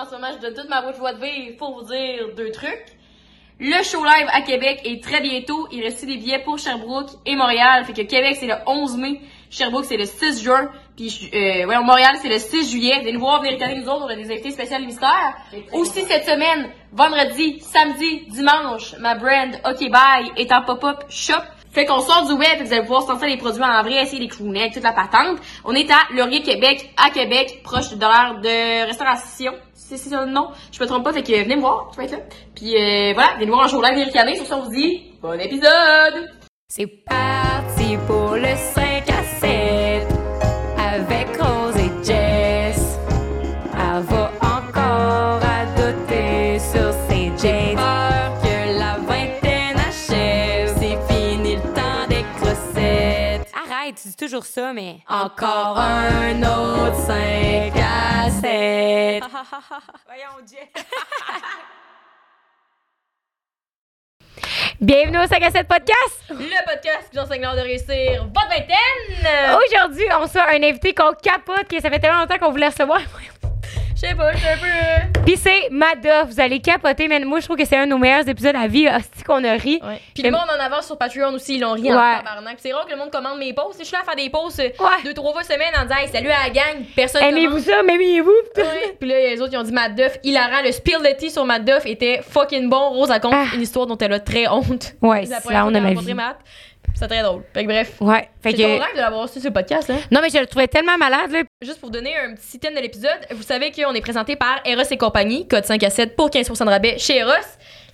en ce moment, je donne toute ma de joie de vivre pour vous dire deux trucs. Le show live à Québec est très bientôt. Il reste des billets pour Sherbrooke et Montréal. Fait que Québec, c'est le 11 mai. Sherbrooke, c'est le 6 juin. Puis, euh, ouais, Montréal, c'est le 6 juillet. Venez nous voir, venez regarder nous autres. On a des invités spéciales mystères. Aussi, cette semaine, vendredi, samedi, dimanche, ma brand OK Bye est en pop-up shop. Fait qu'on sort du web et vous allez pouvoir sentir les produits en vrai, essayer les crounets, toute la patente. On est à Laurier, Québec, à Québec, proche de l'heure de restauration. C'est ça le nom. Je me trompe pas, fait que venez me voir, je vais être là. Puis euh, voilà, venez nous voir en jour live. Sur ça, on vous dit bon épisode! C'est parti pour le 5 dis toujours ça, mais. Encore un autre 5 à 7. Voyons, Jess. Bienvenue au 5 à 7 podcast. Le podcast qui vous enseigne l'art de réussir votre vingtaine! Aujourd'hui, on reçoit un invité qu'on capote, que ça fait tellement longtemps qu'on voulait recevoir. Je sais pas, je peu... Puis c'est Madoff, vous allez capoter, mais moi je trouve que c'est un de nos meilleurs épisodes à vie, hostie qu'on a ri. Ouais. Puis le monde en avance sur Patreon aussi, ils l'ont ri en Ouais. tabarnak. C'est rare que le monde commande mes posts. Je suis là à faire des posts euh, Ouais. deux, trois fois semaine en disant hey, salut à la gang, personne Aimez-vous commande. ça, aimez-vous? Ouais. Puis là, les autres, ils ont dit Matt Duff, hilarant. Le spill de tea sur Matt Duff était fucking bon. Rose raconte Ah. une histoire dont elle a très honte. Ouais, C'est la première fois honte de qu'elle a ma rencontré vie. Matt. C'est très drôle. Fait que bref. Ouais, fait C'est que... ton rêve de l'avoir su sur le podcast, là. Non, mais je le trouvais tellement malade, là. Juste pour donner un petit thème de l'épisode, vous savez qu'on est présenté par Eros et compagnie, code 5 à 7 pour 15% de rabais chez Eros.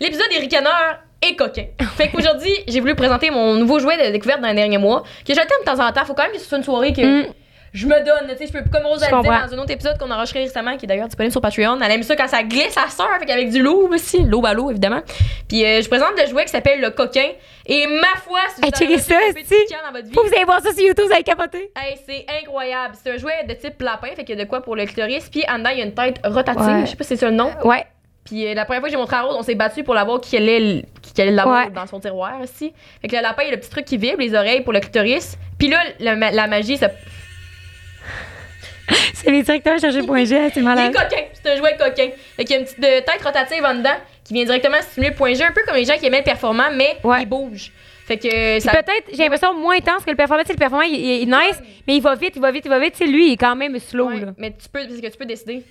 L'épisode est ricaneur et coquin. Fait qu'aujourd'hui, j'ai voulu présenter mon nouveau jouet de découverte dans les derniers mois, que j'attends de temps en temps. Faut quand même que ce soit une soirée que Mm. Je me donne. Tu sais, je peux, comme Rose a dit dans un autre épisode qu'on a enregistré récemment, qui est d'ailleurs disponible sur Patreon. Elle aime ça quand ça glisse à sœur, fait qu'avec du loup aussi, l'aube à l'eau évidemment. Puis euh, je présente le jouet qui s'appelle le coquin. Et ma foi, si vous Hey, avez ça, dans votre vie, Faut vous allez voir ça sur YouTube, vous allez capoter. Hey, c'est incroyable. C'est un jouet de type lapin, fait qu'il y a de quoi pour le clitoris. Puis en dedans, il y a une tête rotative. Ouais. Je sais pas si c'est ça le nom. Ouais. Puis euh, la première fois que j'ai montré à Rose, on s'est battu pour l'avoir qui allait, qui allait l'avoir Ouais. dans son tiroir aussi. Fait que le lapin, il y a le petit truc qui vibre, les oreilles pour le clitoris. Puis là, la, la magie, ça... C'est les directeurs chercher point G, c'est il est malade. coquin. C'est un jouet coquin. Fait qu'il y a une petite de- tête rotative en dedans qui vient directement stimuler le point G, un peu comme les gens qui aimaient le performant, mais Ouais. il bouge. Fait que euh, ça. Peut-être, j'ai l'impression, moins intense que le performant. Tu sais, le performant, il, il- il est nice, mais il va vite, il va vite, il va vite. Tu sais, lui, il est quand même slow, Ouais, là. mais tu peux, parce que tu peux décider.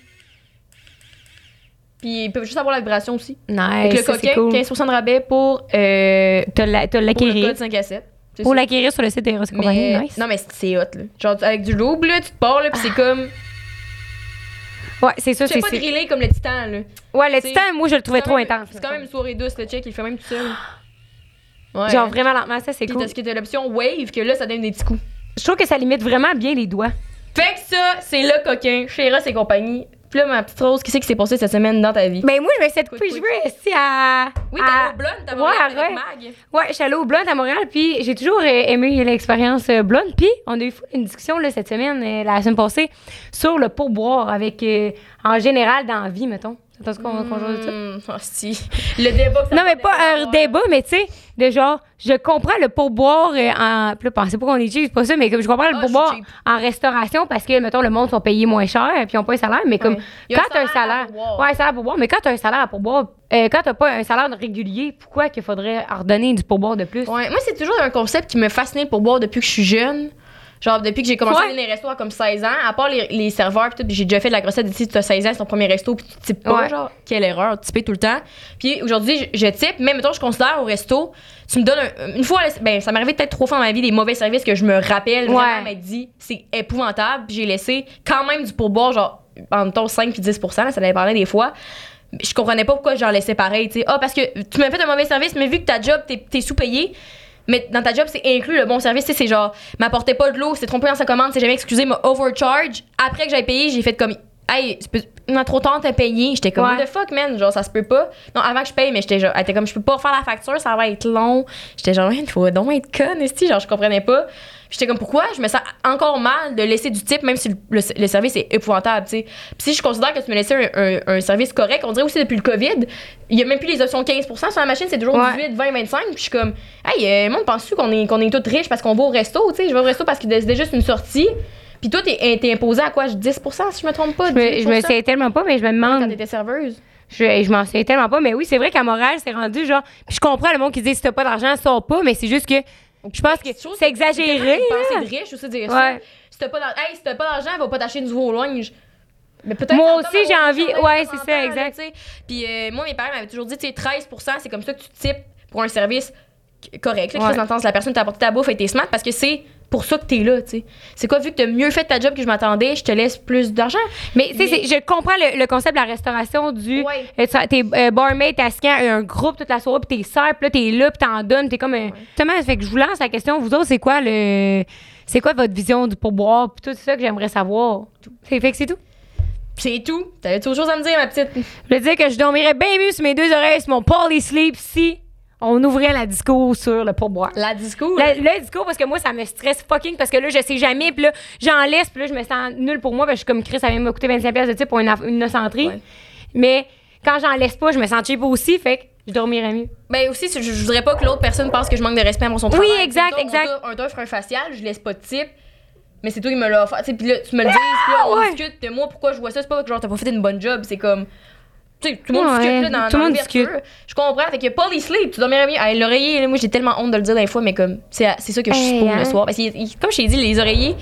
Puis il peut juste avoir la vibration aussi. Nice, Avec le coquin, cool. 15% de rabais pour, euh, T'as la- t'as pour le l'acquérir. code 5 à 7. Pour l'acquérir sur le site d'Eros et compagnie, nice. Non, mais c'est- hot, là. Genre, avec du loup, là, tu te pars, là, pis c'est comme. Ouais, c'est ça, c'est pas driller comme le titan, là. Ouais, le titan, moi, je le trouvais trop intense. C'est quand même une soirée douce, le check, il fait même tout seul. Ouais. Genre, vraiment lentement, ça, c'est Puis cool. parce que t'as l'option wave, que là, ça donne des petits coups. Je trouve que ça limite vraiment bien les doigts. Fait que ça, c'est le coquin, chez Ross et compagnie. Puis là, ma petite Rose, qu'est-ce qui s'est passé cette semaine dans ta vie? Ben, moi, je vais essayer de Quick, couper quick. jouer ici à. oui, à- au blonde, Ouais, Montréal avec ouais. Mag. Ouais, je suis allée au Blonde à Montréal, puis j'ai toujours euh, aimé l'expérience euh, Blonde. Puis on a eu une discussion là, cette semaine, euh, la semaine passée, sur le pourboire avec, euh, en général, dans la vie, mettons. C'est parce qu'on qu'on joue de ça. Hum, hostie. Le débat que ça Non, mais pas un débat, mais tu sais, de genre, je comprends le pourboire euh, en. Puis là, pensez pas qu'on est cheap, c'est pas ça, mais comme je comprends le Ah, pourboire en restauration parce que, mettons, le monde sont payés moins cher, puis ils ont pas un salaire, mais comme. Quand un t'as un salaire. Ouais, un salaire à pourboire, mais quand t'as un salaire à pourboire, euh, quand t'as pas un salaire régulier, pourquoi qu'il faudrait redonner du pourboire de plus? Ouais, moi, c'est toujours un concept qui me fascine pour boire depuis que je suis jeune. Genre, depuis que j'ai commencé Ouais. à aller dans les restos à comme 16 ans, à part les, les serveurs, pis tout, j'ai déjà fait de la grossette ici, tu as 16 ans, c'est ton premier resto, puis tu types pas, Ouais. genre, quelle erreur, typer tout le temps. Puis aujourd'hui, je, je type, mais mettons, je considère au resto, tu me donnes un- une fois, ben, ça m'est arrivé peut-être trois fois dans ma vie des mauvais services que je me rappelle Ouais. vraiment dit, c'est épouvantable, puis j'ai laissé quand même du pourboire, genre, en mettons 5 puis 10 là, ça parlé des fois. Je comprenais pas pourquoi j'en laissais pareil, tu sais. Ah, parce que tu m'as fait un mauvais service, mais vu que ta job, t'es t'es sous-payé, mais dans ta job, c'est inclus le bon service. Tu sais, c'est genre, m'apportait pas de l'eau, c'est trompé dans sa commande, c'est jamais excusé, m'a overcharge. Après que j'aille payé, j'ai fait comme, hey, c'est pas- on a trop tard à payer. J'étais comme, Ouais. what the fuck, man? Genre, ça se peut pas. Non, avant que je paye, mais j'étais genre, elle était comme, je peux pas refaire la facture, ça va être long. J'étais genre, il faut donc être con, esti. Genre, je comprenais pas. J'étais comme, pourquoi? Je me sens encore mal de laisser du type, même si le, le- le service est épouvantable, tu sais. Puis si je considère que tu me laissais un, un- un service correct, on dirait aussi depuis le COVID, il y a même plus les options 15% sur la machine, c'est toujours Ouais. 18, 20, 25. Puis je suis comme, hey, euh, le monde pense-tu qu'on est, qu'on est tous riches parce qu'on va au resto, tu sais? Je vais au resto parce que c'est juste une sortie. Puis toi, t'es t'es imposé à quoi? 10% si je me trompe pas? Je me, je me 18%? sais tellement pas, mais je me quand demande. t'étais serveuse. Je, je m'en sais tellement pas. Mais oui, c'est vrai qu'à Montréal, c'est rendu genre. Puis je comprends le monde qui dit si t'as pas d'argent, sors pas, mais c'est juste que je pense que c'est exagéré. une de riche aussi de dire Ouais. ça. Si t'as pas d'argent, hey, si pas d'argent, va pas t'acheter du nouveau linge. Mais peut-être Moi aussi, j'ai envie- ouais, c'est ça, là, exact. Puis euh, moi, mes parents m'avaient toujours dit, tu sais, 13% c'est comme ça que tu types pour un service correct. Là, Ouais. Sens, la personne t'a apporté ta bouffe et t'es smart parce que c'est pour ça que t'es là, tu sais. C'est quoi, vu que t'as mieux fait ta job que je m'attendais, je te laisse plus d'argent. Mais tu sais, je comprends le, le concept de la restauration du. Ouais. euh, tu- T'es euh, barmaid, à un groupe toute la soirée, puis t'es sers, puis là, t'es là, puis t'en donnes, t'es comme. un Justement, fait que je vous lance la question, vous autres, c'est quoi le. C'est quoi votre vision du pourboire, puis tout ça que j'aimerais savoir? C'est fait que c'est tout. C'est tout. T'avais chose à me dire, ma petite? Je veux dire que je dormirais bien mieux sur mes deux oreilles, sur mon poly sleep, si on ouvrait la disco sur le pourboire. La disco. Le, le disco, parce que moi, ça me stresse fucking, parce que là, je sais jamais, puis là, j'en laisse, puis là, je me sens nulle pour moi, parce que je suis comme Chris, ça vient me coûter 25$ pièces de type pour une, une nocenterie. Ouais. Mais quand j'en laisse pas, je me sens cheap aussi, fait que je dormirais mieux. Ben aussi, je, je voudrais pas que l'autre personne pense que je manque de respect à son Oui, travail. exact, sais, mettons, exact. On t'offre un facial, je laisse pas de type. Mais c'est toi qui me l'as offert. Puis là, tu me le dis, puis là, on ouais. discute de moi, pourquoi je vois ça. C'est pas que genre, t'as pas fait une bonne job. C'est comme. Sais, tout le monde discute là, dans, tout le monde discute. Je comprends. Fait que Polly Sleep, tu dormirais mieux. Hey, L'oreiller, moi, j'ai tellement honte de le dire des fois, mais comme, c'est c'est ça que je suppose hein. le soir. Parce que, comme je t'ai dit, les oreillers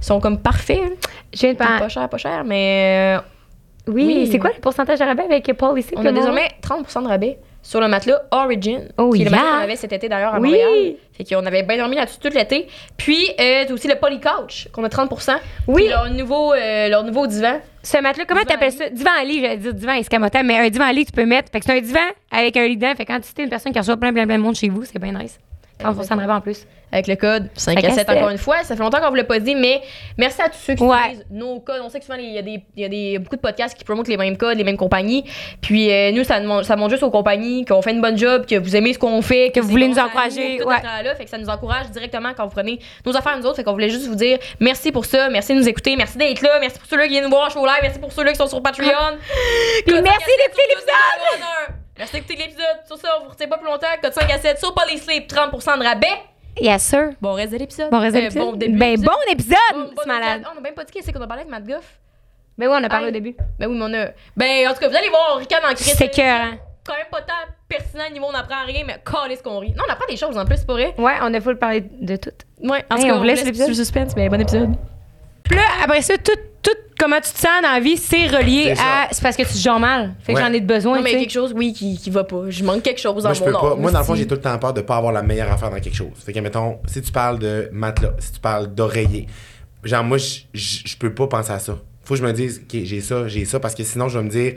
sont comme parfaits. hein. Je viens de Pas penser. cher, pas cher, mais. euh, Oui, Oui. c'est quoi le pourcentage de rabais avec Paul ici? On a désormais 30 de rabais sur le matelas Origin. Oh, qui est le matelas qu'on avait cet été d'ailleurs à Oui. Montréal. Fait qu'on avait bien dormi là-dessus tout l'été. Puis, euh, t'as aussi le Poly Couch, qu'on a 30 Oui. Puis leur nouveau, euh, leur nouveau divan. Ce matelas, comment t'appelles lit. ça? Divan à lit, j'allais dire divan escamotant, mais un divan à lit, tu peux mettre. Fait que c'est un divan avec un lit dedans. Fait que quand tu es une personne qui reçoit plein, plein, plein de monde chez vous, c'est bien nice. 30% de rabais en plus. Avec le code 5 Cinq à à 7 sept. encore une fois. Ça fait longtemps qu'on vous l'a pas dit, mais merci à tous ceux qui Ouais. utilisent nos codes. On sait que souvent, il y a, des, il y a des, beaucoup de podcasts qui promotent les mêmes codes, les mêmes compagnies. Puis euh, nous, ça, ça montre juste aux compagnies qu'on fait une bonne job, que vous aimez ce qu'on fait, Que vous voulez bon nous encourager, ouais. là Fait que ça nous encourage directement quand vous prenez nos affaires nous autres. Fait qu'on voulait juste vous dire merci pour ça, merci de nous écouter, merci d'être là, merci pour ceux-là qui viennent nous voir en show live, merci pour ceux-là qui sont sur Patreon. Puis merci 5 7 d'écouter l'épisode! Merci d'écouter l'épisode. Sur ça, on vous retient pas plus longtemps. Code 5 à 7 sur Polysleep, 30% de rabais. Yes, sir. Bon reste de l'épisode. Bon, reste de Euh, l'épisode. bon début ben, bon épisode! Bon- malade. épisode. On a même pas dit qu'est-ce qu'on a parlé avec Matt Goff? Ben oui, on a parlé au début. Ben oui, mais on a. Ben en tout cas, vous allez voir, Ricard en crise. C'est cœur, hein? quand même pas tant pertinent niveau on apprend rien, mais calé ce qu'on rit. Non, on apprend des choses en plus, c'est pas vrai. Ouais, on a full parler de tout. Ouais, en Hey, tout cas, on vous laisse l'épisode. le suspense, mais bon épisode. Puis là, après ça, tout, tout comment tu te sens dans la vie, c'est relié à. C'est parce que tu te mal. Fait que Ouais. j'en ai de besoin. Non, mais tu sais. quelque chose, oui, qui, qui va pas. Je manque quelque chose dans je mon peux pas. âme, Moi, dans le fond, j'ai tout le temps peur de pas avoir la meilleure affaire dans quelque chose. Fait que, mettons, si tu parles de matelas, si tu parles d'oreiller, genre, moi, je peux pas penser à ça. Faut que je me dise, OK, j'ai ça, j'ai ça, parce que sinon, je vais me dire,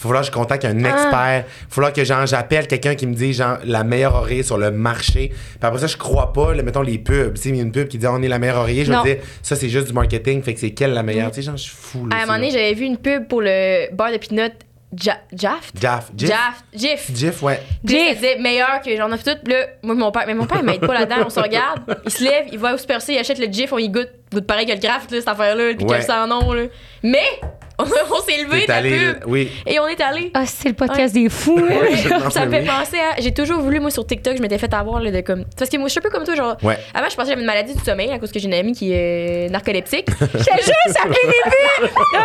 il va falloir que je contacte un expert. Il va falloir que, genre, j'appelle quelqu'un qui me dit, genre, la meilleure oreiller sur le marché. Puis après ça, je crois pas, là, mettons, les pubs. Tu sais, il y a une pub qui dit, on est la meilleure oreiller. Je vais Non. me dire, ça, c'est juste du marketing. Fait que c'est quelle la meilleure? Tu sais, genre, je suis fou, là. À un moment donné, j'avais vu une pub pour le beurre de peanut Ja- Jaft? Jaff. Jif? Jaft. Jif. Jif, ouais. Jif. Disait meilleur que j'en ai fait tout. Puis Là, moi, mon père, mais mon père, il m'aide pas là-dedans. On se regarde, il se lève, il va au Super C, il achète le Jif, on y goûte. Goûte pareil que le craft, là, cette affaire-là, puis Ouais. que sans nom, là. Mais, on, s'est levé de T'es la allé, pub. oui. Et on est allé. Ah, c'est le podcast des fous. ça me fait penser à. J'ai toujours voulu, moi, sur TikTok, je m'étais fait avoir, là, de comme. Parce que moi, je suis un peu comme toi, genre. Ouais. Avant, je pensais que j'avais une maladie du sommeil à cause que j'ai une amie qui est narcoleptique. J'ai juste appelé les buts. Non,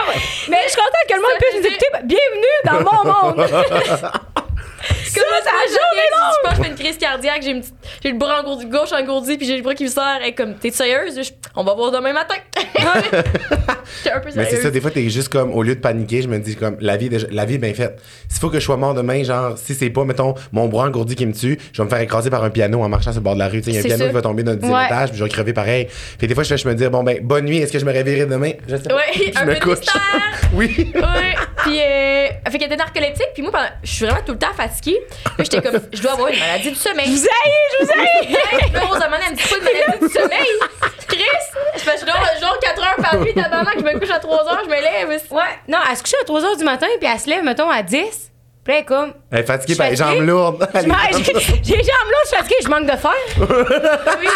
mais je suis contente que le monde puisse nous écouter. Bienvenue dans mon monde. Comment ça, la journée Je pense que je fais une crise cardiaque, j'ai une petite- j'ai le bras engourdi gauche engourdi, puis j'ai le bras qui me sert. Et comme, t'es sérieuse? Je- On va voir demain matin. J'étais un peu Mais c'est ça, sérieuse. des fois, t'es juste comme, au lieu de paniquer, je me dis comme, la vie, est déjà- la vie est bien faite. S'il faut que je sois mort demain, genre, si c'est pas, mettons, mon bras engourdi qui me tue, je vais me faire écraser par un piano en marchant sur le bord de la rue. Tu sais, il y a un C'est piano ça. qui va tomber dixième Ouais. étage, puis je vais crever pareil. Fait des fois, je fais, je me dis, bon, ben, bonne nuit, est-ce que je me réveillerai demain? Je sais pas. Ouais, je un me peu de couche. mystère. oui. Ouais. Puis, euh, fait qu'elle était narcoleptique, puis moi, pendant- je suis vraiment tout le temps fatiguée. Puis j'étais comme, je dois avoir une maladie du sommeil. Vous haïs, je vous. Puis là, Rose Amanda, elle me dit pas de maladie du sommeil. Chris, je fais je dors genre 4 heures par nuit, tabarnak, je me couche à 3 heures, je me lève. Ouais, non, elle se couche à 3 h du matin, puis elle se lève, mettons, à 10. Puis là, elle est comme. Elle est fatiguée par les jambes lourdes. J'ai les jambes lourdes, je suis fatiguée, je manque de fer. Oui.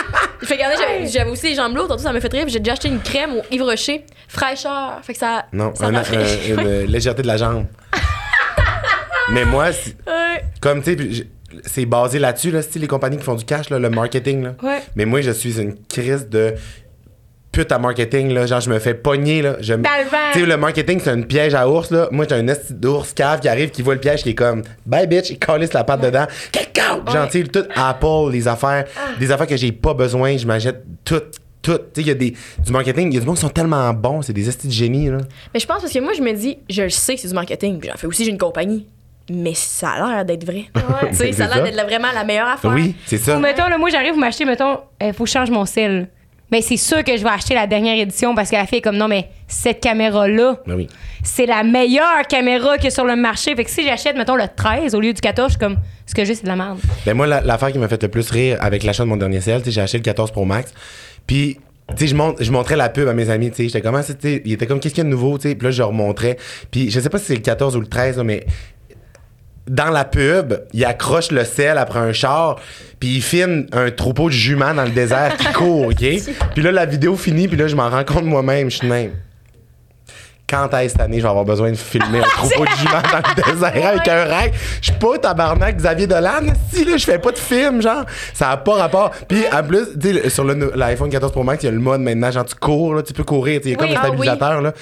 Je fais regarder, j'avais- aussi les jambes lourdes, tantôt ça m'a fait rire, puis j'ai déjà acheté une crème au Yves Rocher, fraîcheur. Fait que ça. Non, ça une légèreté de la jambe. Mais moi, c'est- Ouais. comme, tu sais, puis c'est basé là-dessus, là, c'est les compagnies qui font du cash, là, le marketing, là. Ouais. Mais moi, je suis une crise de. pute à marketing, là. Genre, je me fais pogner, là. Je me- Dans le vent. Tu sais, le marketing, c'est un piège à ours, là. Moi, j'ai un esti d'ours cave qui arrive, qui voit le piège, qui est comme, bye bitch, il calisse la patte dedans. Quelqu'un! Gentil, tout Apple, les affaires, Ah. des affaires que j'ai pas besoin, je m'achète tout. Tout. Tu sais, il y a des, du marketing, il y a du monde qui sont tellement bons, c'est des estis de génie, là. Mais je pense parce que moi, je me dis, je le sais que c'est du marketing, puis j'en fais aussi, j'ai une compagnie. Mais ça a l'air d'être vrai. Sais, ça a l'air d'être vraiment la meilleure affaire. Oui, c'est ça. Ou mettons, là, moi, j'arrive, vous m'achetez, mettons, il faut que je change mon sel. Mais c'est sûr que je vais acheter la dernière édition parce que la fille est comme, non, mais cette caméra-là, Ben oui. c'est la meilleure caméra qu'il y a sur le marché. Fait que si j'achète, mettons, le 13 au lieu du 14, je suis comme, ce que j'ai, c'est de la merde. Ben moi, la- l'affaire qui m'a fait le plus rire avec l'achat de mon dernier sais, j'ai acheté le 14 Pro Max. Puis, tu sais, je, montre- je montrais la pub à mes amis, tu sais. J'étais comme, ah, c'était, il était comme, qu'est-ce qu'il y a de nouveau, tu sais? Puis là, je leur montrais. Puis, je sais pas si c'est le 14 ou le 13, là, mais dans la pub, il accroche le sel après un char, puis il filme un troupeau de juments dans le désert qui court, OK? Puis là, la vidéo finit, puis là, je m'en rends compte moi-même. Je suis même. Quand est-ce cette année, je vais avoir besoin de filmer un troupeau de juments dans le désert avec un rack? Je suis pas tabarnak Xavier Dolan. Si, là, je fais pas de film, genre. Ça a pas rapport. Puis, en plus, tu sais, sur l'iPhone 14 Pro Max, il y a le mode maintenant, genre, tu cours, là, tu peux courir, il y a comme un ah stabilisateur, là.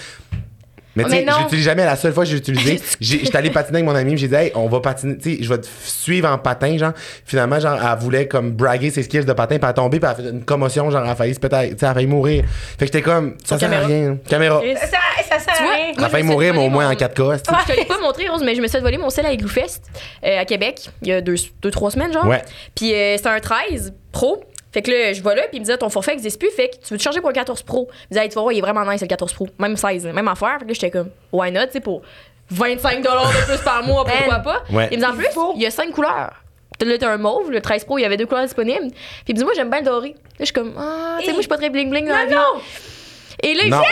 Mais tu Mais sais, l'utilise jamais. La seule fois que j'ai utilisé, j'étais allé patiner avec mon ami, j'ai dit, hey, on va patiner, tu sais, je vais te suivre en patin, genre. Finalement, genre, elle voulait comme braguer ses skills de patin, puis elle a tombé, puis elle a fait une commotion, genre, elle a failli se péter, tu sais, elle a failli mourir. Fait que j'étais comme, ça sert à rien. Caméra. Ça, ça sert Tu vois, à rien. Elle a failli mourir, mais au volé moins mon- en 4K. c'est- Je te l'ai pas montré, Rose, mais je me suis fait voler mon sel à Igloofest euh, à Québec il y a deux, deux trois semaines, genre. Ouais. Puis euh, c'est un 13 Pro. Fait que là, je vais là, puis il me disait, ton forfait existe plus, fait que tu veux te charger pour un 14 Pro? Il me disait, hey, tu vas voir, il est vraiment nice, le 14 Pro. Même 16, même affaire. Fait que là, j'étais comme, why not, tu sais, pour 25 de plus par mois, pourquoi pas? Ouais. Il me dit, en plus, il y a 5 couleurs. Là, t'as un mauve, le 13 Pro, il y avait deux couleurs disponibles. Puis il me dit, moi, j'aime bien le doré. Là, je suis comme, ah, tu sais, moi, je suis pas très bling-bling dans la vie. Non! Et là, il Non. me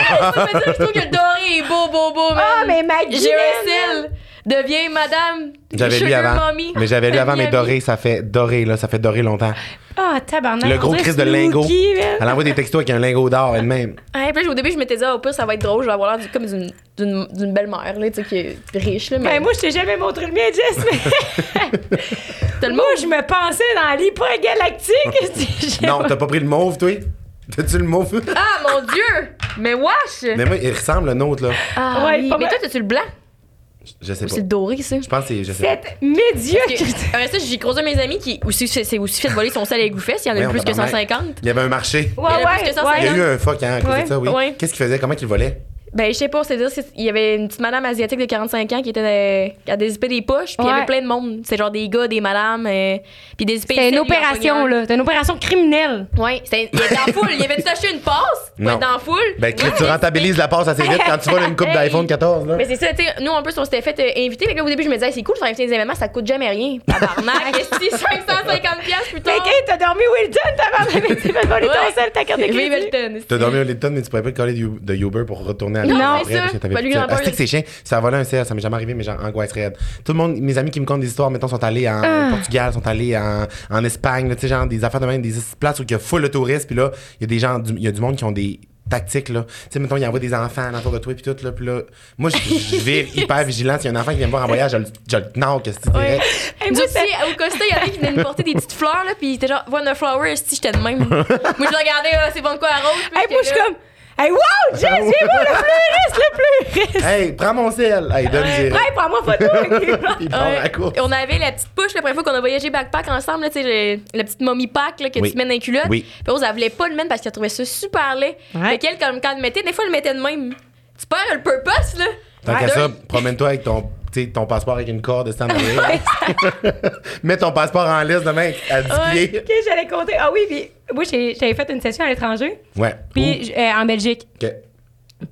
dire, je trouve que le doré est beau, beau, beau, man. Ah, mais ma J'ai un sel. Deviens madame. J'avais lu Sugar avant. Mommy. Mais j'avais lu avant, mais doré, ça fait doré, là, ça fait doré longtemps. Ah, tabarnak. Le gros crise de lingot. Elle envoie des textos avec un lingot d'or elle-même. Puis là, au début, je m'étais dit, ah, au pire, ça va être drôle, je vais avoir l'air du- comme d'une- d'une d'une belle-mère, là, tu sais, qui est riche, là. Mais Ben, moi, je t'ai jamais montré le mien, Jess, mais tellement. moi, je me pensais dans l'hypergalactique. Non, t'as pas pris le mauve, toi? T'as-tu le mauve? Ah, mon Dieu! Mais wesh! Mais moi, il ressemble le nôtre, là. Ah, Ouais, oui. pas Mais toi, t'as-tu le blanc? Je sais pas. c'est le doré, ça? Je pense que c'est. Je sais pas. Cette médiocre. Après ça, j'ai croisé mes amis qui aussi, c'est c'est aussi fait voler son sel à Goufès. Il y en a eu Voyons, plus que tabarnak. 150. Il y avait un marché. Ouais, Il y en a plus ouais, que ça, ouais. Il y a eu un fuck, hein, à cause Ouais, de ça, oui. ouais. Qu'est-ce qu'il faisait? Comment qu'il volait? Ben, je sais pas, c'est-à-dire qu'il y avait une petite madame asiatique de 45 ans qui était euh, qui a dézippé des poches, puis il y avait plein de monde. C'est genre des gars, des madames, euh, puis des C'était une opération, là. C'était une opération criminelle. Ouais, c'était- il était en foule. Il avait tout acheté une passe pour Non. être en foule. Ben, Ouais, tu rentabilises la passe assez vite quand tu voles une coupe d'iPhone 14, là. Mais c'est ça, tu sais, nous en plus on s'était fait euh, inviter. Fait que là, au début, je me disais, Hey, c'est cool faire inviter des événements, ça coûte jamais rien. Tabarnak, qu'est-ce que c'est 550$ piastres plus tard. Que, t'as dormi Wilton, tabarnak, mais tu vas voler Ouais. ton sel, ta carte de crédit. T'as dormi au Litton, mais tu pourrais pas te coller de Uber pour retourner Non, c'est ça. Bah, lui, il en a pas que c'est chiant. Ça a volé un CR, ça m'est jamais arrivé, mais genre angoisse raide. Tout le monde, mes amis qui me comptent des histoires, mettons, sont allés en Ah. Portugal, sont allés en, en Espagne, tu sais, genre des affaires de même, des places où il y a full de touristes, puis là, il y a des gens, du- il y a du monde qui ont des tactiques, là. Tu sais, mettons, ils envoient des enfants autour de toi, puis tout, là, puis là, moi, je je vais hyper vigilant. S'il y a un enfant qui vient me voir en voyage, je le, je le knock, qu'est-ce que tu dirais? Hey, moi, aussi, au Costa, il y en a qui venaient nous porter des petites fleurs, là, puis il était genre, Wonderflower, si j'étais de même. moi, je le regardais, c'est bon de quoi à rose. puis Hey, moi, je j'étais suis comme. Hey, wow, Jess, c'est moi le fleuriste, le fleuriste. Hey, prends mon sel! Hey, donne. Hey, prends-moi photo. Il part à la Ouais. course. Et on avait la petite push la première fois qu'on a voyagé backpack ensemble, là, tu sais, le- la petite mommy pack là, que Oui. tu mets dans les culottes. Oui. Puis Rose, elle voulait pas le mettre parce qu'elle trouvait ça super laid. Ouais. Fait qu'elle, comme quand elle le mettait, des fois, elle le mettait de même. Tu perds le purpose, là. Tant qu'à Ouais. ça, promène-toi avec ton, sais, ton passeport avec une corde de stand Mets ton passeport en laisse demain à 10 Ouais. pieds. OK, j'allais compter. Ah oui, puis moi, j'avais fait une session à l'étranger, Ouais. puis euh, en Belgique. Ouh.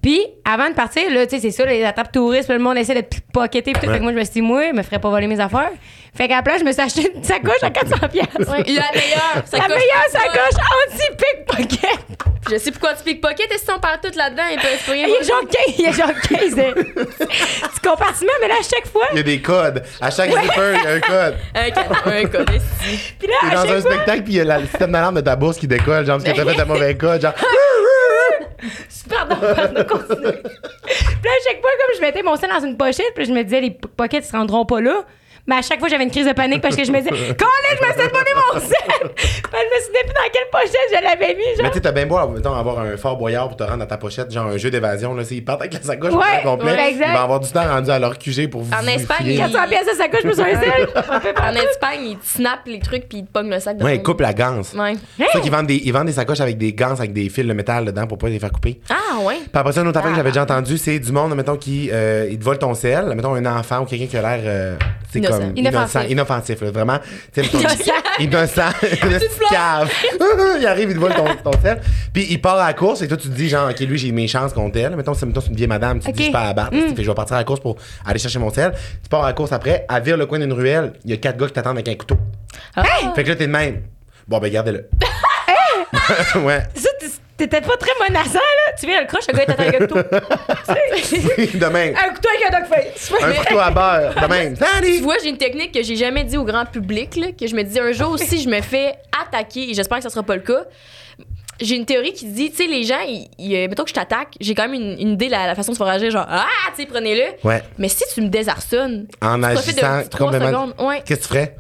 Puis, avant de partir, là, tu sais, c'est ça, les attrapes touristes, le monde essaie de pickpocketer, puis tout. Ouais. Fait que moi, je me suis dit, moi, je me ferais pas voler mes affaires. Fait qu'à la place, je me suis acheté une sacoche à 400$. piastres. Ouais, La meilleure. La meilleure sacoche anti-pickpocket. Je sais pourquoi tu pickpocket et si on parle tout là-dedans, ils peuvent rien. Il y a genre 15, il y a genre 15 euh, petits compartiments, mais là, à chaque fois, Il y a des codes. À chaque zipper, il y a un code. Un, ca- un code, esti. puis là, T'es dans un fois, spectacle, puis il y a la- le système d'alarme de ta bourse qui décolle, genre, parce que t'as fait un mauvais code, genre. Pardon, pardon, continue. puis là, à chaque fois, comme je mettais mon sel dans une pochette, puis je me disais, les ils se rendront pas là. Mais à chaque fois, j'avais une crise de panique parce que je me disais, Colin, je me suis demandé mon sel! Je me suis dit, dans quelle pochette je l'avais mis, Mais genre. tu sais, t'as bien beau mettons, avoir un fort boyard pour te rendre dans ta pochette, genre un jeu d'évasion. Là, s'ils partent avec la sacoche Ouais, complet, ouais, ils vont avoir du temps rendu à leur QG pour vous. En Espagne, filer. 400 pièces de sacoche, je me suis un sel. En Espagne, ils te snappent les trucs puis ils te pognent le sac de Ouais, ils coupent la ganse. Ouais. C'est ça qu'ils vendent des, ils vendent des sacoches avec des ganses, avec des fils de métal dedans pour pas les faire couper. Ah, ouais. Puis après ça, une autre affaire que j'avais déjà entendu, c'est du monde, mettons, qui euh, il te vole ton sel, mettons un enfant ou quelqu'un qui a l'air, euh. Comme Inoffensif. innocent, inoffensif, là, vraiment. Innocent, petite cave. il arrive, il te vole ton, ton sel, puis il part à la course et toi tu te dis genre, ok, lui j'ai mes chances contre elle. Mettons, c'est une vieille madame, tu te dis je à la battre, Mm. tu fais, je vais partir à la course pour aller chercher mon sel. Tu pars à la course après, à vire le coin d'une ruelle, il y a quatre gars qui t'attendent avec un couteau. Fait que là t'es de même. Bon ben gardez-le. ouais. T'étais pas très menaçant, là. Tu viens le croche, le gars, t'attend avec un couteau. de même. Un couteau avec un dog face. Un couteau à beurre, de même. Salut! Tu vois, j'ai une technique que j'ai jamais dit au grand public, là, que je me dis un jour, si je me fais attaquer, et j'espère que ce sera pas le cas, j'ai une théorie qui dit, tu sais, les gens, ils, ils, euh, mettons que je t'attaque, j'ai quand même une, une idée de la, la façon de se faire agir, genre, ah, tu sais, prenez-le. Ouais. Mais si tu me désarçonnes, En tu agissant de petit trois complètement. secondes. Ouais. Qu'est-ce que tu ferais?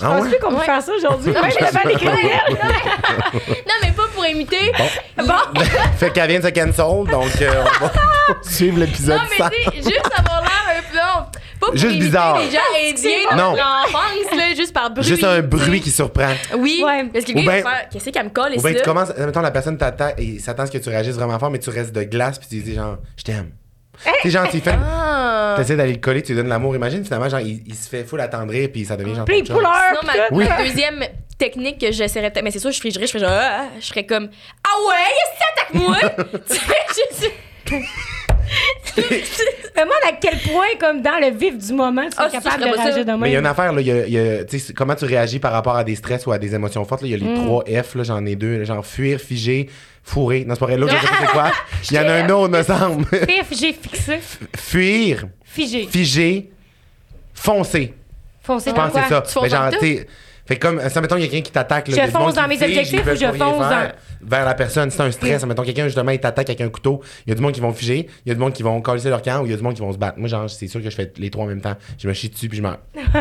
Je Ah pense ouais? plus qu'on peut Ouais. faire ça aujourd'hui. Même devant les criminels. Non, mais pas pour imiter. Bon. fait qu'elle vient de se cancel, donc euh, on va suivre l'épisode Non, mais 100. tu sais, juste avoir l'air un peu. Non, pas pour Juste imiter bizarre. les gens indiens de Non. notre enfance, là, juste par bruit. Juste un bruit qui surprend. Oui, Ouais. parce que Ou le gars, il ben- va faire. Qu'est-ce qu'elle me colle Ou ici, bien tu commences, mettons, la personne t'attaque et s'attend à ce que tu réagisses vraiment fort, mais tu restes de glace, puis tu dis genre, je t'aime. Genre, tu fais. Ah. T'essaies d'aller le coller, tu lui donnes l'amour. Imagine, finalement, genre, il, il se fait full attendrir, puis ça devient genre. Puis. Sinon, ma, Oui. ma deuxième technique que j'essaierais peut-être, mais c'est sûr, je frigerais, je ferais genre, ah, je serais comme, ah ouais, est-ce que attaque-moi? tu sais, je Je me demande à quel point, comme dans le vif du moment, tu es Ah, capable de réagir de Mais il y a une affaire, là, il y a, y comment tu réagis par rapport à des stress ou à des émotions fortes. là? Il y a les trois F, là, j'en ai deux, là, genre fuir, figer, fourrer. Non, c'est pas vrai, l'autre, je sais pas c'est quoi. Il y en a un autre, me semble. J'ai fixé. Fuir, Figé. figer, foncer. Foncé Je pense que quoi? c'est ça. Tu fonces Mais genre, dans fait comme, ça, mettons, il y a quelqu'un qui t'attaque. Je fonce dans mes objectifs ou je fonce faire Vers la personne, c'est un stress. Mettons, quelqu'un, justement, il t'attaque avec un couteau. Il y a du monde qui vont figer, il y a du monde qui vont coller leur camp ou il y a du monde qui vont se battre. Moi, genre, c'est sûr que je fais les trois en même temps. Je me chie dessus puis je meurs.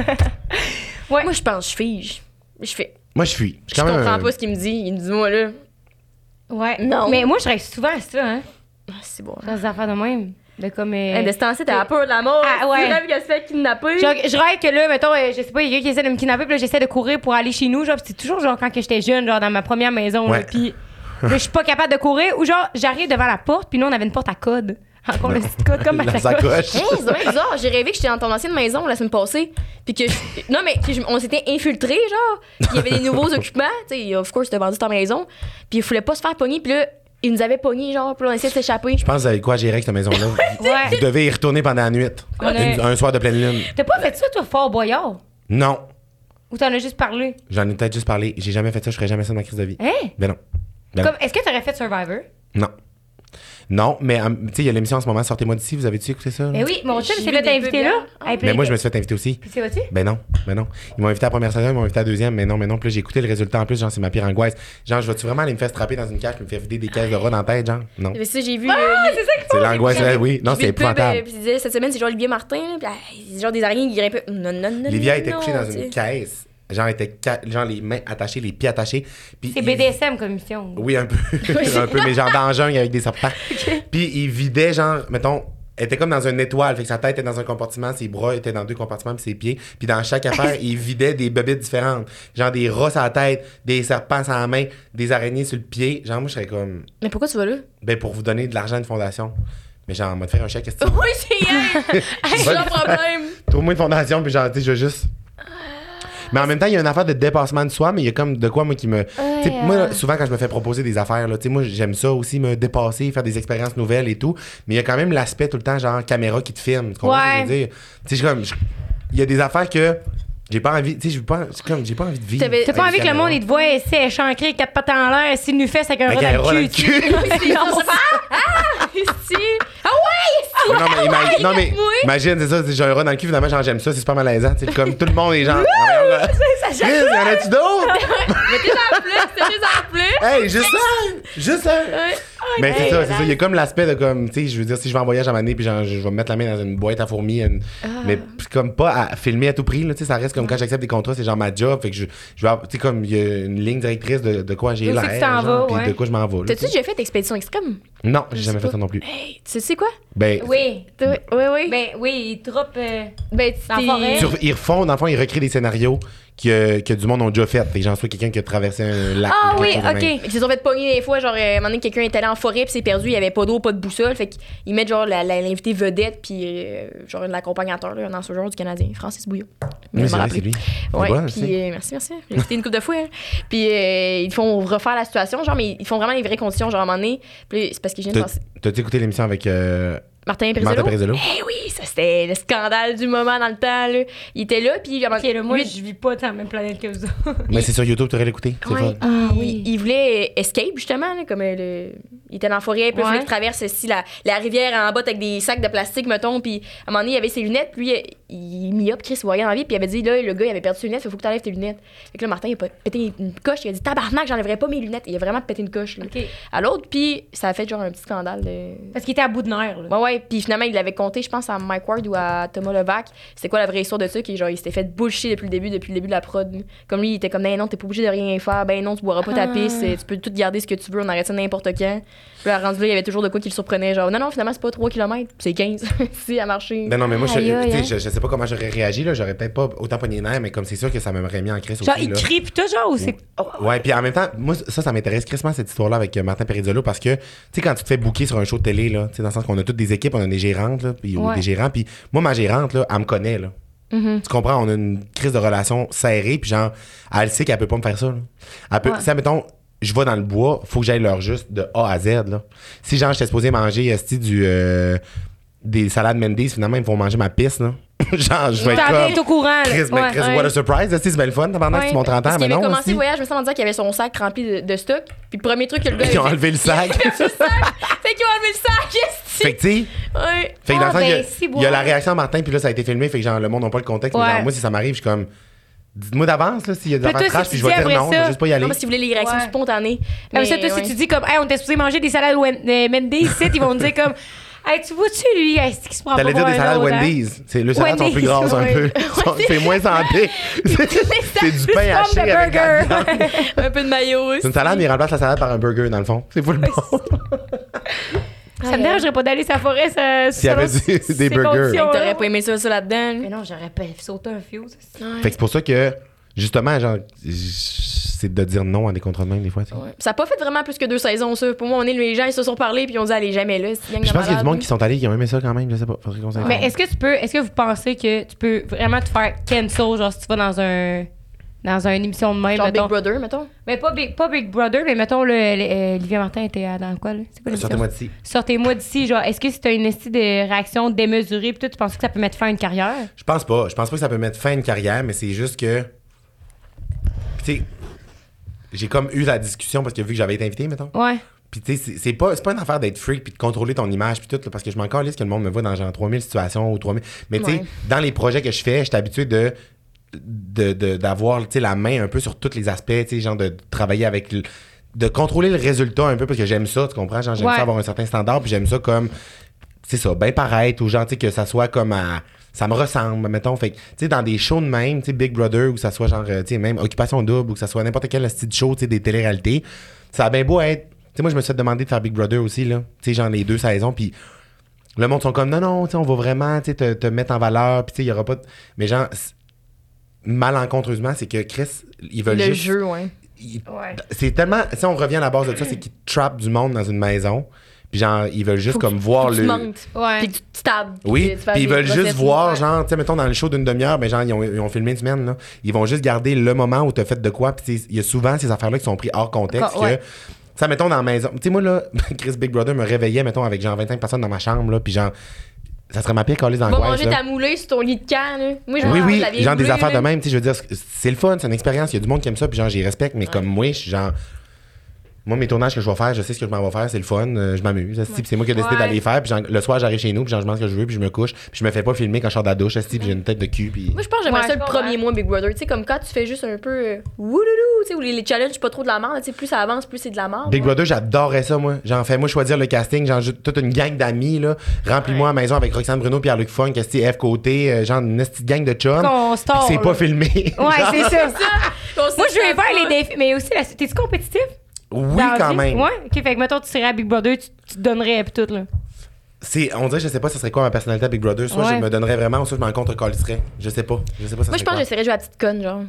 Ouais. Moi, je pense, je fige. Je fais. Moi, je fuis. Je même comprends un- pas ce qu'il me dit. Il me dit, moi, là. Ouais. Non. Mais moi, je reste souvent à ça, hein. Ah, c'est bon. Dans des affaires de même. De comme. euh, Hey, de ce temps-ci, t'as peur de la mort. Ah, ouais. Tu rêves qu'elle se fait kidnapper. Genre, je rêve que là, mettons, euh, je sais pas, il y a quelqu'un qui essaie de me kidnapper, puis là, j'essaie de courir pour aller chez nous, genre, pis c'est toujours genre quand que j'étais jeune, genre dans ma première maison, là, Ouais. puis là, je suis pas capable de courir, ou genre, j'arrive devant la porte, puis nous, on avait une porte à code. Encore le petit code comme ma La sacoche. Hey, c'est bizarre. J'ai rêvé que j'étais dans ton ancienne maison la semaine passée. Puis que. je- Non, mais je- on s'était infiltrés, genre. Puis il y avait des nouveaux occupants. Tu sais, of course, t'as vendu ta maison. Puis il voulait pas se faire pogner. Puis là, ils nous avaient pognés, genre. Là, on essayait de s'échapper. Je pense que vous avez quoi gérer avec cette maison-là. Ouais. Vous devez y retourner pendant la nuit. Une- un soir de pleine lune. T'as pas fait ça, toi, Fort Boyard? Non. Ou t'en as juste parlé? J'en ai peut-être juste parlé. J'ai jamais fait ça. Je ferais jamais ça dans ma crise de vie. Hein? Ben non. Ben non. Comme, est-ce que t'aurais fait Survivor? Non. Non, mais euh, tu sais, il y a l'émission en ce moment, Sortez-moi d'ici. Vous avez-tu écouté ça? là? Eh oui, mon chum, des t'as invité là. puis Mais moi, je me suis fait inviter aussi. Puis c'est vas-tu? Ben non, ben non. Ils m'ont invité à la première saison, ils m'ont invité à la deuxième, mais non, mais non. Puis j'ai écouté le résultat en plus, genre, c'est ma pire angoisse. Genre, je vais-tu vraiment aller me faire strapper dans une cage et me faire vider des caisses de rats dans la tête, genre? Non. Mais ça, j'ai vu. Ah, euh, c'est ça qu'il C'est l'angoisse, là, oui. Non, c'est épouvantable. Puis cette semaine, c'est genre Olivier Martin. Puis ah, c'est genre des araignées qui grimpaient. Non, non, non. Livia était couchée dans une caisse. Genre, était genre les mains attachées, les pieds attachés. Puis C'est il- BDSM comme mission. Oui, un peu. un peu, mais genre dans jungle avec des serpents. Puis il vidait, genre, mettons, elle était comme dans une étoile. Fait que sa tête était dans un compartiment, ses bras étaient dans deux compartiments, puis ses pieds. Puis dans chaque affaire, il vidait des bébites différentes. Genre des rats sur la tête, des serpents sur la main, des araignées sur le pied. Genre, moi, je serais comme, Mais pourquoi tu vas là? ben, pour vous donner de l'argent à une fondation. Mais genre, on va te faire un chèque, Oui, c'est hier. J'ai un problème. Trouve-moi une fondation, puis genre, tu sais, je veux juste. Mais en même temps, il y a une affaire de dépassement de soi, mais il y a comme de quoi, moi, qui me. Moi, souvent, quand je me fais proposer des affaires, là, tu sais, moi, j'aime ça aussi, me dépasser, faire des expériences nouvelles et tout. Mais il y a quand même l'aspect tout le temps, genre, caméra qui te filme. Tu comprends ce que je veux dire? Tu sais, je suis comme. Il y a des affaires que. J'ai pas envie, tu sais, j'ai pas, comme, j'ai pas envie de vivre. T'as pas envie que le monde, il te voit essayer échancrer, quatre pattes en l'air, s'il nous fait avec un rat dans le cul. Ici. Ah non, mais, non, imagine, c'est ça, c'est- j'ai un rat dans le cul, finalement, genre, j'aime ça, c'est super malaisant. Sais, comme tout le monde est genre. Chris, y en a-tu d'autres? Mettez-en plus, mettez-en plus. Hey, juste ça! Juste ça! Ouais. Mais c'est ça, c'est ça. Il y a comme l'aspect de comme, tu sais, je veux dire, si je vais en voyage à ma puis genre, je vais me mettre la main dans une boîte à fourmis, une- Ah. mais puis comme pas à filmer à tout prix, là, tu sais, ça reste comme quand j'accepte des contrats, c'est genre ma job, fait que je, je vais, avoir- tu sais, comme il y a une ligne directrice de, de quoi j'ai Où l'air, c'est que tu t'en genre, vas, puis ouais. de quoi je m'en vais. là, T'as-tu tu sais. déjà fait Expédition Extrême? Non, j'ai jamais fait ça non plus. Hey, tu sais quoi? Ben, Oui. Oui, oui. Ben oui, il euh, Ben, Dans la sur- ils refont, dans le fond, ils recréent des scénarios que, que du monde ont déjà fait. Fait que j'en soit quelqu'un qui a traversé un lac. Ah ou oui, ok. Ils se sont fait pogner des fois, genre, euh, un moment donné, quelqu'un est allé en forêt puis s'est perdu, il y avait pas d'eau, pas de boussole. Fait qu'ils mettent, genre, l'invité vedette puis, euh, genre, l'accompagnateur, là, un joueur du Canadien, Francis Bouillon. Oui, c'est lui. Ouais, Voilà, puis, euh, merci, merci. J'ai écouté une couple de fois. hein. Puis euh, ils font refaire la situation, genre, mais ils font vraiment les vraies conditions, genre, à un moment donné. Puis c'est parce que T'as- penser. T'as-tu écouté l'émission avec euh, Martin Martin Perizolo. Perizolo? Eh oui, ça c'était le scandale du moment dans le temps, là. Il était là, puis à un moment- Ok, là, moi, je vis pas dans la même planète que vous autres. Mais c'est sur YouTube, tu aurais l'écouté. C'est Ouais. Ah oui. Il voulait euh, escape, justement, là, comme euh, le... il était dans la forêt, puis il qu'il traverse ici, la, la rivière en bas avec des sacs de plastique, mettons, puis à un moment donné, il avait ses lunettes, puis euh, il mis up, Chris, il voyait dans la vie, puis il avait dit, là, le gars, il avait perdu ses lunettes, il faut que tu enlèves tes lunettes. Fait que là, Martin, il a pété une coche, il a dit, tabarnak, j'enlèverai pas mes lunettes. Il a vraiment pété une coche, là. À l'autre, puis ça a fait genre un petit scandale de. Parce qu'il était à bout de nerfs, là. Ouais, ouais, puis finalement, il l'avait compté, je pense, à Mike Ward ou à Thomas Levac. C'était quoi la vraie histoire de ça? Qui, genre, il s'était fait bullshit depuis le début, depuis le début de la prod. Comme lui, il était comme, ben non, t'es pas obligé de rien faire, ben non, tu boiras pas ta Ah. pisse, tu peux tout garder ce que tu veux, on arrête ça n'importe quand. Puis là, rendu là, il y avait toujours de quoi qui le surprenait, genre, non, non, finalement, c'est pas 3 km, c'est 15. si, à marcher. Ben non, mais moi, je, Aïe, aïe, tu sais, pas comment j'aurais réagi. là. J'aurais peut-être pas autant pogné les nerfs, mais comme c'est sûr que ça m'aurait mis en crise Genre, aussi. il là. crie pis tout, genre, ou c'est. Ouais, puis en même temps, moi, ça, ça m'intéresse crissement cette histoire-là avec euh, Martin Perizzolo parce que, tu sais, quand tu te fais booker sur un show de télé, là, tu sais, dans le sens qu'on a toutes des équipes, on a des gérantes, là, puis, ou Ouais. des gérants, puis moi, ma gérante, là, elle me connaît, là. Mhm. Tu comprends, on a une crise de relation serrée, puis genre, elle sait qu'elle peut pas me faire ça, là. Elle peut, Ouais. si, mettons, je vais dans le bois, faut que j'aille leur juste de A à Z, là. Si, genre, j'étais supposé manger, esti, du, euh, des salades Mendy's, finalement, ils me font manger ma pisse, là. genre, je vais être T'en comme... viens au courant, là. Chris, mais Ouais. Chris, ouais. what a surprise, c'est bien le fun, pendant que Ouais, tu montes 30 ans, parce mais qu'il avait non, commencé le voyage, je me sens dire qu'il y avait son sac rempli de, de stock. Puis le premier truc que le gars Ils ont avait enlevé le sac. fait, qu'ils ont enlevé le sac, fait que, tu sais, Ouais. Fait que dans Ah, le sens, ben, il y a- si, il la réaction à Martin, puis là, ça a été filmé, fait que genre, le monde n'a pas le contexte. Mais genre, moi, si ça m'arrive, je suis comme, dites-moi d'avance, là, s'il y a des affaires si puis je vais dire non, je vais juste pas y aller. Non, parce qu'il voulait les réactions spontanées. Mais ça, Mais, toi, si tu dis comme, hey, on était supposé manger des salades euh, Mendy's, ici, ils vont me dire comme, hey, tu vois-tu, lui, est-ce qu'il se prend pas T'allais dire des un salades autre, hein? Wendy's. C'est, le salade sont plus grasses un peu. C'est moins santé. C'est c'est du pain haché de avec un peu de maillot aussi. C'est une salade, mais il remplace la salade par un burger, dans le fond. C'est full bon. Ça me dérangerait pas d'aller sa forêt, ça. S'il y avait des- des burgers. T'aurais pas aimé ça, ça là-dedans. Mais non, j'aurais pas sauté un fio. ça. Fait que c'est pour ça que, justement, genre, c'est de dire non à des contrats de même, des fois. tu sais. Ouais. Ça a pas fait vraiment plus que deux saisons, ça. Pour moi, on est les gens, ils se sont parlé, puis on dit, allez, jamais là. je pense qu'il y a du monde qui sont allés, qui ont aimé ça quand même, je sais pas. Faudrait qu'on s'informe. Mais est-ce que tu peux, est-ce que vous pensez que tu peux vraiment te faire cancel, genre si tu vas dans un, dans une émission de même, Genre mettons? Big Brother, mettons? Mais pas Big, pas Big Brother, mais mettons, le, le- euh, Martin était dans quoi, là? C'est quoi l'émission? Sortez-moi d'ici. Sortez-moi d'ici, genre, est-ce que si t'as une esti de réaction démesurée, pis toi, tu penses que ça peut mettre fin à une carrière? Je pense pas. Je pense pas que ça peut mettre fin à une carrière, mais c'est juste que. Tu sais, j'ai comme eu la discussion parce que vu que j'avais été invité, mettons. Ouais. Puis tu sais, c'est- pas, pas une affaire d'être freak puis de contrôler ton image puis tout, là, parce que je m'en calisse que le monde me voit dans genre 3000 situations ou 3000. Mais tu sais, Ouais. dans les projets que je fais, je suis habitué de de- de- d'avoir la main un peu sur tous les aspects, tu sais, genre de travailler avec le- de contrôler le résultat un peu parce que j'aime ça, tu comprends? Genre, j'aime Ouais. ça avoir un certain standard puis j'aime ça comme c'est ça, bien paraître ou genre, tu sais, que ça soit comme à. Ça me ressemble, mettons. Fait que, tu sais, dans des shows de même, tu sais, Big Brother, ou ça soit genre, euh, tu sais, même Occupation Double, ou que ça soit n'importe quel style de show, tu sais, des téléréalités, ça a bien beau être. Tu sais, moi, je me suis fait demander de faire Big Brother aussi, là. Tu sais, genre les deux saisons, puis le monde sont comme, non, non, tu sais, on va vraiment, tu sais, te, te mettre en valeur, puis tu sais, il y aura pas de. Mais genre, malencontreusement, c'est que Chris, ils veulent Le juste. jeu, ouais. Ouais. c'est tellement. Si on revient à la base de ça, c'est qu'ils trappent du monde dans une maison. Puis genre, ils veulent juste Faut comme tu- voir le. montes. Ouais. Puis tu te tables. Oui, puis ils veulent juste voir, ouais. genre, tu sais, mettons, dans le show d'une demi-heure, ben, genre, ils ont, ils ont filmé une semaine, là. Ils vont juste garder le moment où t'as fait de quoi, puis il y a souvent ces affaires-là qui sont prises hors contexte, ouais. ça, mettons, dans la maison. Tu sais, moi, là, Chris Big Brother me réveillait, mettons, avec genre 25 personnes dans ma chambre, là, puis genre, ça serait ma pire calice Va d'angoisse, manger là. ta moulée sur ton lit de camp, là. Moi, je Oui, oui, genre des moulée, affaires là. de même, tu sais, je veux dire, c'est le fun, c'est une expérience, il y a du monde qui aime ça, puis genre, j'y respecte, mais comme moi, je suis genre, Moi, mes tournages que je vais faire, je sais ce que je m'en vais faire, c'est le fun, euh, je m'amuse. C'est moi qui ai décidé Ouais. d'aller les faire. Puis le soir, j'arrive chez nous, puis j'en- je mange ce que je veux, puis je me couche. Puis je me fais pas filmer quand je sors de la douche, puis j'ai une tête de cul. Puis... Moi, je pense que j'aimerais Ouais, ça le premier mois Big Brother. Tu sais, comme quand tu fais juste un peu euh, wouloulou, tu sais, où les, les challenges, pas trop de la merde. Tu sais, plus ça avance, plus c'est de la merde. Big. Brother, j'adorais ça, moi. J'en fais, moi, choisir le casting. J'en joue toute une gang d'amis, là. Remplis-moi à la maison avec Roxane Bruno, Pierre-Luc Funk, F Côté, euh, genre une petite gang de chums. C'est pas filmé. Ouais, c'est ça. Moi, je vais faire les défis, mais aussi, la... t'es-tu compétitif? Oui, quand même. Ouais, ok, fait que mettons, tu serais à Big Brother, tu, tu te donnerais pis tout, là. C'est, on dirait, je sais pas, ce serait quoi ma personnalité à Big Brother. Soit Ouais. je me donnerais vraiment, ou soit je m'en contre calisserais. Je sais pas. Je sais pas, ça Moi, je serait pense que j'essaierais de jouer à la petite conne, genre.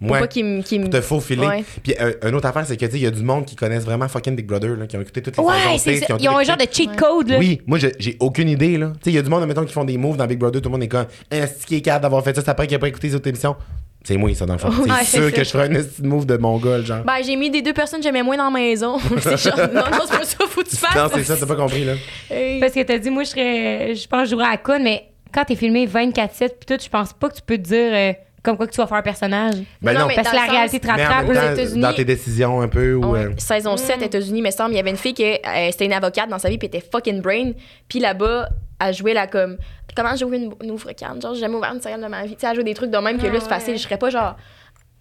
Pour Ouais. pas qu'il me. qu'il te faufiler. Ouais. Puis euh, une autre affaire, c'est que tu sais, il y a du monde qui connaissent vraiment fucking Big Brother, là, qui ont écouté toutes les Ouais, saisons ça. qui ont Ils ont un genre de cheat code, là. Oui, moi j'ai aucune idée là. Tu sais, il y a du monde mettons qui font des moves dans Big Brother, tout le monde est comme un qui est capable d'avoir fait ça, c'est après qu'il a pas écouté les autres émissions. C'est moi ça dans le fond. Ouais, c'est sûr ça. que je ferais un de move de mongol genre. Ben, j'ai mis des deux personnes que j'aimais moins dans la maison. c'est genre, non, non, c'est pas ça, faut que tu fasses. non, c'est ça, t'as pas compris là. Hey. Parce que t'as dit, moi, je serais. Je pense que je jouerais à la conne, mais quand t'es filmé 24-7 pis tout, je pense pas que tu peux te dire euh, comme quoi que tu vas faire un personnage? Ben Non, non, mais Parce que la réalité te mais rattrape. aux États-Unis- dans tes décisions un peu ou Ouais. euh, Saison 7, États-Unis, il me semble, il y avait une fille qui euh, c'était une avocate dans sa vie, puis était fucking brain. Puis là-bas, elle jouait là comme. Comment j'ai ouvert une, une ouvre-canne? Genre, j'ai jamais ouvert une céréale de ma vie. Tu sais, elle jouait des trucs de même que là, c'est Ah, facile. ouais. Je serais pas genre.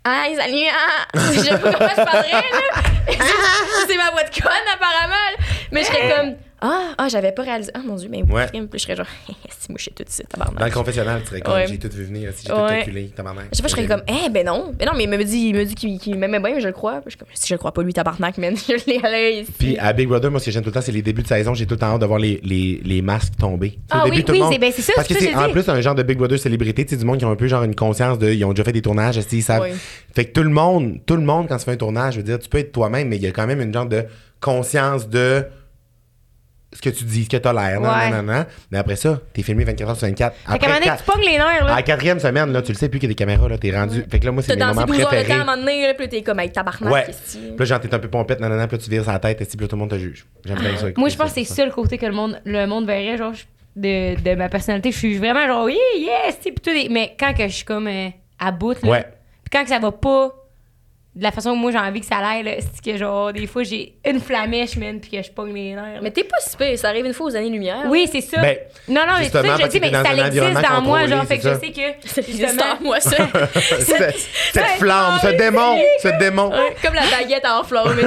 Ah, salut, ah! Je sais pas comment je parlerais, là. c'est ma voix de conne, apparemment. là. Mais je serais comme. Ah, ah j'avais pas réalisé. Ah, mon Dieu, mais Ouais. je serais genre. si, sais tout de suite, dans le tabarnak. confessionnal, tu serais comme Ouais. j'ai tout vu venir, si j'ai tout calculé, tabarnak. Je sais pas, je serais comme, eh, ben non. Mais non, mais il me dit, il me dit qu'il qu'il m'aimait bien, mais je le crois. Je suis comme, si je le crois pas, lui, tabarnak, man. Je l'ai à l'œil. Puis à Big Brother, moi, ce que j'aime tout le temps, c'est les débuts de saison. J'ai tout le temps hâte de voir les, les, les masques tomber. Ah au oui, début, oui, c'est ben, c'est ça, Parce que c'est en plus un genre de Big Brother célébrité, tu sais, du monde qui ont un peu genre une conscience de. Ils ont déjà fait des tournages, ils savent. Fait que tout le monde, tout le monde, quand tu fais un tournage, je veux dire, tu peux être toi-même, mais il y a quand même une genre de conscience de ce que tu dis, ce que t'as l'air. nan, Ouais. nan, nan, nan. Mais après ça, t'es filmé 24 heures sur 24. Fait qu'à un moment donné, quatre- tu pognes les nerfs, à là. la quatrième semaine, là, tu le sais plus qu'il y a des caméras, là, t'es rendu. Fait que là, moi, c'est T'as mes dansé moments 12 heures de préférés. temps à un moment donné, là, puis là, t'es comme, hey, tabarnak, Ouais. qu'est-ce que Puis là, genre, t'es un peu pompette, nanana, puis là, tu vires sa tête, et puis là, tout le monde te juge. J'aime bien ça. Moi, écouter je pense que c'est ça. le côté que le monde, le monde verrait, genre, je- de, de ma personnalité. Je suis vraiment genre, oui, yes, tu sais, pis tout. est- Mais quand que je suis comme euh, à bout, là, Ouais. pis quand que ça va pas de la façon que moi j'ai envie que ça aille, là, c'est que genre, des fois, j'ai une flamèche, man, pis que je pogne les nerfs. Mais t'es pas si pire, ça arrive une fois aux années-lumière. oui, c'est ça. Ben, non, non, mais c'est ça je dis, mais dans ça existe dans moi, genre, fait que je ça. sais que. C'est justement, en moi, ça. cette, cette flamme, ce démon, ce démon. comme la baguette en flamme. Mais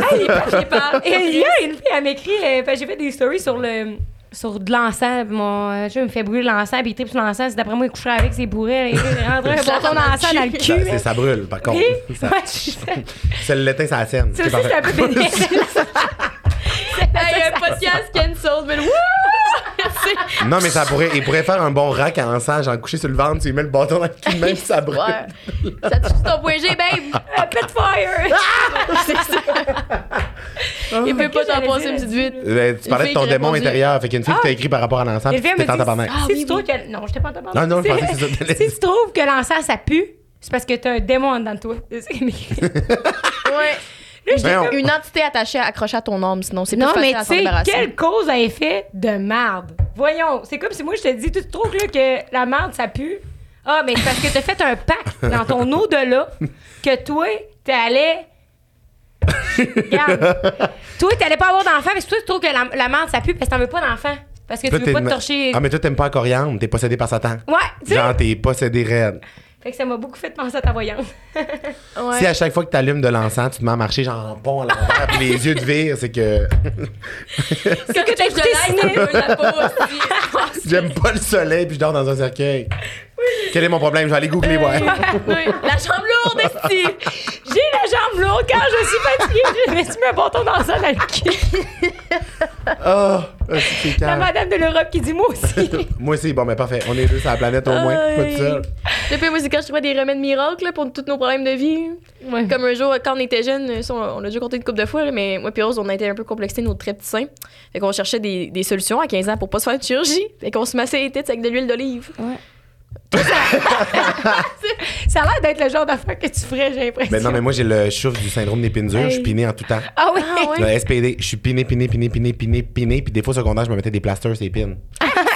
c'est pas, pas. Et hier, une fille, elle m'écrit, euh, j'ai fait des stories sur le. Sur de l'encens, mon euh, chum me fait brûler l'encens, puis il tripe sur l'encens, c'est d'après moi, il coucherait avec ses bourrées, il rentrait un bâton d'encens dans le Ça, cul. c'est- ça brûle, par contre. Ça-. C'est le latin, ça la scène. Ça C'est aussi, c'est un peu pénible. Hey, un podcast cancel, mais wouh! Non, mais ça pourrait, il pourrait faire un bon rack à l'encens, genre coucher sur le ventre, tu lui mets le bâton dans le cul, même si ça brûle. Ouais. Ça touche ton point G, babe! Un pet fire! C'est ça. Il peut pas t'en passer une petite vite. Euh, tu parlais de ton qui démon intérieur. Fait qu'il y a une fille qui t'a écrit par rapport à l'encens, puis me en tabarnak. si Ah, tu oui, trouves oui. que... Non, j'étais pas en tabarnak. Non, non, je Si- pensais que c'est ça Si tu trouves que l'encens, ça pue, c'est parce que t'as un démon en dedans de toi. Ouais. Là, Une entité attachée, accrochée à ton âme, sinon c'est plus Non, facile mais à tu s'en sais, débarrasser. quelle cause à effet de merde? Voyons, c'est comme si moi je te dis, tu trouves là, que la merde ça pue? Ah, mais c'est parce que t'as fait un pacte dans ton au-delà que toi, t'allais. Regarde. toi, t'allais pas avoir d'enfant, mais toi qui trouves que la, la merde ça pue parce que t'en veux pas d'enfant. Parce que Toi, tu veux t'es pas te torcher. Ah, mais toi, t'aimes pas la coriandre, t'es possédé par Satan. Ouais, tu sais. Genre, t'es possédé raide. Fait que ça m'a beaucoup fait penser à ta voyante. Ouais. Si à chaque fois que t'allumes de l'encens, tu te mets à marcher genre en pont à l'envers, puis les yeux de vire, c'est que C'est que t'as écouté ciné. la peau aussi. j'aime pas le soleil, puis je dors dans un cercueil. Quel est mon problème? Je vais aller googler, ouais. Oui. La chambre lourde, esti. J'ai la jambe lourde quand je suis fatiguée. Je me suis mis un bâton dans ça dans le cul. Oh, c'est La madame de l'Europe qui dit moi aussi. Moi aussi, bon, mais parfait. On est deux sur la planète au moins. Pas tout seul. Le pire, moi, c'est quand je trouvais des remèdes miracles là, pour tous nos problèmes de vie. Ouais. Comme un jour, quand on était jeunes, ça, on on l'a déjà compté une couple de fois, là, mais moi et Rose, on a été un peu complexés nos très petits seins. Fait qu'on cherchait des, des solutions à 15 ans pour pas se faire de chirurgie. Fait qu'on se massait les têtes avec de l'huile d'olive. Ça a l'air d'être le genre d'affaire que tu ferais, j'ai l'impression. Mais non, mais moi, j'ai le chouf du syndrome des pines dures. Je suis piné en tout temps. Ah oui? Ah ouais? Le SPD, je suis piné, piné, piné, piné, piné, piné. Puis des fois, au secondaire, je me mettais des plasters, ces pins.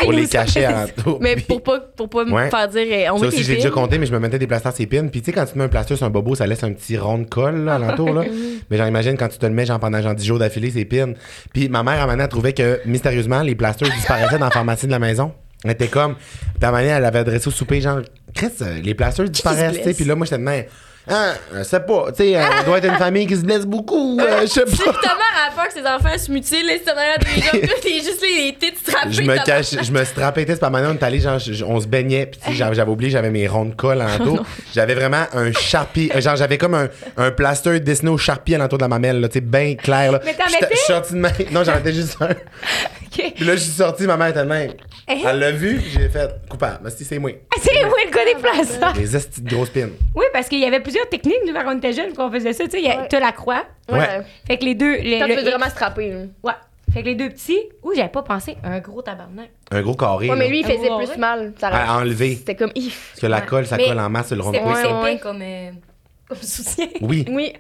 Pour les cacher à Mais pour pas, pour pas Ouais. me faire dire, eh, on Ça aussi, j'ai déjà compté, mais je me mettais des plasters, ces pins. Puis tu sais, quand tu te mets un plaster sur un bobo, ça laisse un petit rond de colle, là, alentour, là. Mais genre, imagine quand tu te le mets genre, pendant genre 10 jours d'affilée, c'est pine. Puis ma mère, à un moment trouvait que mystérieusement, les plasters disparaissaient dans la pharmacie de la maison. Elle était comme. À moment donné, elle avait adressé au souper, genre, Chris, euh, les plasters disparaissent, tu? Puis là, moi, j'étais de. Ah, je sais pas, tu sais, elle doit être une famille qui se blesse beaucoup, euh, je sais pas. ta mère a peur que ses enfants se mutilent, t'en as des gens, t'es juste les, les têtes strappées. Je me ta cache, je me strappais, sais, c'est pas maintenant, on est allé, genre, on se baignait, sais, j'avais oublié, j'avais mes ronds de colle Oh alentour. j'avais vraiment un charpie, euh, genre, j'avais comme un, un plaster dessiné au charpie alentour de la mamelle, là, tu sais, bien clair, là. Mais t'en mettais? Je suis sorti de ma... Non, j'en mettais juste un. OK. Puis là, je suis sorti, ma mère était même. Hein? Elle l'a vu, j'ai fait coupable. Mais si, c'est moi. Ah, C'est moi le gars des plasters. Les estis de grosses pines. Oui, parce qu'il y avait plusieurs techniques, nous, quand on était jeunes, qu'on faisait ça. Tu sais, il y a- Ouais. t'as la croix. Ouais. Fait que les deux. Les, Quand le tu veux X- vraiment strapper. Ouais. Fait que les deux petits. Ouh, j'avais pas pensé. Un gros tabarnak. Un gros carré. Ouais, mais lui, il faisait plus mal. Ça À enlever. C'était comme if. Parce que la colle, ça Mais colle en masse sur le rond de C'est Ouais, ouais. comme, euh, comme soutien. Oui, Oui.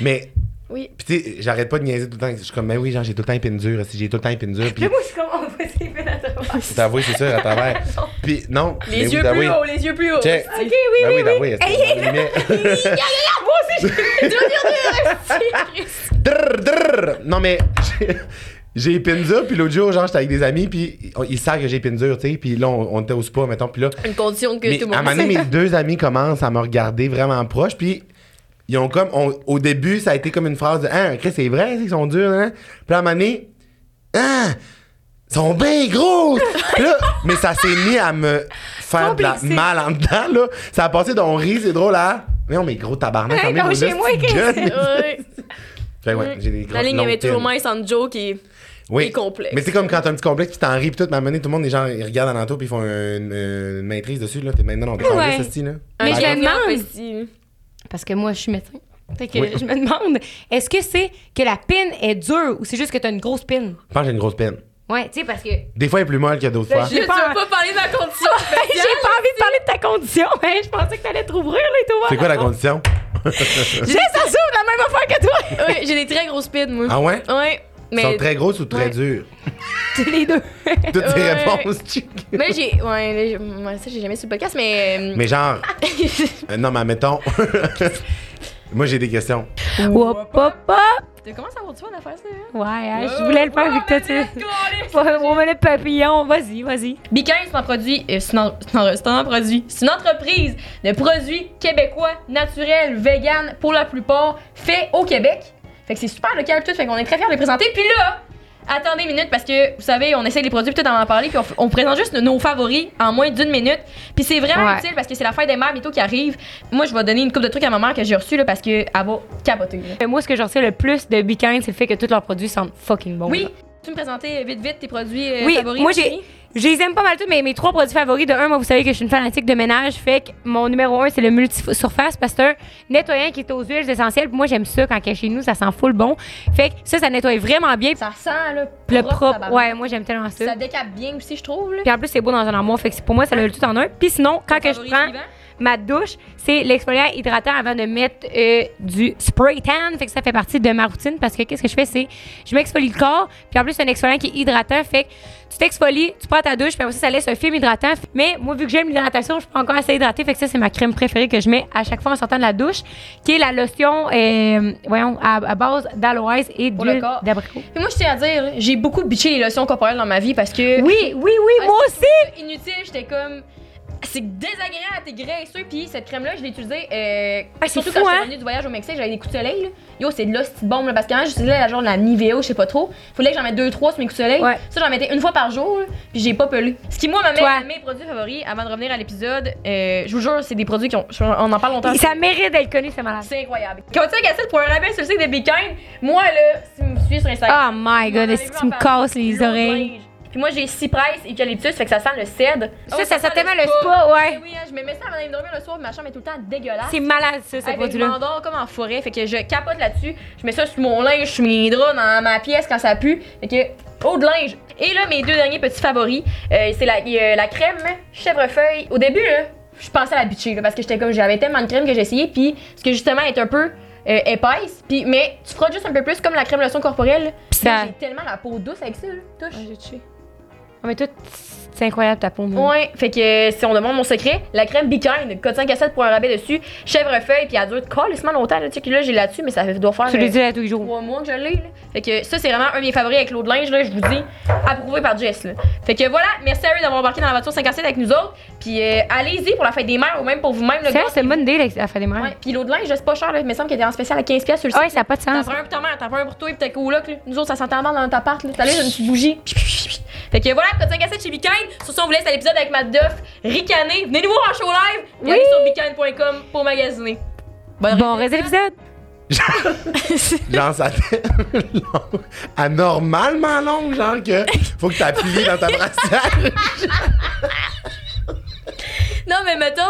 mais. Oui. Puis tu sais, j'arrête pas de niaiser tout le temps. Je suis comme, mais oui, genre, j'ai tout le temps épine dure. Si j'ai tout le temps épine dure. Puis, Mais moi, je suis comme, on voit ses à travers. c'est sûr, à travers. Puis, non. Les oui, yeux plus hauts, les yeux plus hauts. Check. Ok, oui, Ben oui, oui, oui. que dans le lumière- Moi aussi, je- drrr. Non, mais j'ai- épine dure, puis l'autre jour, genre, j'étais avec des amis, puis ils savent que j'ai épine dure, tu sais, puis là, on, on était au spa, mettons, puis là, Une condition que mais tout le à un monde moment donné, mes deux amis commencent à me regarder vraiment proche, puis ils ont comme, on- au début, ça a été comme une phrase de, ah, Chris, c'est vrai, ils sont durs, hein? Puis à un moment donné, ah, ils sont bien gros! Puis là, mais ça s'est mis à me faire de la Complexé. mal en dedans, là. Ça a passé d'on rit, c'est drôle, hein? Mais non, mais gros tabarnak, Hey, non, vos chez moi, de qu'est-ce. Ouais. Fait que ouais, j'ai des La grosses ligne longues avait toujours pines. mince entre Joe qui est. Oui. est complexe. Mais c'est comme quand t'as un petit complexe puis t'en ris pis tout, mais à un moment donné, tout le monde, les gens, ils regardent alentour puis ils font une, une maîtrise dessus, là. T'es maintenant, non, t'es Ouais. ça, style, là? Mais je gars me demande-. Parce que moi, je suis médecin. Fait que Oui. je me demande, est-ce que c'est que la pine est dure ou c'est juste que t'as une grosse pine? Je pense que j'ai une grosse peine. Ouais, tu sais, parce que Des fois, elle est plus molle que d'autres fois. j'ai Tu pas- veux pas parler de ma condition j'ai pas envie de parler de ta condition, mais je pensais que t'allais te rouvrir, là, et tout. C'est quoi la condition? J'ai ça s'ouvre la même affaire que toi! Oui, j'ai des très grosses pines, moi. Ah ouais? Ouais. Ils sont très grosses ou très Ouais. dures? C'est les deux. Toutes tes Ouais. réponses, chick. mais j'ai. Ouais, ouais, ça, j'ai jamais su le podcast, mais. euh, Mais genre, euh, non, mais admettons. Moi, j'ai des questions. Hop, hop, hop! Tu commences à avoir du fun à faire ça, hein? Ouais, hein, je voulais le faire avec toi, tu On met le papillon, vas-y, vas-y. B15, c'est un produit. euh, c'est un produit. C'est une entreprise de produits québécois, naturels, vegan, pour la plupart, fait au Québec. Fait que c'est super local tout, fait qu'on est très fiers de les présenter. Puis là, attendez une minute parce que vous savez, on essaie les produits, peut-être en parler, puis on, on présente juste nos favoris en moins d'une minute. Puis c'est vraiment Ouais. utile parce que c'est la fin des mères bientôt qui arrive. Moi, je vais donner une coupe de trucs à ma mère que j'ai reçu là parce qu'elle va capoter. là. Moi, ce que j'en sais le plus de Beacon, c'est le fait que tous leurs produits sentent fucking bon. Oui, tu me présenter vite vite tes produits euh, Oui, favoris. moi j'ai. Je les aime pas mal tous, mais mes trois produits favoris, de un, moi vous savez que je suis une fanatique de ménage, fait que mon numéro un c'est le multi-surface parce que c'est un nettoyant qui est aux huiles essentielles. Puis moi j'aime ça quand il est chez nous, ça sent full bon. Fait que ça, ça nettoie vraiment bien. Ça sent là, le propre, ouais, moi j'aime tellement ça. Ça décape bien aussi, je trouve. Là. Puis en plus c'est beau dans un armoire, fait que pour moi ça le tout en un. Puis sinon, quand que je prends? Ma douche, c'est l'exfoliant hydratant avant de mettre euh, du spray tan. Fait que ça fait partie de ma routine parce que qu'est-ce que je fais, c'est je m'exfolie le corps. Puis en plus, c'est un exfoliant qui est hydratant. Fait que tu t'exfolies, tu prends ta douche, puis après ça, ça laisse un film hydratant. Mais moi, vu que j'aime l'hydratation, je peux encore assez hydrater. Fait que ça, c'est ma crème préférée que je mets à chaque fois en sortant de la douche, qui est la lotion, euh, voyons, à, à base d'aloès et d'huile d'abricot. Puis moi, je tiens à dire, j'ai beaucoup bitché les lotions corporelles dans ma vie parce que. Oui, oui, oui, Ah, moi aussi! Inutile, j'étais comme. C'est désagréable, t'es graisseux. Puis cette crème-là, je l'ai utilisée. Euh, Ah, surtout fou, quand je hein? suis revenue du voyage au Mexique, j'avais des coups de soleil. Là. Yo, c'est de là, c'est bombe. Là, parce que quand j'utilisais la genre de la Nivea, je sais pas trop, fallait que j'en mette deux, trois sur mes coups de soleil. Ouais. Ça, j'en mettais une fois par jour. là, puis j'ai pas pelé. Ce qui, moi, Toi. à mes produits favoris avant de revenir à l'épisode. Euh, je vous jure, c'est des produits qui ont. On en parle longtemps. Ça mérite d'être connu, c'est malade. C'est incroyable. Continue à casser pour un rabais sur le site de Beacon. Moi, là, si vous me suivez sur Instagram. Oh my god, est-ce que tu me casses les oreilles? Puis moi, j'ai cypress et eucalyptus, fait que ça sent le cèdre. Ça, Oh, ça sent tellement le spa. spa, ouais. Eh Oui, hein, je me mets ça avant d'aller dormir le soir, ma chambre est tout le temps dégueulasse. C'est malade, ça, ce que je produit-là. m'endors comme en forêt, fait que je capote là-dessus. Je mets ça sur mon linge, sur mes draps, dans ma pièce quand ça pue. Fait que, eau de linge. Et là, mes deux derniers petits favoris, euh, c'est la, a la crème chèvrefeuille. Au début, là, je pensais à la bitcher, là, parce que j'étais comme, j'avais tellement de crème que j'ai essayé, puis ce que justement est un peu euh, épaisse, puis mais tu frottes juste un peu plus comme la crème lotion corporelle. là. Puis ça- J'ai tellement la peau douce avec ça, là. Touche. Ah, mais toi, C'est incroyable ta moi. Ouais, fait que euh, si on demande mon secret, la crème Be Kind, code 5 à 7 pour un rabais dessus, chèvrefeuille, puis elle dure calissement longtemps. Là, tu sais que là, j'ai là-dessus, mais ça doit faire. Tu euh, le dis à tous les jours. trois mois que je l'ai. là. Fait que ça, c'est vraiment un de mes favoris avec l'eau de linge, là, je vous dis. Approuvé par Jess, là. Fait que voilà, merci à eux d'avoir embarqué dans l'aventure 5 à 7 avec nous autres. Puis euh, allez-y pour la fête des mères ou même pour vous-même, le C'est c'est une bonne idée, la- la fin des mères. Ouais, puis l'eau de linge, c'est pas cher, là. Il me semble qu'elle était en spécial à 15$ piastres sur le site. Ouais, ça n'a pas de T'en sens. prends un pour ta mère, t'en prends un pour toi et peut-être coloc, là. Nous autres, ça s'entend dans ta appart, là. T'as l'air d'une petite bougie. Fait que voilà, code 5 à 7 chez Beacon. Sur ce, on vous laisse à l'épisode avec Matt Duff. Ricané. Venez nous voir en show live. Et allez sur beacon.com pour magasiner. Bonne Bon, reste l'épisode. Genre, ça fait long- anormalement long, genre que faut que tu appuies dans ta brassière. Non, mais mettons,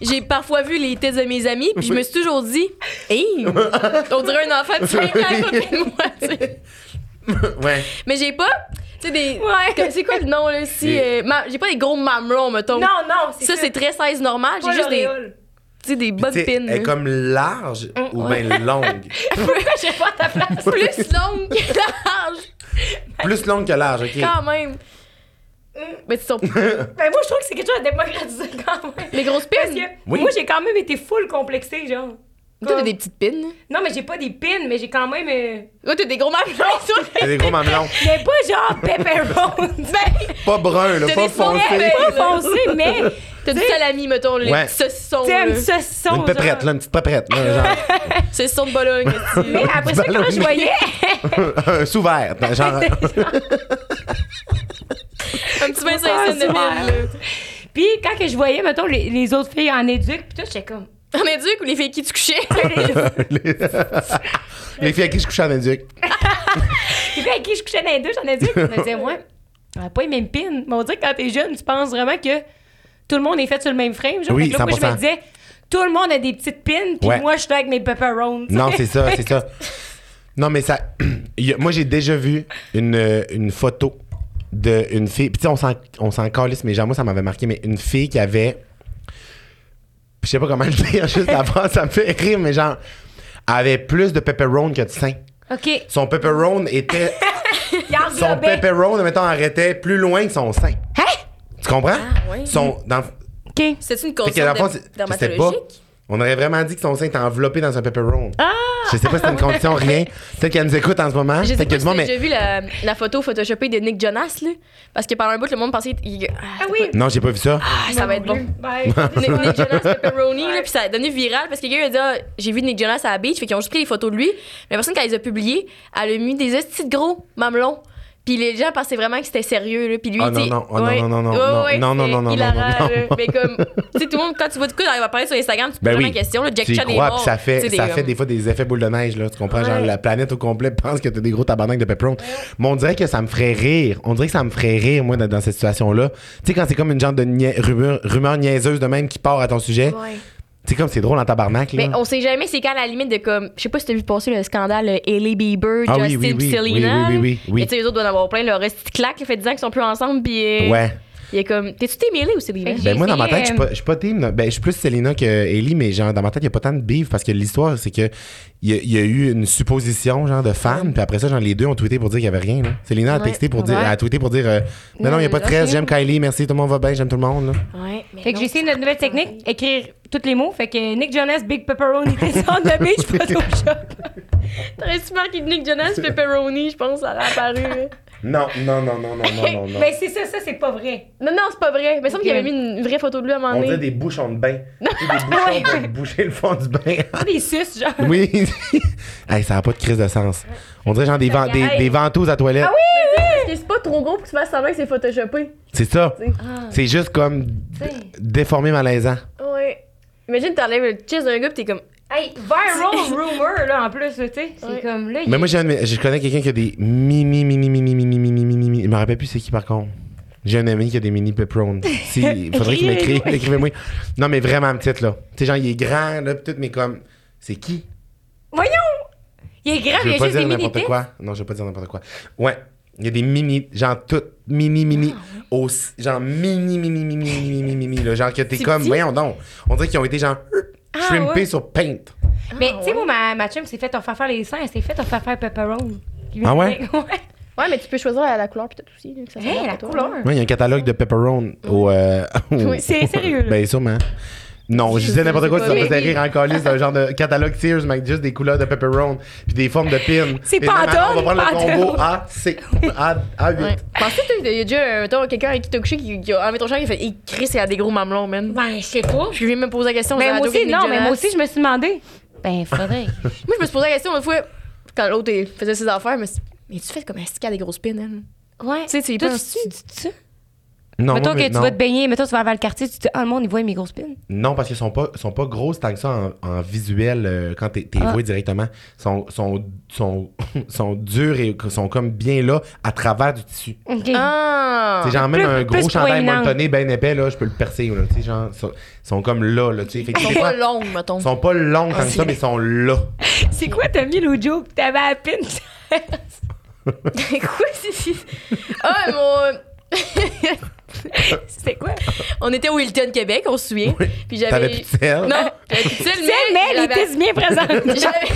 j'ai parfois vu les têtes de mes amis, puis je me suis toujours dit, hey, on dirait un enfant de 5 ans à côté de moi, tu sais. ouais. Mais j'ai pas, tu sais, des. Ouais. C'est quoi le nom, là, si. Des- euh, ma- j'ai pas des gros mamelons, mettons. Non, non, c'est Ça, c'est très size normal. J'ai juste des, tu sais, des bonnes Tu sais, pins. Elle est comme large ou bien longue. Je sais pas ta place. Plus longue que large, Plus longue que large, ok. quand même. Mais c'est son. Ben, moi, je trouve que c'est quelque chose à démocratiser quand même. Les grosses Parce pins. que Oui. moi, j'ai quand même été full complexée, genre. Toi, t'as des petites pins. là. Non, mais j'ai pas des pins, mais j'ai quand même. euh, Toi, t'as des gros mamelons, toi. C'est des gros mamelons. Mais pas genre pepperoni. ben, Pas brun, là, T'as pas des foncé. pas foncé, mais. T'as du salami, mettons, les Ouais. petits saucissons. T'aimes là. ce son. Une péprette, là, une petite péprette. Là, genre, Saucisson de Bologne. Mais après ça, quand je voyais? un sous-vert. Genre, Un petit 25 cents de mille. là. Puis quand que je voyais, mettons, les, les autres filles en éduc, puis tout, j'étais comme. En éduc ou les filles qui tu couchais? les... les filles à qui je couchais en éduc. Les filles avec qui je couchais dans les deux, j'en éduc. Je me disais, ouais, on a pas les mêmes pins. Mais on dirait que quand t'es jeune, tu penses vraiment que tout le monde est fait sur le même frame. Genre, Oui, Fait que là, moi, je 100%. me disais, tout le monde a des petites pins, puis Ouais. moi, je suis avec mes pepperones. Non, c'est ça, c'est ça. Non, mais ça. moi, j'ai déjà vu une, euh, une photo d'une fille. Puis, tu sais, on s'en- on s'en calisse, mais genre, moi, ça m'avait marqué, mais une fille qui avait. Je sais pas comment le dire, juste avant, ça me fait rire, mais genre, elle avait plus de pepperoni que de sein. OK. Son pepperoni était. Son pepperoni, mettons, arrêtait plus loin que son sein. Hein? Tu comprends? Ah, ouais. Son, dans, OK. C'est une condition dermatologique? On aurait vraiment dit que son sein était enveloppé dans un pepperoni. Ah! Je sais pas si c'était une condition, rien. Peut-être qu'elle nous écoute en ce moment. T'as mais. déjà vu la, la photo photoshopée de Nick Jonas, là? Parce que pendant un bout, le monde pensait qu'il. Ah oui. Non, j'ai pas vu ça. Ah, ça va être bon. Bye. Nick, Nick Jonas pepperoni, là, puis ça a devenu viral parce que quelqu'un a dit ah, j'ai vu Nick Jonas à la beach, fait qu'ils ont juste pris les photos de lui. Mais la personne, quand ils ont publié, elle a mis des de gros mamelons. Puis les gens pensaient vraiment que c'était sérieux, là. Puis lui, Ah, tu sais, non, non, oh, non, ouais, non, non, non, non, ouais, non, non, non, non, non, non. Mais comme, tu sais, tout le monde, quand tu vois du coup, il va apparaître sur Instagram, tu te Ben poses oui. la question, là. Jack Chan est mort. ça fait, ça des, fait des fois des effets boule de neige, là. Tu comprends? Genre, la planète au complet pense que t'as des gros tabarnak de pepperoni. Mais on dirait que ça me ferait rire. On dirait que ça me ferait rire, moi, dans, dans cette situation-là. Tu sais, quand c'est comme une genre de nia- rumeur, rumeur niaiseuse de même qui part à ton sujet. C'est comme c'est drôle en tabarnak, là. Mais on sait jamais c'est quand la limite de comme je sais pas si t'as vu passer le scandale Hailey Bieber, Ah oui, Justin oui, oui, puis Selena. oui, oui, oui, oui, oui. Mais tu sais les autres doivent en avoir plein, leur reste claque, fait 10 ans qu'ils sont plus ensemble puis euh, Ouais. Il est comme t'es-tu team Hailey ou que Ben moi dans ma tête, je suis pas, je suis pas team. Ben je suis plus Selena que Ellie, mais genre dans ma tête, il y a pas tant de beef parce que l'histoire c'est que il y, a- il y a eu une supposition genre de fan, puis après ça genre les deux ont tweeté pour dire qu'il y avait rien là. Selena a Ouais. texté pour dire Ouais. a tweeté pour dire euh, non non, il y a pas de ok. stress, j'aime Kylie, merci, tout le monde va bien, j'aime tout le monde là. Ouais, mais Fait que j'ai essayé notre nouvelle technique, écrire tous les mots. Fait que Nick Jonas, Big Pepperoni, descend de beach, Photoshop. T'aurais-tu marqué Nick Jonas pepperoni, je pense ça aurait apparu. Non, non non non non non non non. Mais c'est ça, ça, c'est pas vrai. non non, c'est pas vrai. Mais il me semble qu'il avait mis une vraie photo de lui à un moment On donné. dirait des bouchons de bain. Tu sais, des bouchons pour boucher le fond du bain. Pas des suces, genre. oui. hey, ça a pas de crise de sens. On dirait genre des, vent- des, des ventouses à toilette. Ah oui, Parce que c'est pas trop gros pour que tu fasses semblant que c'est photoshopé. C'est ça. Ah. C'est juste comme déformé malaisant. Ouais. Imagine t'enlèves le chest d'un gars pis t'es comme Hey, viral rumor, là, en plus, tu sais. C'est Ouais. comme là. il- Mais moi, j'ai je connais quelqu'un qui a des mini, mini, mini, mini, mini, mini, mini, mini. Je me rappelle plus c'est qui par contre. J'ai un ami qui a des mini pepperoni. Si, il faudrait qu'il m'écrive. Écrivez-moi. Non, mais vraiment petite, là. Tu sais, genre, il est grand, là, tout, mais comme. C'est qui? Voyons! Il est grand, Je il a pas juste des dire mini n'importe tits. quoi. Non, je veux pas dire n'importe quoi. Ouais. Il y a des mini, genre toutes mini, mini, genre mini, mini, mini, mini, mini, mini, mini, là. Genre que t'es comme, petit? voyons donc. On dirait qu'ils ont été genre, Ah, shrimpés ouais. sur paint. Mais Ah, tu sais, ouais. moi, ma, ma chum s'est fait faire faire les seins, elle s'est fait faire faire pepperoni. Ah ouais? ouais. Ouais, mais tu peux choisir la, la couleur peut-être aussi. là, que ça Hey, s'adapte la toi. couleur? Ouais, il y a un catalogue de pepperoni au. euh, Oui, C'est sérieux, là. Ben, sûrement. Non, je disais n'importe quoi, ça me faisait mais- rire en calice d'un genre de catalogue Sears, mais avec juste des couleurs de pepperoni, puis des formes de pin. C'est Pantone, On va prendre le combo A, C, A, A8. Ouais. Penses-tu qu'il y a déjà euh, quelqu'un avec qui t'as couché qui, qui a enlevé ton chien qui a fait Et Chris, il a des gros mamelons, man. Ben, je sais pas. Je lui ai même posé la question. Ben, à moi aussi, non, mais moi aussi, je me suis demandé. Ben, faudrait. Moi, je me suis posé la question une fois quand l'autre faisait ses affaires. Mais, mais tu fais comme un stick à des grosses pins, elle. Ouais. Tu sais, tu y Toi, Non, mettons moi, mais que tu non. vas te baigner, mettons que tu vas vers le quartier, tu te dis, ah, le monde, il voit mes grosses pines. Non, parce qu'ils sont pas, sont pas grosses tant que ça en, en visuel euh, quand t'es t'es Ah. voué directement. Sont, sont, sont, sont durs et sont comme bien là à travers du tissu. OK. Ah! C'est genre même plus- un gros chandail molletonné bien épais, là, je peux le percer. Là, tu sais, genre, sont, sont comme là, là, tu sais. Fait Ils sont pas longs, mettons. ils sont pas longs tant que ça, mais ils sont là. C'est quoi, t'as mis l'autre joke? T'avais la pine. Quoi, c'est. Ah, mon. C'était quoi? On était au Hilton, Québec, on se souvient. Puis j'avais. T'avais plus de sel? Non, j'avais plus de sel, Mais, mais était bien présente. J'avais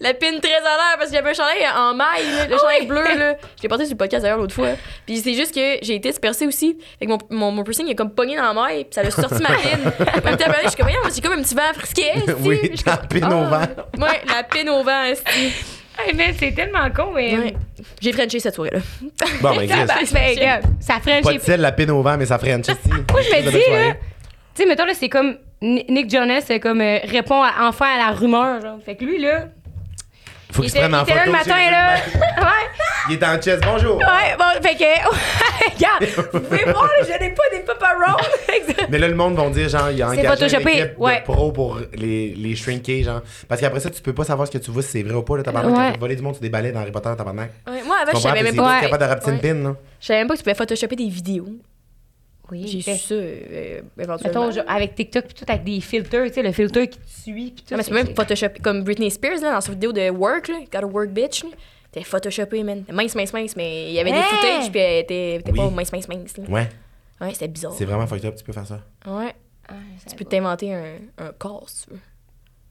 la pine très en l'air parce que j'avais un chandail en maille, là, le chandail bleu. Là. Je l'ai porté sur le podcast d'ailleurs l'autre fois. Puis c'est juste que j'ai été dispersée aussi. Fait que mon, mon, mon piercing il a comme pogné dans la maille, puis ça a sorti ma pine. En même temps, je suis comme, Voyons, j'ai comme un petit vent frisquet. Oui, Puis je suis la pine au Ah. vent. Ouais, la pine au vent. Hey, mais c'est tellement con, mais. Ouais. J'ai frenché cette soirée-là. Bon, ben, Ça, Chris, ben, ben, ça freine pas chez de sel, la pine au vent, mais ça freine. Moi, je me dis, là, tu sais, mettons, là, c'est comme Ni- Nick Jonas, c'est comme euh, répond à- enfin à la rumeur, genre. Fait que lui, là, Faut il qu'il se prenne en il était photo. là le matin, là. ouais. Il est en chest. Bonjour. Ouais, bon, fait que, regarde, vous pouvez voir, je n'ai pas des paparons. Mais là, le monde vont dire, genre, il y a engagé une équipe ouais. de pros pour les, les shrinker, genre. Parce qu'après ça, tu peux pas savoir ce que tu vois, si c'est vrai ou pas, là, tabarnak. Ouais. Tu voler du monde sur des balais dans Harry Potter, tabarnak. Ouais, moi, avant, Tu je savais même pas. Ouais. capable de une pin, là. Je savais même pas que tu pouvais photoshopper des vidéos. Oui, J'ai su ça euh, éventuellement. Mettons, genre, avec TikTok, pis tout, avec des filters, tu sais, le filter qui te suit, pis tout. Ah, mais c'est- même photoshopper comme Britney Spears là, dans sa vidéo de Work, là, Gotta Work Bitch. T'es photoshopé, man. Mince, mince, mince, mais il y avait des Hey! footage, puis elle était, elle était Oui. pas mince, mince, mince. Là. Ouais, Ouais, c'était bizarre. c'est vraiment fucked up, tu peux faire ça. Ouais. Ah, ça Tu peux t'inventer un, un corps, si tu veux.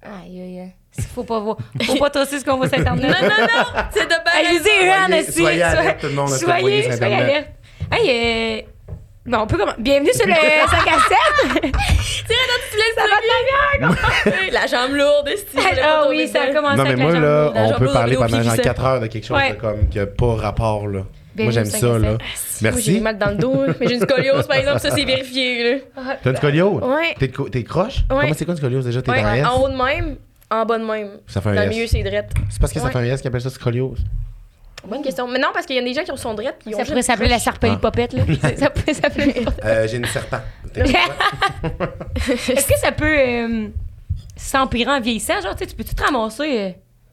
Aïe, aïe, aïe. Faut pas voir. Faut pas tosser ce qu'on voit sur Internet. non, non, non! C'est de dis, Ryan, Soyez- soyez alerte, tout le monde, Soyez, soyez alerte. Hey, euh... Bon, on peut comment... Bienvenue sur le 5 à 7. Ça va de la La jambe lourde. Ah oui, ça a commencé Non, mais avec moi, la jambe là, lourde. la on jambe peut lourde parler pendant pied genre glissant. 4 heures de quelque chose Ouais. de comme qui a pas rapport, là. Bienvenue Moi, j'aime sur ça, 5 à là. 7. Moi, j'ai Merci. mal dans le dos, mais j'ai une scoliose, par exemple, ça, c'est vérifié, là. T'as une scoliose? Ouais. T'es co- T'es croche? Ouais. Comment c'est quoi une scoliose déjà? T'es Ouais, dans S? en haut de même, en bas de même. Ça fait un Dans le S. milieu, c'est drette. C'est parce que ça Ouais. fait un S qui appelle ça scoliose. Bonne question. Mais non, parce qu'il y a des gens qui sont drettes, puis ils ont Ça pourrait s'appeler la Ah. sarpellie popette, là. ça pourrait s'appeler... Euh, J'ai une serpent. Est-ce que ça peut euh, s'empirer en vieillissant? Genre, tu sais, tu peux-tu te ramasser? euh?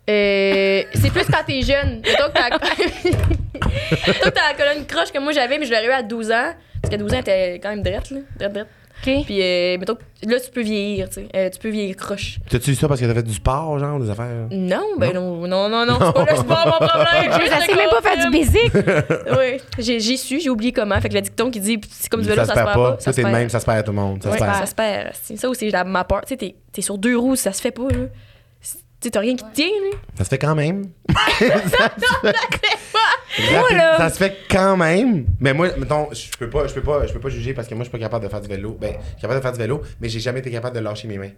Euh, c'est plus quand t'es jeune. Mettons que t'as Toi, t'as la colonne croche que moi j'avais, mais je l'ai eu à 12 ans. Parce qu'à 12 ans, t'es quand même drette, là. Drette, drette. Puis, euh, mettons, là, tu peux vieillir, tu sais. Euh, tu peux vieillir croche. T'as-tu eu ça parce que t'as fait du sport, genre, des affaires? Non, ben non, non, non, non. C'est pas le sport, mon problème. Je sais même pas faire du basic. Oui, j'ai j'ai su, j'ai oublié comment. Fait que le dicton qui dit c'est comme du vélo, ça ça, se perd pas. Ça c'est le perd. même, ça se perd à tout le monde. Ça Ouais, se perd. ça se perd. C'est ça aussi, ma peur. Tu sais, t'es- t'es sur deux roues, ça se fait pas, là. Tu sais, t'as rien qui te tient, là. Ça se fait quand même. ça, se fait... Rapide- là. ça se fait quand même. Mais moi, mettons, je peux pas, je peux pas, je peux pas juger parce que moi, je suis pas capable de faire du vélo. Ben, je suis capable de faire du vélo, mais j'ai jamais été capable de lâcher mes mains.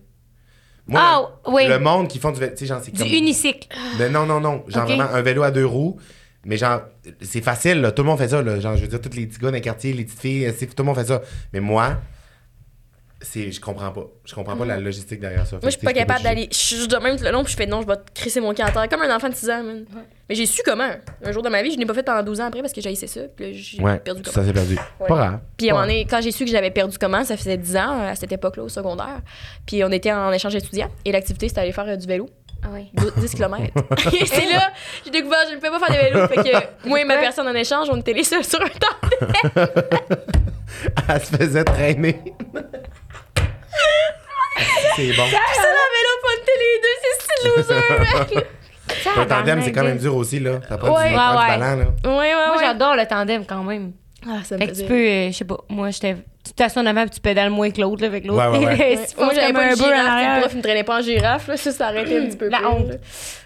Moi, Ah, oui. le monde qui font du vélo, tu sais, genre, c'est Du comme. unicycle. Ben non, non, non. Genre vraiment un vélo à deux roues. Mais genre, c'est facile, là. Tout le monde fait ça, là. Genre, je veux dire, tous les petits gars dans le quartier, les petites filles, tout le monde fait ça. Mais moi, je comprends pas. Je comprends pas la logistique derrière ça. Moi, je suis pas capable peux d'aller. Je suis de même tout le long, puis je fais non, je vais te crisser mon camp à terre, comme un enfant de 6 ans, man. Mais j'ai su comment. Un jour de ma vie, je n'ai pas fait pendant 12 ans après parce que j'ai essayé ça, puis là, j'ai Ouais, perdu comment. ça s'est perdu. Ouais. Pas grave. Puis à un Pas moment donné, quand j'ai su que j'avais perdu comment, ça faisait 10 ans à cette époque-là, au secondaire. Puis on était en échange étudiant et l'activité, c'était aller faire euh, du vélo. Ah oui. 10 km. et c'est là, j'ai découvert que je ne pouvais pas faire de vélo. Fait que moi et ma personne en échange, on était les seuls sur un temps. Elle se faisait traîner. c'est bon. Ça, la vélo, pas était les deux, c'est style loser, man. Le tandem, c'est quand même dur aussi, là. Ça prend Ouais. du, Ouais, ouais. ballon, là. Ouais, ouais, Moi, j'adore le tandem quand même. Ah, ça me Fait que tu peux, euh, je sais pas, moi, j'étais tu t'assois en avant puis tu pédales moins que l'autre, là, avec l'autre. Ouais, ouais, ouais. Moi, j'avais pas un de bœuf en girafe, puis le prof, il me traînait pas en girafe, là, ça, ça arrêtait un petit peu La plus, honte. là.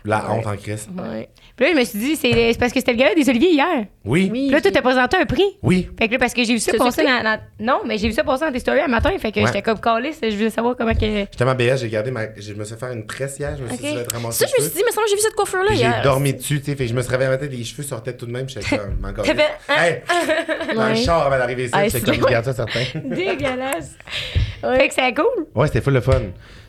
La honte en crise. Ouais. Puis là, je me suis dit, c'est c'est parce que c'était le gala des Oliviers hier. Oui. Oui. Puis là, tu t'as présenté un prix. Oui. Fait que là, parce que j'ai vu ça passer dans, dans- Non, mais j'ai vu ça passer dans tes stories un matin. Fait que Ouais. j'étais comme caliste. Je voulais savoir comment que. J'étais à ma BS, j'ai gardé ma. Je me suis fait faire une tresse hier, je me suis Ok. dit, je vais te ramasser. Ça, je me suis dit, mais ça, j'ai vu cette coiffure-là hier. j'ai dormi dessus, tu sais. Fait que je me suis réveillé matin, les cheveux sortaient tout de même. J'étais comme, encore. T'avais- Hey! Dans le char avant d'arriver ici, Ah, j'étais c'est- comme, regarde ça, certain. Dégueulasse. Fait que c'est cool. Ouais, c'était full le fun.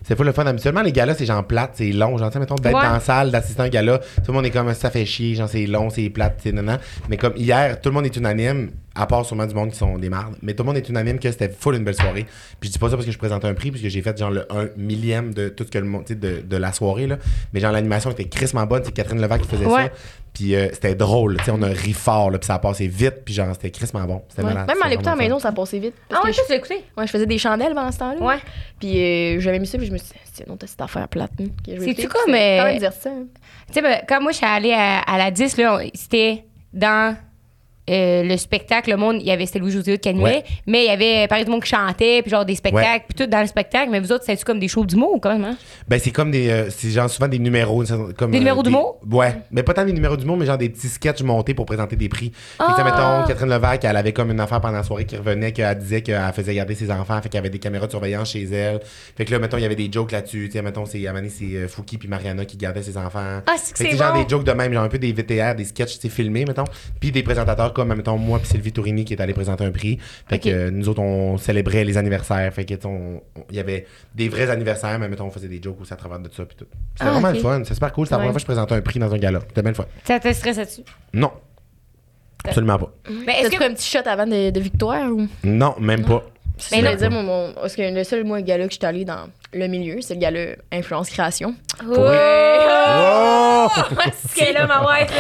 C'était full le fun. Habituellement, les galas, c'est genre plate, c'est long. Genre, mettons, d'être Ouais. dans la salle, d'assister à un gala, tout le monde est comme, ça fait chier, genre, c'est long, c'est plate, c'est nanan. Mais comme hier, tout le monde est unanime, à part sûrement du monde qui sont des mardes, mais tout le monde est unanime que c'était full une belle soirée. Puis je dis pas ça parce que je présente un prix, puisque j'ai fait genre le 1 millième de tout ce que le monde, de, de la soirée, là. Mais genre, l'animation était crissement bonne, c'est Catherine Levac qui faisait Ouais. ça. Puis euh, c'était drôle, tu sais, on a ri fort, là, puis ça a passé vite, puis genre, c'était crissement bon. C'était Ouais. malade. Même en l'écoutant à la maison, ça passait vite. Parce Ah ouais, que ça, je, tu l'as écouté? ouais, je faisais des chandelles pendant ce temps-là. Ouais. Puis euh, j'avais mis ça, puis je me suis dit, c'est non, t'as cette affaire plate. hein, C'est-tu comme, euh, divertissant. hein. Tu sais, ben, quand moi, je suis allée à, à la 10, là, c'était dans euh, le spectacle. Le monde, il y avait, c'était Louis-José Hood qui animait, Ouais. mais il y avait, par exemple, qui chantait, puis genre des spectacles, puis tout dans le spectacle. Mais vous autres, c'était-tu comme des shows d'humour ou comment? hein? Ben, c'est comme des. euh, c'est genre souvent des numéros. Comme, Des euh, numéros d'humour? Ouais. Mais pas tant des numéros d'humour, mais genre des petits sketchs montés pour présenter des prix. Tu Ah! mettons, Catherine Levac, elle avait comme une affaire pendant la soirée qui revenait, qu'elle disait qu'elle faisait garder ses enfants, fait qu'il y avait des caméras de surveillance chez elle. Fait que là, mettons, il y avait des jokes là-dessus. Tu sais, mettons, c'est, donné, c'est euh, Fouki puis Mariana qui gardaient ses enfants. Ah, c'est que Fait que c'est c'est genre bon. des jokes de même, genre un peu des VTR, des sketchs, tu sais, filmés, mettons. Puis des présentateurs comme, mettons, moi puis Sylvie Tourini qui est allé présenter un prix. Fait que euh, nous autres, on célébrait les anniversaires. Fait que, il y avait des vrais anniversaires, mais mettons, on faisait des jokes aussi à travers de ça. Puis tout. C'était Ah, vraiment ok. le fun. C'est super cool. C'était la première fois que je présentais un prix dans un gala. C'était bien le fun. Ça te là-dessus? Non. Absolument pas. Mais est-ce que. un petit shot avant de, de victoire ou? Non, même pas. Mais Mais là, dire, mon, mon- parce que le seul moi, gala que je suis allée dans le milieu, c'est le gala Influence Création. Oh! Wow! C'est là, ma wife.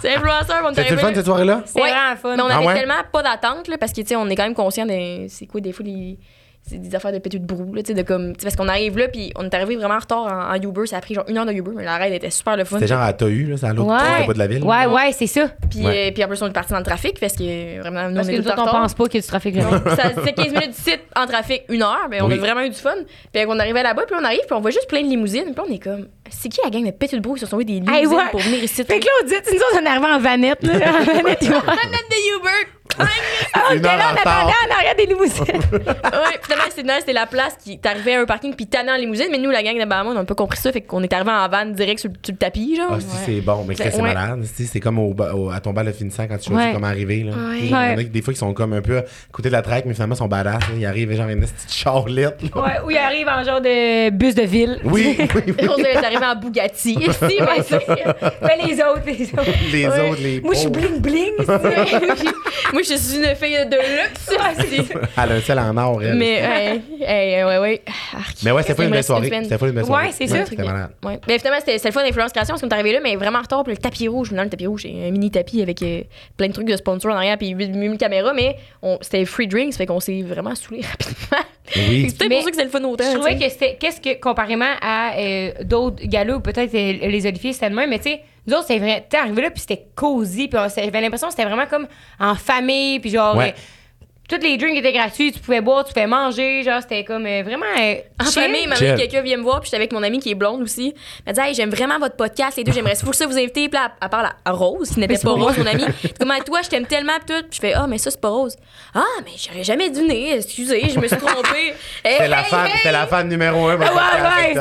C'est influenceur, on est C'était le fun là. cette soirée-là? C'est Ouais. vraiment fun. Mais on Ah avait ouais? tellement pas d'attente, là, parce que, tu sais, on est quand même conscient de. C'est quoi, des fois, les. C'est des affaires de pétu de brou, là, tu sais, de comme. tu sais, Parce qu'on arrive là, puis on est arrivé vraiment en retard en, en Uber. Ça a pris genre une heure de Uber, mais la ride était super le fun. C'était genre à Tahu, là, c'est à l'autre Ouais. bout de la ville. Ouais, ouais, c'est ça. Puis, Ouais. euh, puis en plus, on est parti dans le trafic, parce que vraiment, nous, Parce on que est nous en autres, on pense pas qu'il y a du trafic là. C'est 15 minutes d'ici en trafic, une heure, mais on Oui. a vraiment eu du fun. Puis on arrivait là-bas, puis on arrive, puis on voit juste plein de limousines, puis on est comme, c'est qui la gang de pétu de brou qui se sont mis des limousines Hey, ouais. pour venir ici? Fait que là, on tu nous autres, on est arrivé en vanette, là. En vanette. Planète de Uber! On était là, on attendait en arrière des limousines. ouais, finalement, c'était nice, c'était la place qui t'arrivait à un parking, puis t'allais en limousine, mais nous, la gang de Bahamas, on a pas compris ça, fait qu'on est arrivé en van direct sur, le- sur le tapis, genre. Ah, si, c'est bon, mais C'est- c'est ouais. malade. Si, C'est comme au, à ton bal de finissant quand tu choisis Ouais. comment arriver. Là. Ouais. Il y en a des fois qui sont comme un peu à côté de la traque, mais finalement ils sont badass. là. Ils arrivent genre une petite charlette. Ouais, où il arrive en genre de bus de ville. Oui, oui, oui. En Bugatti. si, mais c'est. Mais les autres, les autres. Les Ouais. autres, les Moi, je suis pauvres. bling bling. Moi, je suis une fille de luxe. Elle a un sel en or, elle. mais, hey, ouais, ouais. Arc. Mais ouais, c'était pas une belle soirée. C'était pas une belle soirée. Ouais, c'est ça. C'était malade. Ouais. Mais finalement, c'était le fun d'influence création parce qu'on est arrivé là, mais vraiment en retard. Puis le tapis rouge, maintenant, le tapis rouge, c'est un mini tapis avec euh, plein de trucs de sponsor en arrière, puis 8000 caméras, mais on- c'était free drinks, fait qu'on s'est vraiment saoulé rapidement. Oui. c'est peut-être pour ça que c'est le fun autant. Je trouvais que c'était. Qu'est-ce que, comparément à euh, d'autres galas ou peut-être euh, les Oliviers, c'était même, mais tu sais, nous autres, c'est vrai. T'es arrivé là, puis c'était cosy, puis on- j'avais l'impression que c'était vraiment comme en famille, puis genre. Ouais. Tous les drinks étaient gratuits, tu pouvais boire, tu pouvais manger, genre, c'était comme euh, vraiment. euh, En chill. famille, ma Chill. quelqu'un vient me voir, puis j'étais avec mon amie qui est blonde aussi. Elle m'a dit, hey, j'aime vraiment votre podcast, les deux, j'aimerais faut ça vous inviter. Puis là, à part la Rose, qui n'était pas pas Rose, mon amie. Comment toi, je t'aime tellement, pis tout. Puis je fais, ah, mais ça, c'est pas Rose. Ah, mais j'aurais jamais dû venir, excusez, je me suis trompée. Hey, C'est la fan, hey! c'est la fan numéro un. ouais, ouais,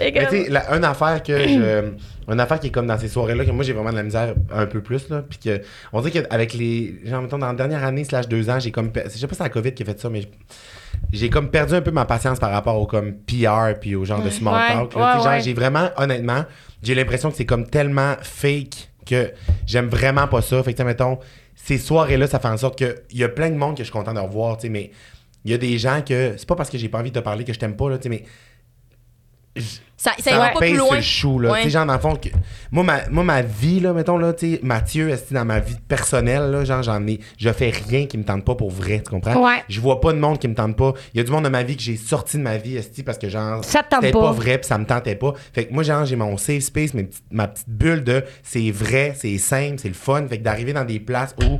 Mais tu sais, une affaire que je. Une affaire qui est comme dans ces soirées-là, que moi j'ai vraiment de la misère un peu plus, là. Puis que. On dirait qu'avec les. Genre, mettons, dans la dernière année, slash deux ans, j'ai comme. Je sais pas si c'est la COVID qui a fait ça, mais. J'ai comme perdu un peu ma patience par rapport au comme PR puis au genre de small Ouais, talk. là. ouais, genre, ouais. j'ai vraiment, honnêtement, j'ai l'impression que c'est comme tellement fake que j'aime vraiment pas ça. Fait que, mettons, ces soirées-là, ça fait en sorte que il y a plein de monde que je suis content de revoir, tu sais, mais il y a des gens que. C'est pas parce que j'ai pas envie de te parler que je t'aime pas, là, tu sais, mais Ça, ça me pas plus loin. le chou, là. Ouais. Tu sais, genre, dans le fond, que, moi, ma, moi, ma vie, là, mettons, là, tu sais, Mathieu, est dans ma vie personnelle, là, genre, j'en ai, je fais rien qui me tente pas pour vrai, tu comprends? Ouais. Je vois pas de monde qui me tente pas. Il y a du monde de ma vie que j'ai sorti de ma vie, esti, parce que, genre, Ça te tente c'était pas. pas vrai, puis ça me tentait pas. Fait que moi, genre, j'ai mon safe space, mes petites- ma petite bulle de c'est vrai, c'est simple, c'est le fun. Fait que d'arriver dans des places où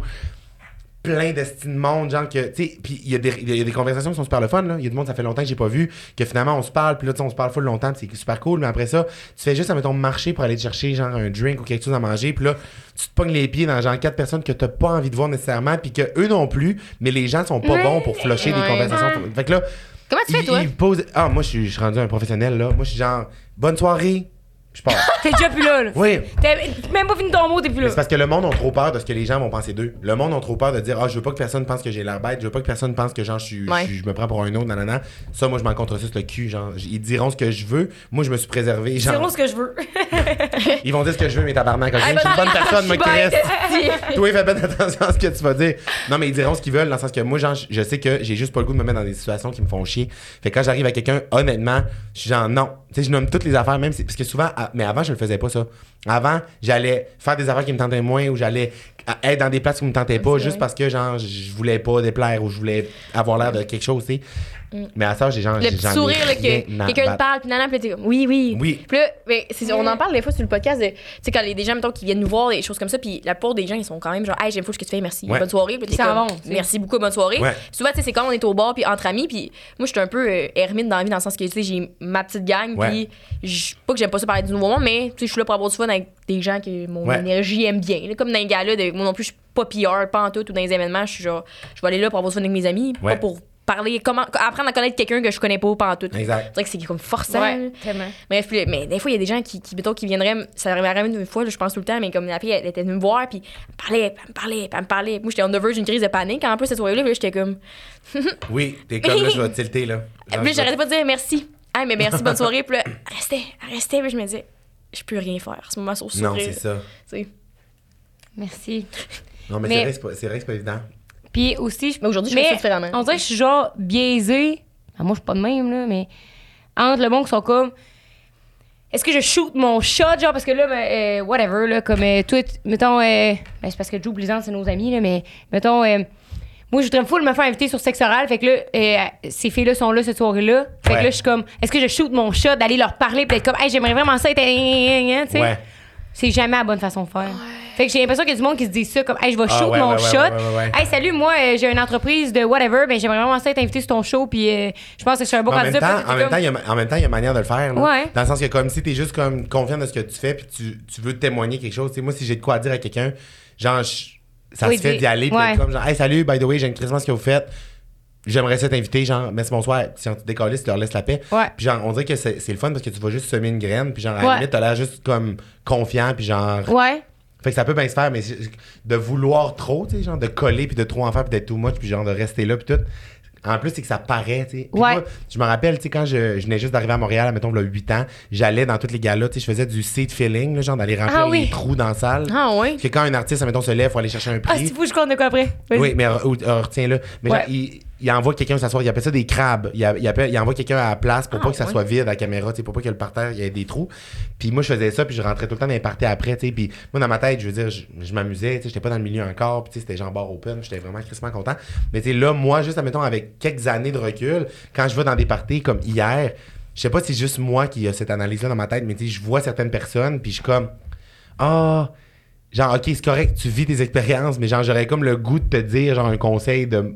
plein d'estime de monde, genre que, tu sais, puis il y, a des- il y a des conversations qui sont super le fun, là. Il y a du monde, ça fait longtemps que j'ai pas vu, que finalement on se parle, puis là, tu sais, on se parle full longtemps, c'est super cool, mais après ça, tu fais juste, mettons, marcher pour aller te chercher, genre, un drink ou quelque chose à manger, puis là, tu te pognes les pieds dans, genre, quatre personnes que t'as pas envie de voir nécessairement, puis que eux non plus, mais les gens sont pas bons pour flusher des Ouais. conversations. Fait que là, Comment tu fais, toi? Ah, moi, je suis rendu un professionnel, là. Moi, je suis genre, bonne soirée, je pars. T'es déjà plus là, là. oui. T'as même pas fini ton mot, t'es plus là. c'est parce que le monde a trop peur de ce que les gens vont penser d'eux. Le monde a trop peur de dire Ah, je veux pas que personne pense que j'ai l'air bête, je veux pas que personne pense que genre je, suis, Ouais. je, suis- je me prends pour un autre, nanana. Ça, moi, je m'en contre le cul. Genre, j- ils diront ce que je veux. Moi, je me suis préservé. C'est Genre, vraiment ce que je veux. ils vont dire ce que je veux, mais tabarnak. ok? Je suis une bonne personne, moi, Chris. Toi, fais bien attention à ce que tu vas dire. Non, mais ils diront ce qu'ils veulent, dans le sens que moi, genre, je- je sais que j'ai juste pas le goût de me mettre dans des situations qui me font chier. Fait que quand j'arrive à quelqu'un, honnêtement, je suis genre non. Tu sais, je nomme toutes les affaires, même si, parce que souvent, à- mais avant, je le faisais pas ça. Avant, j'allais faire des affaires qui me tentaient moins ou j'allais être dans des places qui me tentaient pas juste parce que, genre, je voulais pas déplaire ou je voulais avoir l'air de quelque chose, tu sais. Mais à ça, j'ai genre. Le petit sourire, là, que quelqu'un te parle, puis nanana, puis là, t'es comme, oui, oui. Oui. Puis là, c'est- on en parle des fois sur le podcast, de, tu sais, quand les, des gens, mettons, qui viennent nous voir, des choses comme ça, puis la plupart des gens, ils sont quand même genre, hey, j'aime fou ce que tu fais, merci, Ouais. bonne soirée. Puis t'es Ils s'en comme. Merci beaucoup, bonne soirée. Ouais. Souvent, tu sais, c'est quand on est au bar, puis entre amis, puis moi, je suis un peu euh, hermine dans la vie, dans le sens que, tu sais, j'ai ma petite gang, puis pas que j'aime pas ça parler du nouveau monde, mais, tu sais, je suis là pour avoir du fun avec des gens que mon Ouais. énergie aime bien. là. comme dans les gars-là, de- moi non plus, je suis pas PR, pas en tout, ou dans les événements, je suis genre, je vais aller là pour avoir du fun avec mes amis, Ouais. pas pour parler, comment, apprendre à connaître quelqu'un que je connais pas, pas en tout. Exact. C'est vrai que c'est comme forçant. Ouais, tellement. Bref, puis, mais des fois, il y a des gens qui, qui, mettons, qui viendraient, ça arriverait une fois, là, je pense tout le temps, mais comme la fille, elle était venue me voir, puis elle me parlait, elle me parlait, elle me parlait. Moi, j'étais on the verge d'une crise de panique. En plus, cette soirée-là, puis là, j'étais comme. Oui, t'es comme là, je vais tilter, là. Genre, Puis j'arrêtais pas de dire merci. Ah, mais merci, bonne soirée. Puis là, elle restait, puis je me disais, je peux rien faire. À ce moment, sur Non, sourire. c'est ça. tu sais. Merci. Non, mais, Mais- c'est vrai, que c'est pas- c'est vrai que c'est pas évident. Puis aussi, je Mais aujourd'hui, je fais Mais ça différemment. On dirait que je suis genre biaisée. Ah, moi, je suis pas de même, là, mais entre le monde qui sont comme. Est-ce que je shoot mon shot, genre, parce que là, ben, euh, whatever, là, comme euh, tout, mettons, euh, ben, c'est parce que Joe Blizant, c'est nos amis, là, mais mettons, euh, moi, je voudrais full me faire inviter sur sexe oral, fait que là, euh, ces filles-là sont là cette soirée-là. Fait Ouais. que là, je suis comme, est-ce que je shoot mon shot d'aller leur parler, peut-être comme, hey, j'aimerais vraiment ça être, un- tu sais? Ouais. C'est jamais la bonne façon de faire. Fait que j'ai l'impression qu'il y a du monde qui se dit ça comme hey, je vais Ah, shoot ouais, mon ouais, shot. ouais. Hey, salut, moi euh, j'ai une entreprise de whatever, ben j'aimerais vraiment ça être invité sur ton show puis euh, je pense que je suis un même candidat. en, t'es même comme- temps, il y a, en même temps, il y a manière de le faire. là. Ouais. Dans le sens que comme si t'es juste comme confiant de ce que tu fais puis tu, tu veux témoigner quelque chose. Tu sais, moi, si j'ai de quoi dire à quelqu'un, genre, je- ça Oui, se fait d'y aller. puis comme genre, hey, salut, by the way, j'aime crissement ce que vous faites? J'aimerais ça t'inviter, genre, merci bonsoir. Si on te décolle, tu leur laisses la paix. Ouais. Puis genre, on dirait que c'est c'est le fun parce que tu vas juste semer une graine. Puis genre, à la Ouais. limite, t'as l'air juste comme confiant. Puis genre, Ouais. Fait que ça peut bien se faire, mais c'est- de vouloir trop, tu sais, genre de coller puis de trop en faire puis d'être too much puis genre de rester là puis tout. En plus, c'est que ça paraît, tu sais. Puis Ouais. moi, je me rappelle, tu sais, quand je, je venais juste d'arriver à Montréal, mettons, il y a 8 ans, j'allais dans toutes les galas, tu sais, je faisais du seat filling, là, genre d'aller remplir Ah oui. les trous dans la salle. Ah, ouais. Parce que quand un artiste, mettons, se lève, faut aller chercher un Ah, prix. c'est fou, je compte de quoi après. Vas-y. Oui, mais re- ou- euh, retiens-le. Mais Ouais. genre, il, il envoie quelqu'un s'asseoir, il appelle ça des crabes. Il, a- il appelle- il envoie quelqu'un à la place pour Ah, pas que ça ouais. soit vide à la caméra, pour pas que le parterre, il y ait des trous. Puis moi, je faisais ça, puis je rentrais tout le temps dans les parties après, tu sais. Puis moi, dans ma tête, je veux dire, je, je m'amusais, j'étais pas dans le milieu encore, puis c'était genre bar open, j'étais vraiment crissement content. Mais là, moi, juste, admettons, avec quelques années de recul, quand je vais dans des parties comme hier, je sais pas si c'est juste moi qui a cette analyse-là dans ma tête, mais je vois certaines personnes, puis je suis comme, ah, genre, ok, c'est correct, tu vis tes expériences, mais genre, j'aurais comme le goût de te dire, genre, un conseil de.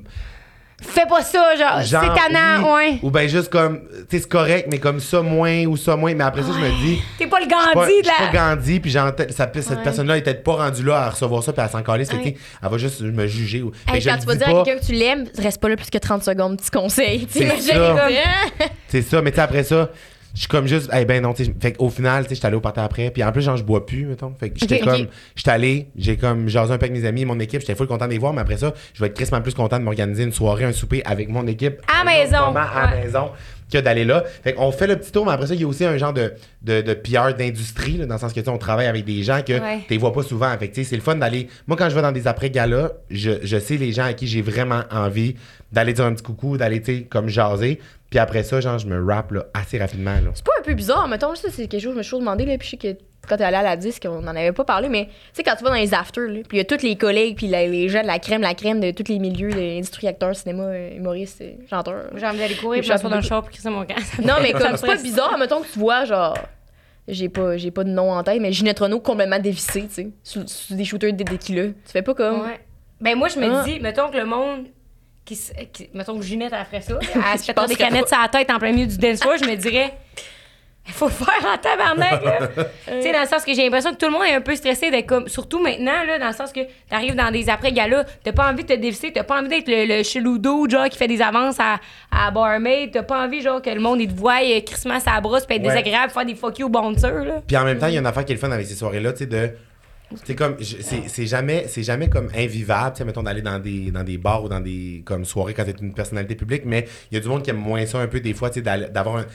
Fais pas ça, genre, Genre, c'est tannant, oui. ouais. Ou ben juste comme, tu sais, c'est correct, mais comme ça moins ou ça moins. Mais après ça, je me dis, T'es pas le Gandhi je de suis pas la. Gandhi, puis genre, ça- cette Ouais. personne-là est peut-être pas rendue là à recevoir ça, puis à s'en caler. Ouais. elle va juste me juger. Ou, mais Hey, je quand tu vas dis dire pas, à quelqu'un que tu l'aimes, reste pas là plus que 30 secondes, petit conseil. C'est T'imagines ça. ça, mais tu sais, après ça, je suis comme juste, eh ben non, tu sais, fait qu'au final, tu sais, j'étais allé au party après, puis en plus, genre, je bois plus, mettons. Fait que j'étais comme, j'étais allé, j'ai comme jasé un peu avec mes amis, mon équipe, j'étais full content de les voir, mais après ça, je vais être crissement plus content de m'organiser une soirée, un souper avec mon équipe. À maison, moment à ouais. maison que d'aller là. Fait qu'on fait le petit tour, mais après ça, il y a aussi un genre de, de, de PR d'industrie, dans le sens que, tu sais, on travaille avec des gens que Ouais. tu les vois pas souvent. Fait que, tu sais, c'est le fun d'aller. Moi, quand je vais dans des après-galas, je, je sais les gens à qui j'ai vraiment envie d'aller dire un petit coucou, d'aller, tu sais, comme jaser. Puis après ça, genre, je me rappe là, assez rapidement. Là. C'est pas un peu bizarre, mettons, ça, c'est quelque chose que je me suis toujours demandé, là, puis je sais que quand t'es allé à la disque, on en avait pas parlé, mais tu sais, quand tu vas dans les afters, là, puis il y a tous les collègues, puis la- les gens de la crème, la crème de tous les milieux, de l'industrie, acteurs, cinéma, euh, humoristes, euh, chanteurs. J'ai envie d'aller courir, Je puis m'asseoir suis dans le char, puis crisser mon camp. Non, mais comme me c'est pas bizarre, mettons que tu vois, genre, j'ai pas, j'ai pas de nom en tête, mais Ginette Renault complètement dévissée, tu sais, sous, sous des shooters de tequila. Tu fais pas comme? Ouais. Ben moi, je me Ah. dis, mettons que le monde. Qui, s- qui- mettons que Ginette elle ferait ça, elle se Je fait des canettes sur la tête en plein milieu du dance floor, je me dirais, il faut faire en tabarnak, là. tu sais, dans le sens que j'ai l'impression que tout le monde est un peu stressé d'être comme, surtout maintenant, là, dans le sens que t'arrives dans des après-galas, t'as pas envie de te dévisser, t'as pas envie d'être le, le cheloudo, genre, qui fait des avances à, à barmaid, t'as pas envie, genre, que le monde, il te voie euh, crissement sa brosse, puis être Ouais. désagréable, faire des fuck you bouncers, là. Puis en même temps, il y a une affaire qui est le fun avec ces soirées-là, tu sais, de. C'est comme. C'est jamais, c'est jamais comme invivable, tu sais, mettons, d'aller dans des, dans des bars ou dans des comme soirées quand t'es une personnalité publique, mais il y a du monde qui aime moins ça un peu des fois, tu sais, d'avoir un.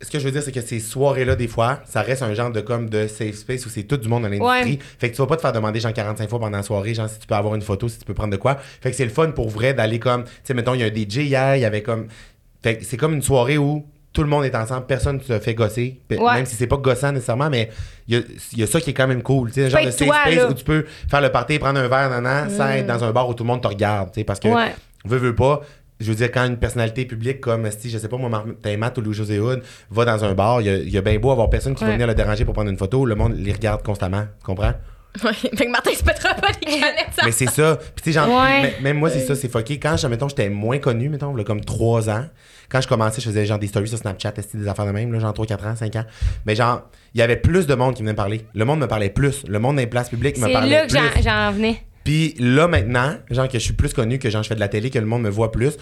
Ce que je veux dire, c'est que ces soirées-là, des fois, ça reste un genre de comme de safe space où c'est tout du monde dans l'industrie. Ouais. Fait que tu vas pas te faire demander genre 45 fois pendant la soirée, genre si tu peux avoir une photo, si tu peux prendre de quoi. Fait que c'est le fun pour vrai d'aller comme, tu sais, mettons, il y a un DJ hier, il y avait comme. Fait que c'est comme une soirée où tout le monde est ensemble, personne ne se fait gosser. Ouais. Même si c'est pas gossant nécessairement, mais il y a, il y a ça qui est quand même cool. Tu genre de safe toi, space là. où tu peux faire le party, prendre un verre, nanan, sans être dans un bar où tout le monde te regarde. Parce que, Ouais. veux, veux pas. Je veux dire, quand une personnalité publique comme, si, je sais pas, moi, Martin Matt ou Louis-José Hood va dans un bar, il y a, il y a bien beau avoir personne qui va venir le déranger pour prendre une photo, le monde les regarde constamment. Tu comprends? Ouais. Fait que Martin se pètera pas les canettes. ça. Mais c'est ça. Puis tu sais, genre, Ouais. même moi, c'est ça, c'est fucké. Quand, mettons, j'étais moins connu, mettons, là, comme 3 ans, quand je commençais, je faisais genre des stories sur Snapchat, des affaires de même, là, genre 3, 4 ans, 5 ans. Mais genre, il y avait plus de monde qui venait me parler. Le monde me parlait plus. Le monde dans les places publiques me C'est parlait là que plus. j'en- venais. Puis là, maintenant, genre que je suis plus connu, que genre je fais de la télé, que le monde me voit plus,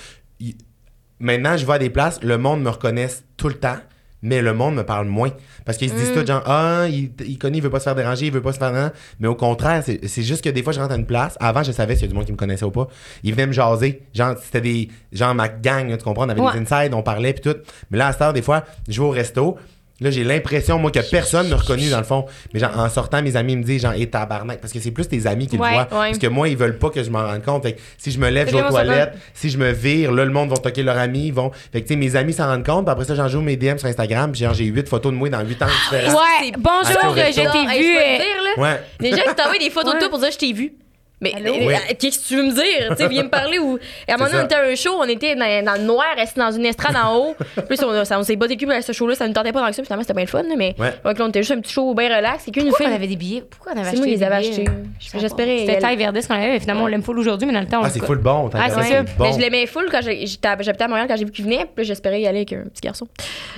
maintenant, je vais à des places, le monde me reconnaisse tout le temps, mais le monde me parle moins. Parce qu'ils se disent tout, genre, ah, il, il connaît, il veut pas se faire déranger, il veut pas se faire. nan. Mais au contraire, c'est juste que des fois, je rentre à une place. Avant, je savais s'il y a du monde qui me connaissait ou pas. Ils venaient me jaser. Genre, c'était des. Genre, ma gang, tu comprends? On avait Ouais. des insides, on parlait, puis tout. Mais là, à cette heure, des fois, je vais au resto. Là, j'ai l'impression, moi, que personne ne reconnu, dans le fond. Mais genre, en sortant, mes amis me disent, genre, et tabarnak. Parce que c'est plus tes amis qui Ouais, le voient. ouais. Parce que moi, ils veulent pas que je m'en rende compte. Fait que si je me lève, je vais aux toilettes. Si je me vire, là, le monde va toquer leurs amis. Ils vont. Fait que, tu sais, mes amis s'en rendent compte. Puis après ça, j'en joue mes DM sur Instagram. Puis genre, j'ai 8 photos de moi dans 8 ans différents. Ouais, bonjour, je t'ai vu. je peux te dire, là? Ouais. Des gens qui t'envoient des photos de toi pour dire je t'ai vu. Mais euh, euh, qu'est-ce que tu veux me dire? Tu viens me parler ou. Et à un moment donné, on était à un show, on était dans, dans le noir, resté dans une estrade en haut. Puis on, on s'est botté le cul à ce show-là, ça nous tentait pas dans que ça, puis finalement c'était bien le fun, mais. Ouais. Donc là, on était juste un petit show bien relax. Et qu'une Pourquoi fille. on avait des billets? Pourquoi on avait C'est acheté moi des les avais billets? achetés. J'espérais. C'était taille verdesse qu'on avait, mais finalement on l'aime full aujourd'hui, mais dans le temps on Ah, le c'est full bon. t'as Ah, c'est ça. Mais je l'aimais full quand j'ai- j'étais à- j'habitais à Montréal quand j'ai vu qu'il venait, puis là, j'espérais y aller avec un petit garçon.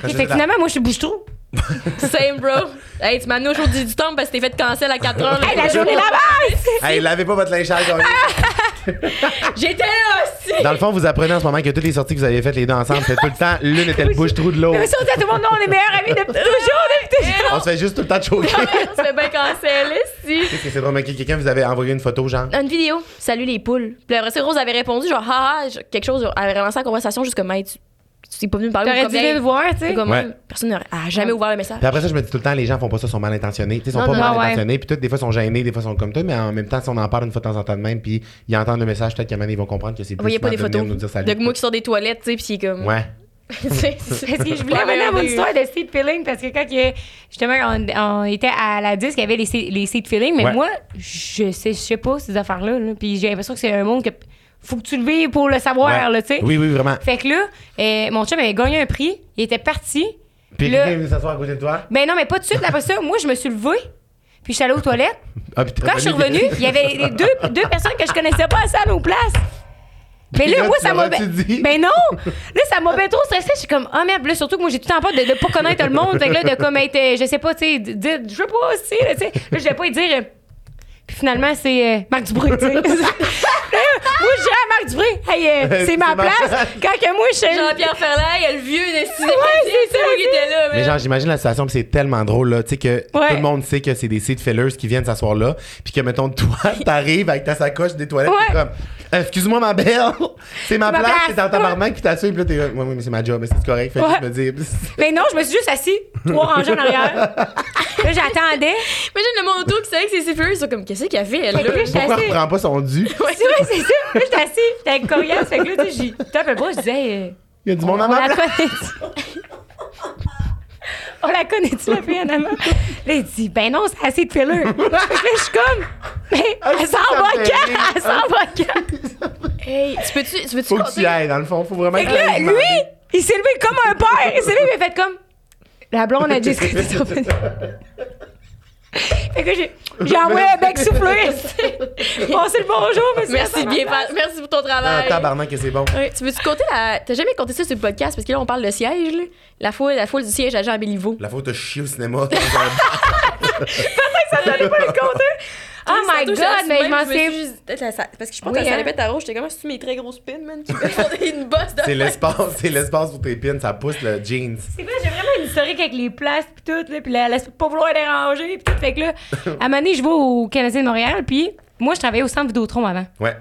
Fait finalement, moi je suis bouche-trou. Same, bro. Hey, tu m'as amené au show du temps parce que t'es fait cancel à 4 heures. Hey, la journée là-bas! Hey, lavez pas votre linge gars. J'étais là aussi! Dans le fond, vous apprenez en ce moment que toutes les sorties que vous avez faites les deux ensemble, c'était tout le temps, l'une était le bouche-trou de l'autre. Mais ça, on dit à tout le monde, non, on est meilleurs amis depuis toujours, depuis toujours. On se fait juste tout le temps de choquer. On se fait bien canceller, si. C'est drôle, mais quelqu'un vous avait envoyé une photo, genre? Une vidéo. Salut les poules. Puis après ça, Rose avait répondu, genre, haha, quelque chose. Elle avait relancé la conversation juste comme, hey, tu tu t'es pas venu me parler. T'aurais dû le voir, tu sais. c'est comme, Ouais. personne n'a jamais ouvert le message. Puis après ça, je me dis tout le temps, les gens font pas ça, sont mal intentionnés. Tu sais, sont Non, pas non, mal ouais. intentionnés. Puis toutes, des fois, sont gênés, des fois, sont comme toi, mais en même temps, si on en parle une fois de temps en temps de même, puis ils entendent le message, peut-être qu'à un moment, ils vont comprendre que c'est plus Voyez pas des photos nous dire salut. de moi qui sors des toilettes, tu sais, puis c'est comme. Ouais. Est-ce que je voulais Ouais, revenir à mon histoire de seed filling parce que quand il y a- justement on, on était à la disque, il y avait les, seed- les seed filling, mais Ouais. moi, je sais, je sais pas ces affaires-là. là. Puis j'ai l'impression que c'est un monde que faut que tu le vives pour le savoir, Ouais. là, tu sais. Oui, oui, vraiment. Fait que là, euh, mon chum avait gagné un prix, il était parti. Puis là- quelqu'un est venu s'asseoir à côté de toi. Ben non, mais pas tout de suite. Après ça, moi, je me suis levée, puis je suis allée aux toilettes. Ah, Quand je suis revenu- revenue, il y avait deux, deux personnes que je connaissais pas assez à nos places. Mais là, là, moi, ça m'a. dit? Ben non! Là, ça m'a bien trop stressée. Je suis comme, ah merde, là, surtout que moi, j'ai tout le temps peur de, pas connaître le monde. Fait que là, de comme être, euh, je sais pas, tu sais, je sais pas aussi, là, tu sais. Là, je vais pas y dire. Euh, puis finalement, c'est euh, Marc Dubré, tu sais. Là, moi, je dirais à Marc Dubré, hey, euh, c'est C'est ma place. Quand que moi, je suis. Jean-Pierre Ferland, il y a le vieux de c'est ça, moi qui était là, Mais genre, j'imagine la situation, puis c'est tellement drôle, là. Tu sais, que Ouais. tout le monde sait que c'est des seed fillers qui viennent s'asseoir là. Puis que, mettons, toi, t'arrives avec ta sacoche des toilettes, Ouais. comme, Euh, excuse-moi, ma belle, c'est ma ma place, place. t'es en tabarnak, puis t'assumes, puis là, t'es comme, ouais, ouais, mais c'est ma job, mais c'est correct. Fait que Ouais. je me dis, Mais non, je me suis juste assis, trois rangées en arrière. Là, j'attendais. Imagine le monde autour qui savait que c'est Siffler, ils sont comme, qu'est-ce qu'il a fait, elle, là? là, j'étais pourquoi assis. elle reprend pas son dû? C'est vrai, c'est ça. Là, j'étais assis, j'étais avec Corias. Fait que là, tu sais, j'ai tapé pas, je disais, Il y a du on, monde on en ma la place. On la connaît-tu, la fille avant? Là, il dit, ben non, c'est assez de filler. Fait que là, je suis comme, mais Ah, elle ça s'en va quand? Elle s'en va quand? Hey, tu peux-tu, tu veux-tu Faut que tu y ailles, dans le fond. Faut vraiment Fait que tu là, ailles lui, demander. il s'est levé comme un père. Il s'est levé, il a fait comme, la blonde a dit ce que t'es trop Fait que j'ai, j'ai envoyé un bec soufflé. Passez le bonjour, monsieur. Merci bien, merci pour ton Ah, travail. tabarnak que c'est bon. Ouais, tu veux-tu compter la. T'as jamais compté ça sur le podcast parce que là, on parle de siège, là? La foule, la foule du siège à Jean Béliveau. La faute de chier au cinéma. Ça t'allait pas le compter? Oh my God, mais je m'en sais- Parce que je pense Oui, que ça hein. répète à rouge, j'étais comme, c'est mes très grosses pins, man? Tu peux faire une bosse de. c'est l'espace, c'est l'espace pour tes pins, ça pousse le jeans. C'est quoi, j'ai vraiment une historique avec les places pis tout, là, pis la, la, pas vouloir déranger pis tout. Fait que là, à un moment donné, je vais au Canadien de Montréal, puis moi, je travaillais au centre Vidéotron avant. Ouais.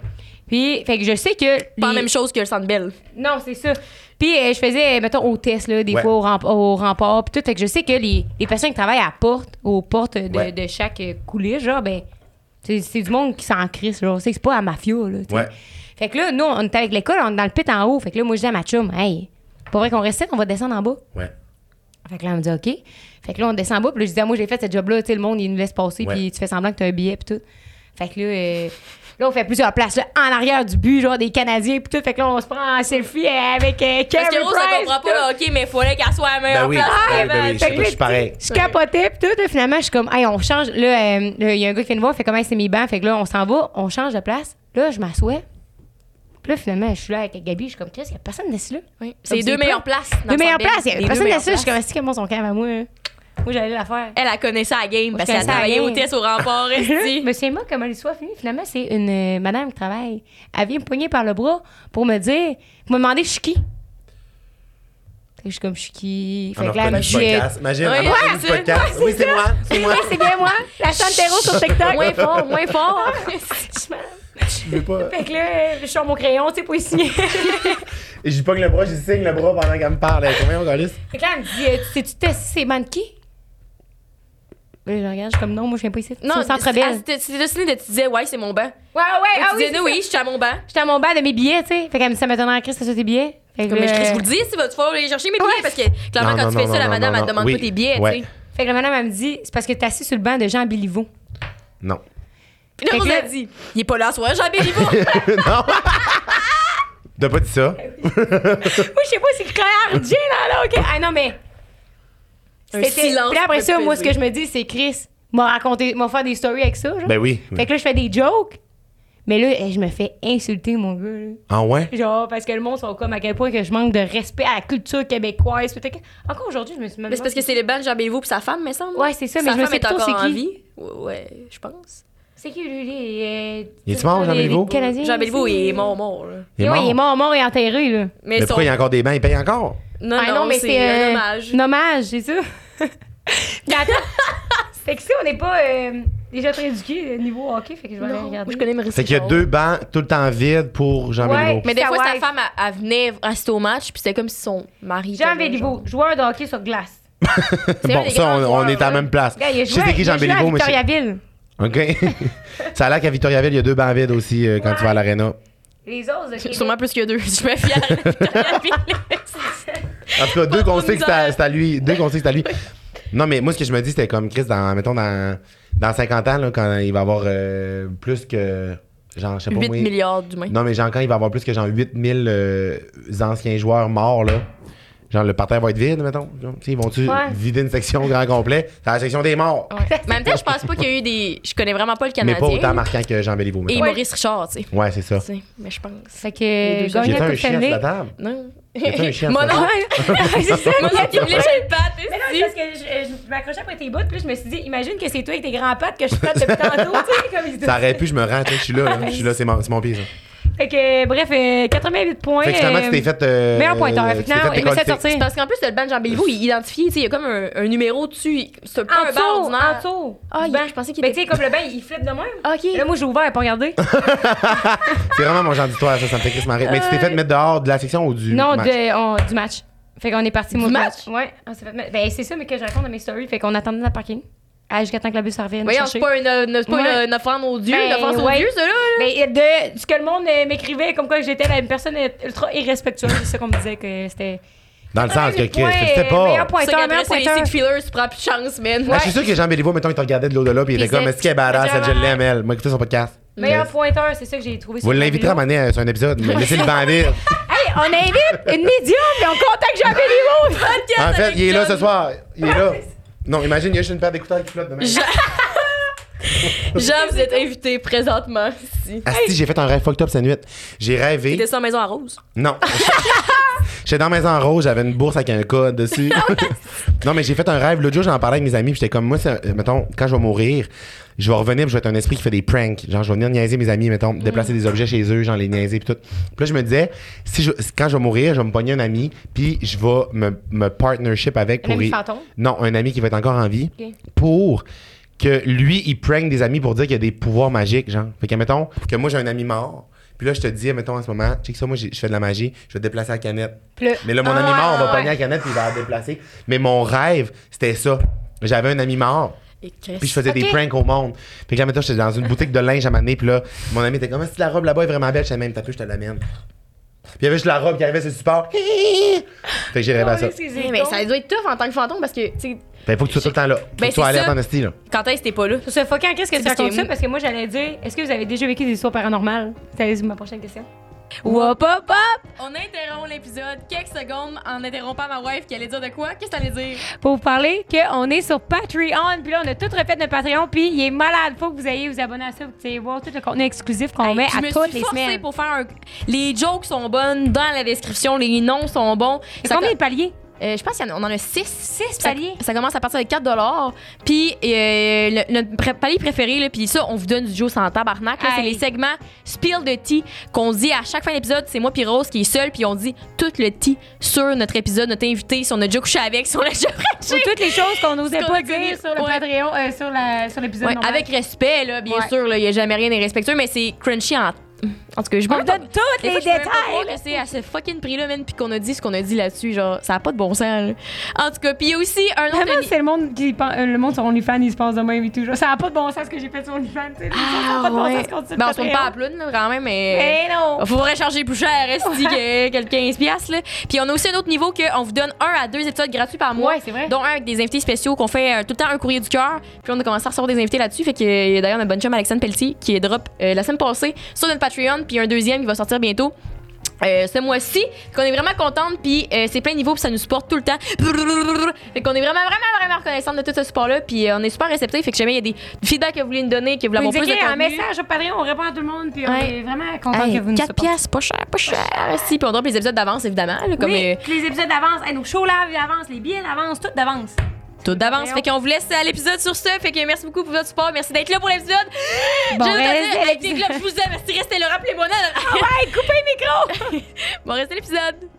Puis, fait que je sais que. Pas la même chose que le centre belle. Non, c'est ça. Puis, euh, je faisais, mettons, hôtesse, là, des Ouais. fois au, remp- au rempart, puis tout. Fait que je sais que les, les personnes qui travaillent à la porte, aux portes de, Ouais. de chaque euh, coulisse, genre, ben, c'est du monde qui s'en crisse, genre. C'est pas à mafia, là. Ouais. Fait que là, nous, on était avec l'école, on est dans le pit en haut. Fait que là, moi, je dis à ma chum, hey, pas vrai qu'on reste on va descendre en bas. Ouais. Fait que là, on me dit OK. Fait que là, on descend en bas. Puis là, je dis, ah, moi, j'ai fait ce job-là. Tu sais, le monde, il nous laisse passer. Puis tu fais semblant que tu as un billet. Puis tout. Fait que là, euh, là, on fait plusieurs places. Là, en arrière du but, genre des Canadiens. Puis tout. Fait que là, on se prend en selfie avec euh, Parce Carey que Rose, ça Price, comprend pas le hockey, mais il fallait qu'elle soit à la meilleure Ben oui, place. ben, ben oui, je, Fait que je là, suis pareil. Je capotais, puis tout. là, finalement, je suis comme, hey, on change. Là, euh, là, il y a un gars qui vient nous voir, fait comment c'est mes bancs. Fait que là, on s'en va, on change de place. Là, je m'assois. Puis là, finalement, je suis là avec Gabi. Je suis comme, Chris, il y a personne d'ici là. Oui. C'est deux meilleures places. Deux le meilleures places. Il y a personne d'assis là. Je suis comme, est-ce qu'il monte son camp à moi? Moi, j'allais la faire. Elle, elle connaissait la game parce je qu'elle travaillait game. hôtesse au rempart. Je me souviens pas comment l'histoire finit. Finalement, c'est une euh, madame qui travaille. Elle vient me poigner par le bras pour me dire, pour me demander je suis qui. Je suis comme je suis qui. Fait On a que là, dit, podcast. Imagine, Ouais, c'est- podcast. Oui, c'est moi. C'est moi. c'est bien moi, la Santero sur TikTok. Moins fort, moins fort. Je veux pas. Fait que là, je sors mon crayon, tu sais, pour y signer. Et j'y pogne le bras, j'y signe le bras pendant qu'elle me parle. Combien on fait que là, elle me dit, euh, tu sais-tu tester c'est mannequin? Là, je regarde, je suis comme non, moi, je viens pas ici. Non, c'est centre c'est- belle. c'était c'était dessiné de tu disais, ouais, c'est mon banc. Ouais, ouais, ah tu oui. disais, c'est oui, je suis à mon banc. J'étais à mon bas de mes billets, tu sais. Fait qu'elle me dit, ça m'étonnerait en Christ, c'est ça tes billets. Fait que Comme, mais je, vous le dis, si va falloir aller chercher mes billets parce que clairement, Non, quand non, tu fais non, ça, la madame, elle demande pas tes billets, tu sais. Fait que la madame, elle me dit, c'est parce que t'es assis sur le banc de Jean Béliveau. Non. Puis là, on que a dit, il est pas là à soir, Jean Béliveau. non. T'as pas dit ça? Moi, je sais pas, c'est clair, Jane, là, là, OK. Ah non, mais. Un C'était- silence Puis là, après ça, moi, ce que je me dis, c'est Chris m'a raconté, m'a fait des stories avec ça, genre. Ben oui. Fait que là, je fais des jokes. Mais là, eh, je me fais insulter, mon gars. là. Ah ouais? Genre, parce que le monde sont comme à quel point que je manque de respect à la culture québécoise. Encore aujourd'hui, je me suis même Mais c'est parce que c'est le banc de Jean Béliveau puis sa femme, me semble. Ouais, c'est ça, mais Sa je me femme sais est pas trop encore c'est en qui. vie. Ouais, je pense. C'est qui, lui, les. Il est-tu mort, Jean les- Béliveau? les Canadiens, Jean Béliveau, c'est- il est mort, mort. Là. Il est Ouais, mort. il est mort, mort et enterré, là. Mais son- pourquoi il y a encore des bancs? Il paye encore? Non, Ah non, mais c'est euh, un hommage. Un hommage, c'est ça. Mais attends. fait que si on n'est pas euh, déjà très éduqués au niveau hockey, fait que je vais aller regarder. je connais Maurice Fait qu'il y a deux bancs tout le temps vides pour Jean Ouais. Béliveau. Mais des fois, sa femme, elle, elle venait assister au match, puis c'était comme si son mari. Jean Béliveau, joueur de hockey sur glace. Bon, ça, on, est à la même place. Gars, il a Je sais c'est qui Jean Béliveau, mais c'est- Victoriaville. OK. ça a l'air qu'à Victoriaville, il y a deux bancs vides aussi euh, quand tu vas à l'aréna. Les autres, Québec. Sûrement plus que deux. Je me fière à Victoriaville. En tout cas, deux sait que à- à lui. Deux qu'on sait que c'est à lui. Non, mais moi, ce que je me dis, c'était comme Chris, dans, mettons, dans, dans 50 ans, là, quand il va avoir euh, plus que. Genre, je sais pas 8 moi. milliards d'humains. Non, mais genre, quand il va avoir plus que genre 8000 euh, anciens joueurs morts, là. Genre, le parterre va être vide, mettons. Genre, Ils vont-tu Ouais. vider une section au grand complet? C'est la section des morts. Ouais. Mais en même temps, je pense pas qu'il y a eu des. Je connais vraiment pas le Mais Canadien. pas autant marquant que Jean Béliveau, Et. Maurice Richard, tu sais. Ouais, c'est ça. Tu sais, Mais je pense. Fait que J'ai un chien sur la table. Non. Un chien Mon nom. c'est ça. Mon nom qui me lèche le patte. Mais non, c'est parce que je, je m'accrochais après tes bouts, puis je me suis dit, imagine que c'est toi avec tes grands pattes que je patte depuis tantôt, tu sais, comme ils Ça aurait pu, je me rends, je suis là, là. Je suis là, c'est mon, c'est mon pied, ça. Fait que, bref, euh, 88 points. Fait que finalement, euh, tu t'es fait. euh, meilleur pointeur. non, fait il m'a fait décoller. sortir. C'est parce qu'en plus, le ban de Jean il sais, il y a comme un, un numéro dessus. C'est pas En un ban en ordinaire. dessous. Ah, il- banc. je pensais qu'il Mais était- tu sais, comme le bain, il flippe de même. Ok. Là, moi, j'ai ouvert et pas regardé. C'est vraiment mon genre d'histoire, ça, ça me fait Chris marrer. Mais tu t'es fait mettre dehors de la section ou du. non, match? de- on- du match. Fait qu'on est parti, moi, Du match? Ouais, on s'est fait mettre- Ben, c'est ça, mais que je raconte dans mes stories. Fait qu'on attendait dans le parking. Ah, jusqu'à temps que la bus revienne. Voyons, c'est pas une, une- c'est pas Ouais. une, une offrande au Dieu, Ben, une offense ouais. au Dieu, ça, là. Mais de ce que le monde euh, m'écrivait, comme quoi que j'étais une personne ultra irrespectueuse, c'est ça qu'on me disait que c'était. Dans le sens que Chris, Ouais, tu sais pas. meilleur C'est ça, les feelers, tu prends plus de chance, man. Ah, je suis sûr que Jean Béliveau, mettons, il te regardait de l'au-delà, puis il était comme, c'est- est-ce qu'elle est badass, elle, je l'aime, elle? Moi, écoutez son podcast. Meilleur pointeur, c'est ça que j'ai trouvé Vous l'inviterez à euh, sur un épisode, mais laissez le banc vide. Hey, on invite une médium et on contacte Jean Béliveau. En fait, il est là ce soir. Il est là. Non, imagine, il y a juste une paire d'écouteurs qui flotte de même. Jean, vous êtes invité présentement ici. Asti, j'ai fait un rêve fucked up cette nuit. J'ai rêvé. T'étais sur la maison à Rose? Non. J'étais dans la maison en rose, j'avais une bourse avec un code dessus. non, mais j'ai fait un rêve. L'autre jour, j'en parlais avec mes amis, puis j'étais comme, moi, c'est- mettons, quand je vais mourir, je vais revenir, puis je vais être un esprit qui fait des pranks. Genre, je vais venir niaiser mes amis, mettons, déplacer des objets chez eux, genre les niaiser, puis tout. Puis là, je me disais, si je, quand je vais mourir, je vais me pogner un ami, puis je vais me, me partnership avec Un pour. ami y- fantôme? Non, un ami qui va être encore en vie, pour que lui, il prank des amis pour dire qu'il y a des pouvoirs magiques, genre. Fait que, mettons, que moi, j'ai un ami mort. Puis là, je te dis, mettons, en ce moment, check ça, moi, je fais de la magie, je vais déplacer la canette. Mais là, mon Ah, ami mort, on va ouais. pogner la canette, puis il va la déplacer. Mais mon rêve, c'était ça. J'avais un ami mort, Et puis je faisais des pranks au monde. Puis là, mettons, j'étais dans une boutique de linge à m'amener, puis là, mon ami était comme, si la robe là-bas est vraiment belle, je même, t'as plus, je te l'amène. Puis il y avait juste la robe qui arrivait sur le support. fait que j'ai rêvé à ça. Mais ça doit être tough en tant que fantôme parce que, tu sais, Fait faut que tu sois tout le temps là. Faut Ben, que tu sois c'est alerte ça. en esti, là. quand est-ce que t'es pas là? Sur ce fucking, qu'est-ce que C'est tu que racontes ça? Parce que moi, j'allais dire, est-ce que vous avez déjà vécu des histoires paranormales? C'est ma prochaine question. Wop, hop, hop! On interrompt l'épisode quelques secondes en interrompant ma wife qui allait dire de quoi? Qu'est-ce que t'allais dire? Pour vous parler qu'on est sur Patreon, puis là, on a tout refait notre Patreon, puis il est malade. Faut que vous ayez vous abonner à ça, vous puissiez voir tout le contenu exclusif qu'on Hey, met à me toutes suis les semaines. pour faire un... Les jokes sont bonnes dans la description, les noms sont bons. Et Ça combien co- de paliers? Euh, je pense qu'on en a 6. 6 Ça, paliers? ça commence à partir de 4 Puis euh, le- notre palier préféré, là, puis ça, on vous donne du Joe sans tabarnak. C'est les segments Spill the tea qu'on dit à chaque fin d'épisode. C'est moi puis Rose qui est seule, puis on dit tout le tea sur notre épisode, notre invité, si on a déjà couché avec, si on l'a déjà frenché. toutes les choses qu'on n'osait pas a connu. dire sur le Ouais. Patreon, euh, sur l'épisode Ouais, avec respect, là, bien Ouais. sûr. Il n'y a jamais rien d'irrespectueux, mais c'est crunchy en. En tout cas, je me vous donne tous les détails. c'est à ce fucking prix-là, man, puis qu'on a dit ce qu'on a dit là-dessus. Genre, ça n'a pas de bon sens. là. En tout cas, puis il y a aussi un autre. Vraiment, c'est le monde qui pen- euh, le monde sur OnlyFans, il se passe de même et tout. Genre, ça n'a pas de bon sens ce que j'ai fait sur OnlyFans. tu sais. Ça n'a pas de bon ouais. sens qu'on dit Ben, on se monte pas à Patreon. ploune, là, quand même, mais. Mais non. Il faudrait charger plus cher, esti, que, que le 15$. piastres, Là? Puis on a aussi un autre niveau qu'on vous donne un à deux épisodes gratuits par mois. Ouais, c'est vrai. Dont un avec des invités spéciaux qu'on fait euh, tout le temps un courrier du cœur. Puis on a commencé à recevoir des invités là-dessus. Fait que euh, d'ailleurs, notre bonne chum Alexandre Pelletier qui est drop euh, la semaine passée sur notre Patreon. Puis un deuxième qui va sortir bientôt. euh, ce mois-ci, qu'on est vraiment contente, puis euh, c'est plein de niveaux, puis ça nous supporte tout le temps. Fait qu'on est vraiment, vraiment, vraiment reconnaissante de tout ce support-là, puis euh, on est super réceptifs. Fait que jamais il y a des feedbacks que vous voulez nous donner, que vous voulez avoir plus de écrivez un contenu. message au Patreon, on répond à tout le monde, puis on Ouais. est vraiment content Hey, que vous nous 4 supportiez. piastres, pas cher, pas cher. Si, puis on drop les épisodes d'avance, évidemment. là, comme oui, euh, les épisodes d'avance, hey, nos shows live d'avance, les billets d'avance, tout d'avance. Tout d'avance. Fait qu'on vous laisse à l'épisode sur ce. Fait que merci beaucoup pour votre support. Merci d'être là pour l'épisode. Bon, des globes, je vous aime. Merci, restez là. Rappelez-moi. non. Ouais, coupez le micro! Bon, restez l'épisode.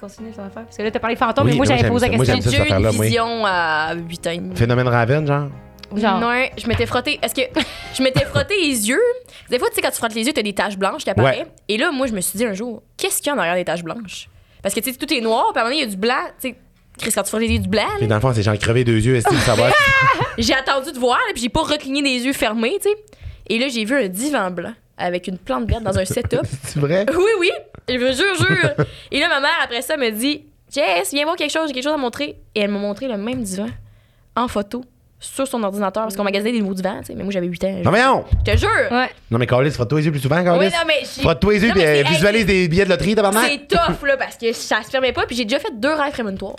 Continue son affaire. Parce que là, t'as parlé fantôme, Oui, mais moi, j'avais posé la question. J'ai eu une vision à 8 ans. Phénomène Raven, genre? Genre. Non, je m'étais frotté. Est-ce que je m'étais frotté les yeux? Des fois, tu sais, quand tu frottes les yeux, t'as des taches blanches qui apparaissent. Ouais. Et là, moi, je me suis dit un jour, qu'est-ce qu'il y a en arrière des taches blanches? Parce que, tu sais, tout est noir, puis à un moment donné, il y a du blanc. Tu sais, Chris, quand tu frottes les yeux, du blanc, Puis dans le fond, c'est genre crevé deux yeux, est-ce que ça va? J'ai attendu de voir, là, puis j'ai pas recligné des yeux fermés, tu sais. Et là, j'ai vu un divan blanc avec une plante verte dans un setup. C'est vrai? oui, oui, je vous jure, jure. Et là, ma mère, après ça, me dit Jess, viens voir quelque chose, j'ai quelque chose à montrer. Et elle m'a montré le même divan en photo sur son ordinateur parce qu'on magasinait des nouveaux divans, tu sais. Mais moi, j'avais 8 ans. Non, mais non! Je te jure. Ouais. Non, mais Carlis, frotte-toi les yeux plus souvent, Oui, Carlis. non, mais Frotte-toi les yeux, mais euh, hey, visualise des billets de loterie, tabarnak. C'est tough, là, parce que ça se fermait pas. Puis j'ai déjà fait deux rêves prémonitoires.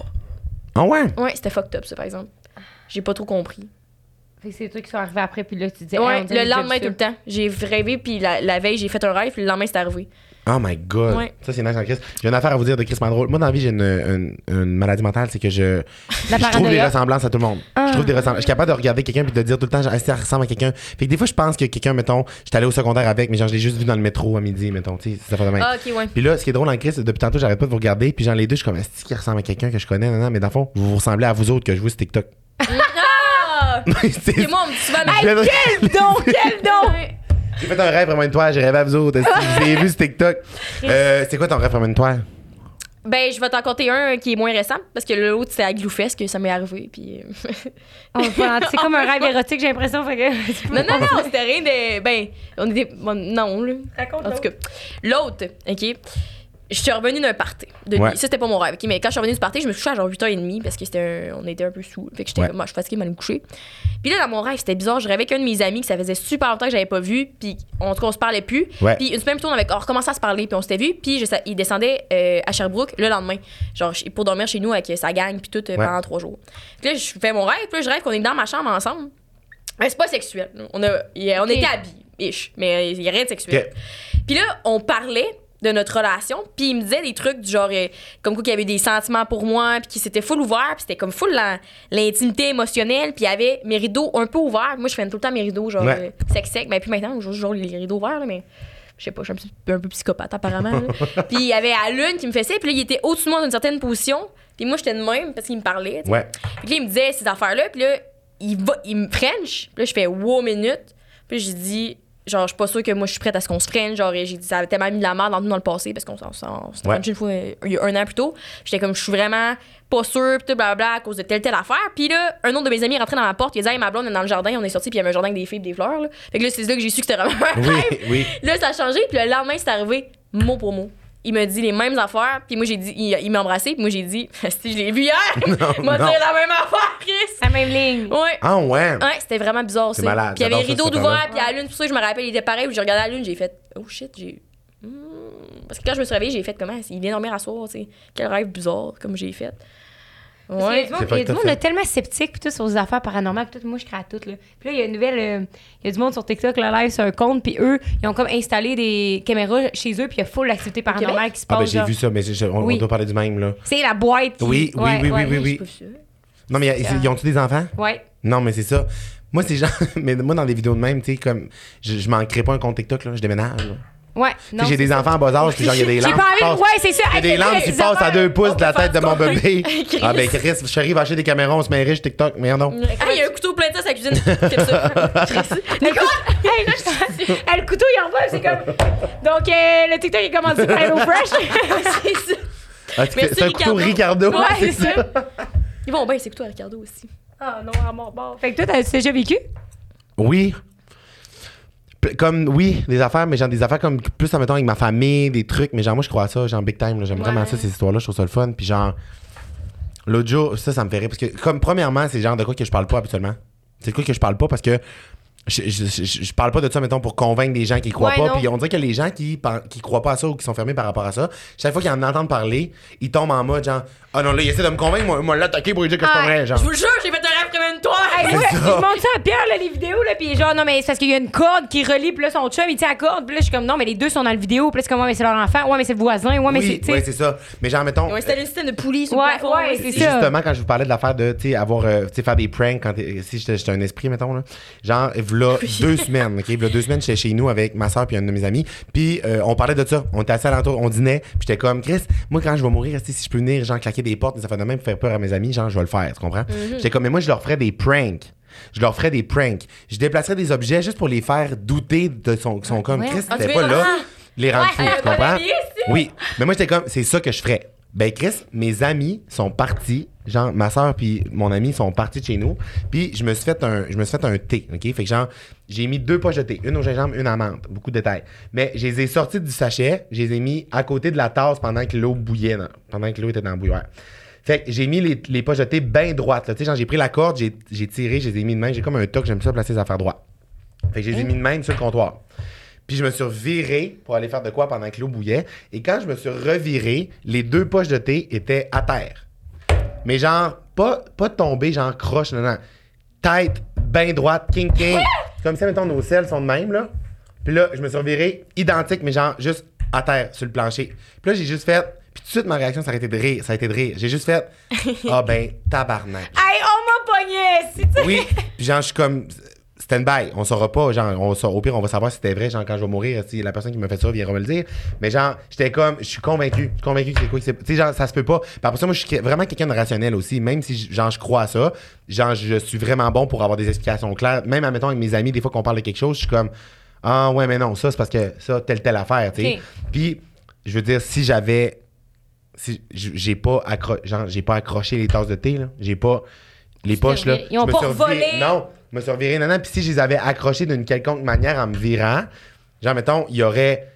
Ah ouais? Ouais, c'était fucked up, ça, par exemple. J'ai pas trop compris. Fait que c'est toi qui sont arrivés après, puis là, tu disais. Ouais, le lendemain, tout le temps. J'ai rêvé, puis la, la veille, j'ai fait un rêve, puis le lendemain, c'est arrivé. Oh my god. Ouais. Ça, c'est nice en Chris. J'ai une affaire à vous dire de Chris drôle. Moi, dans la vie, j'ai une, une, une maladie mentale, c'est que je, La je trouve des ressemblances à tout le monde. Je trouve des ressemblances. Je suis capable de regarder quelqu'un puis de dire tout le temps, genre, Asti, elle ressemble à quelqu'un? Fait que des fois, je pense que quelqu'un, mettons, j'étais allé au secondaire avec, mais genre, je l'ai juste vu dans le métro à midi, mettons, tu sais, ça fait de même. Ah, ok, ouais. Puis là, ce qui est drôle en Chris, depuis tantôt, j'arrête pas de vous regarder, puis genre, les deux, je suis comme, Asti, qui ressemble à quelqu'un que je connais, non, non, mais dans le fond, vous vous ressemblez à vous autres que je vois sur TikTok. Ah! C'est- moi, on me dit souvent. J'ai- Donc, quel don! J'ai fait un rêve vraiment de toi, j'ai rêvé à vous autres. Asti, Je vous ai vu sur TikTok? Euh, c'est quoi ton rêve vraiment de toi? Ben, je vais t'en compter un qui est moins récent, parce que l'autre, c'était à Gloufest que ça m'est arrivé, puis. euh, mentir, C'est comme un rêve érotique, j'ai l'impression. Que. non, non, non, c'était rien de. Ben, on était. bon, non, là. Raconte En tout cas, l'autre, OK? Je suis revenue d'un party de Ouais. Ça, c'était pas mon rêve. Mais quand je suis revenue du party, je me suis couchée à genre 8h30 parce que c'était un- on était un peu sous. Fait que j'étais Ouais. moi, je suis fatiguée, je vais me coucher. Puis là, dans mon rêve, c'était bizarre. Je rêvais avec un de mes amis que ça faisait super longtemps que j'avais pas vu. Puis en tout cas, on se parlait plus. Ouais. Puis une semaine plus tôt, on avait recommencé à se parler. Puis on s'était vu. Puis je il descendait euh, à Sherbrooke le lendemain. Genre pour dormir chez nous avec euh, sa gang. Puis tout euh, pendant trois jours. Puis là, je fais mon rêve. Puis là, je rêve qu'on est dans ma chambre ensemble. Mais c'est pas sexuel. On, a, on était habillés, ish, mais il y a rien de sexuel. Puis là, on parlait de notre relation, puis il me disait des trucs du genre euh, comme quoi qu'il y avait des sentiments pour moi, puis qu'il s'était full ouvert, puis c'était comme full l'intimité émotionnelle, puis il y avait mes rideaux un peu ouverts. Moi, je fais tout le temps mes rideaux genre Ouais. euh, sec sec, mais puis maintenant, je joue les rideaux ouverts là, mais je sais pas, je suis un, petit- un peu psychopathe apparemment. puis il y avait lune qui me faisait, puis là il était au-dessus de moi dans une certaine position, puis moi j'étais de même parce qu'il me parlait. Ouais. Puis là, il me disait ces affaires-là, puis là, il, va, il me French. Puis là, je fais wow minute. Puis j'ai dit, genre, je suis pas sûre que moi, je suis prête à ce qu'on se French. Genre, j'ai dit, ça avait tellement mis de la merde dans nous dans le passé, parce qu'on s'en s'était Ouais. Une fois, il y a un an plus tôt. J'étais comme, je suis vraiment pas sûre, puis tout, blablabla, à cause de telle, telle affaire. Puis là, un autre de mes amis est rentré dans ma porte, il a dit, hey, ma blonde est dans le jardin, on est sorti, puis il y avait un jardin avec des filles, pis des fleurs, là. Fait que là, c'est là que j'ai su que c'était vraiment un Oui, rêve. oui. Là, ça a changé, puis le lendemain, c'est arrivé mot pour mot. Il m'a dit les mêmes affaires, puis moi j'ai dit, il, il m'a embrassé, puis moi j'ai dit, si je l'ai vu hier, il m'a dit la même affaire, Chris. Ligne. Ouais. Ah ouais. Ouais, c'était vraiment bizarre aussi. C'est malade, Puis il y avait cette d'ouvert, puis à la lune, pour ça, je me rappelle, il était pareil, puis j'ai regardé la lune, j'ai fait, oh shit, j'ai. Hmm. Parce que quand je me suis réveillée, j'ai fait comment Il vient dormir à soir, tu sais. Quel rêve bizarre, comme j'ai fait. Ouais. il y a du monde là, tellement sceptique puis tout sur les affaires paranormales puis tout moi je crée à tout là. Puis là il y a une nouvelle euh, il y a du monde sur TikTok là live sur un compte puis eux ils ont comme installé des caméras chez eux puis il y a full d'activités paranormales qui se Ah ben passent. j'ai vu ça, mais on, doit parler du même là. C'est la boîte. qui- Oui, oui, Ouais, oui, ouais. oui, oui, oui. Je. Non mais ils ont-tu des enfants? Ouais. Non, mais c'est ça. Moi, c'est genre. Mais moi, dans des vidéos de même, tu sais, comme. Je, je m'en crée pas un compte TikTok, là. Je déménage. là. Ouais. Non. j'ai des enfants en bas âge, puis genre, il y a des J'ai lampes. pas qui passent- Ouais, c'est ça. Il y a des lampes qui les passent à deux pouces de la tête de mon bébé. Ah ben Chris, je arrive à acheter des caméras, on se met riche TikTok, mais non. Ah, il y a un couteau plein de ça, sa cuisine. Nicole! Hey, hey, le couteau, il envole, c'est comme. Donc, euh, le TikTok est commencé par Hello Fresh. c'est ça. Ah, c'est un couteau Ricardo. Ouais, c'est ça. Ils vont bien, c'est que toi, Ricardo aussi. Ah non, à mon bord. Fait que toi, t'as déjà vécu? Oui. Comme, oui, des affaires, mais genre des affaires comme plus, admettons, avec ma famille, des trucs, mais genre, moi, je crois à ça, genre, big time, là, j'aime vraiment ça, ces histoires-là, je trouve ça le fun, puis genre, l'autre jour, ça, ça me fait rire, parce que, comme, premièrement, c'est genre de quoi que je parle pas habituellement. C'est de quoi que je parle pas parce que je, je, je- je parle pas de ça, mettons, pour convaincre des gens qui croient Ouais, pas, puis on dirait que les gens qui, qui croient pas à ça ou qui sont fermés par rapport à ça, chaque fois qu'ils en entendent parler, ils tombent en mode genre, ah non, là, il essaie de me convaincre, moi, moi l'attaquer pour lui dire que c'est pas Ah, vrai, genre. Je vous le jure, j'ai fait un rêve comme une toi. Hey, ça. je montre ça à Pierre, là, les vidéos, là, pis genre, non, mais c'est parce qu'il y a une corde qui relie, puis là, son chum, il tient la corde, puis là, je suis comme, non, mais les deux sont dans la vidéo, puis là, c'est comme, ouais, mais c'est leur enfant, ouais, mais c'est le voisin, ouais, mais oui, c'est, tu ouais, sais. c'est ça. Mais genre, mettons. Ils ont installé un système de poulies sur Ouais, le ouais, c'est ça. Justement, quand je vous parlais de l'affaire de, tu sais, avoir, euh, tu sais, faire des pranks quand t'es- si j'étais j'étais un esprit, mettons, là. Genre, v'là deux semaines, OK? V'là deux semaines, j'étais chez nous avec ma soeur puis un de mes amis. Puis, euh, on parlait de ça. On était assis alentour, on dînait. Puis j'étais comme, Chris, moi, quand je vais mourir, si je peux venir, genre, claquer des portes, ça fait de même faire peur à mes amis, genre, je vais le faire, tu comprends? J'étais comme, mais moi, je leur ferais des pranks. Je leur ferais des pranks. Je déplacerais des objets juste pour les faire douter de son, son comme, ouais. Chris, Ah, pas là. Les rendre fous, tu comprends? Oui, mais moi j'étais comme, c'est ça que je ferais. Ben Chris, mes amis sont partis, genre ma soeur puis mon ami sont partis de chez nous, puis je me suis fait un, je me suis fait un thé, ok, fait que genre j'ai mis deux poches de thé, une au gingembre, une à beaucoup de détails. Mais je les ai sortis du sachet, je les ai mis à côté de la tasse pendant que l'eau bouillait, dans- pendant que l'eau était dans le bouilloire. Fait que j'ai mis les, les poches de thé bien droites, tu sais, genre j'ai pris la corde, j'ai j'ai tiré, je les ai mis de même, j'ai comme un toc, j'aime ça placer les affaires droites. Fait que je les ai mis de même sur le comptoir. Puis je me suis reviré pour aller faire de quoi pendant que l'eau bouillait. Et quand je me suis reviré, les deux poches de thé étaient à terre. Mais genre, pas, pas tombé, genre croche, non, non. Tête bien droite, king king. Comme ça, mettons, nos selles sont de même, là. Puis là, je me suis reviré, identique, mais genre, juste à terre, sur le plancher. Puis là, j'ai juste fait. Puis tout de suite, ma réaction, ça a été de rire. Ça a été de rire. J'ai juste fait. Ah ben, tabarnak. Hey, on m'a pogné, si, tu. Oui, puis genre, je suis comme stand-by. On saura pas, genre, on sa- au pire, on va savoir si c'était vrai, genre, quand je vais mourir, si la personne qui me fait ça viendra me le dire. Mais genre, j'étais comme, je suis convaincu, je suis convaincu que c'est quoi. Tu sais, genre, ça se peut pas. Puis après ça, moi, je suis vraiment quelqu'un de rationnel aussi, même si, genre, je crois à ça. Genre, je suis vraiment bon pour avoir des explications claires. Même, admettons, avec mes amis, des fois qu'on parle de quelque chose, je suis comme, ah, ouais, mais non, ça, c'est parce que ça, telle, telle affaire, tu sais. Puis, je veux dire, si j'avais si j'ai pas accro genre j'ai pas accroché les tasses de thé là j'ai pas les poches là. Ils ont pas revolé. non me suis reviré non puis si je les avais accrochés d'une quelconque manière en me virant genre mettons il y aurait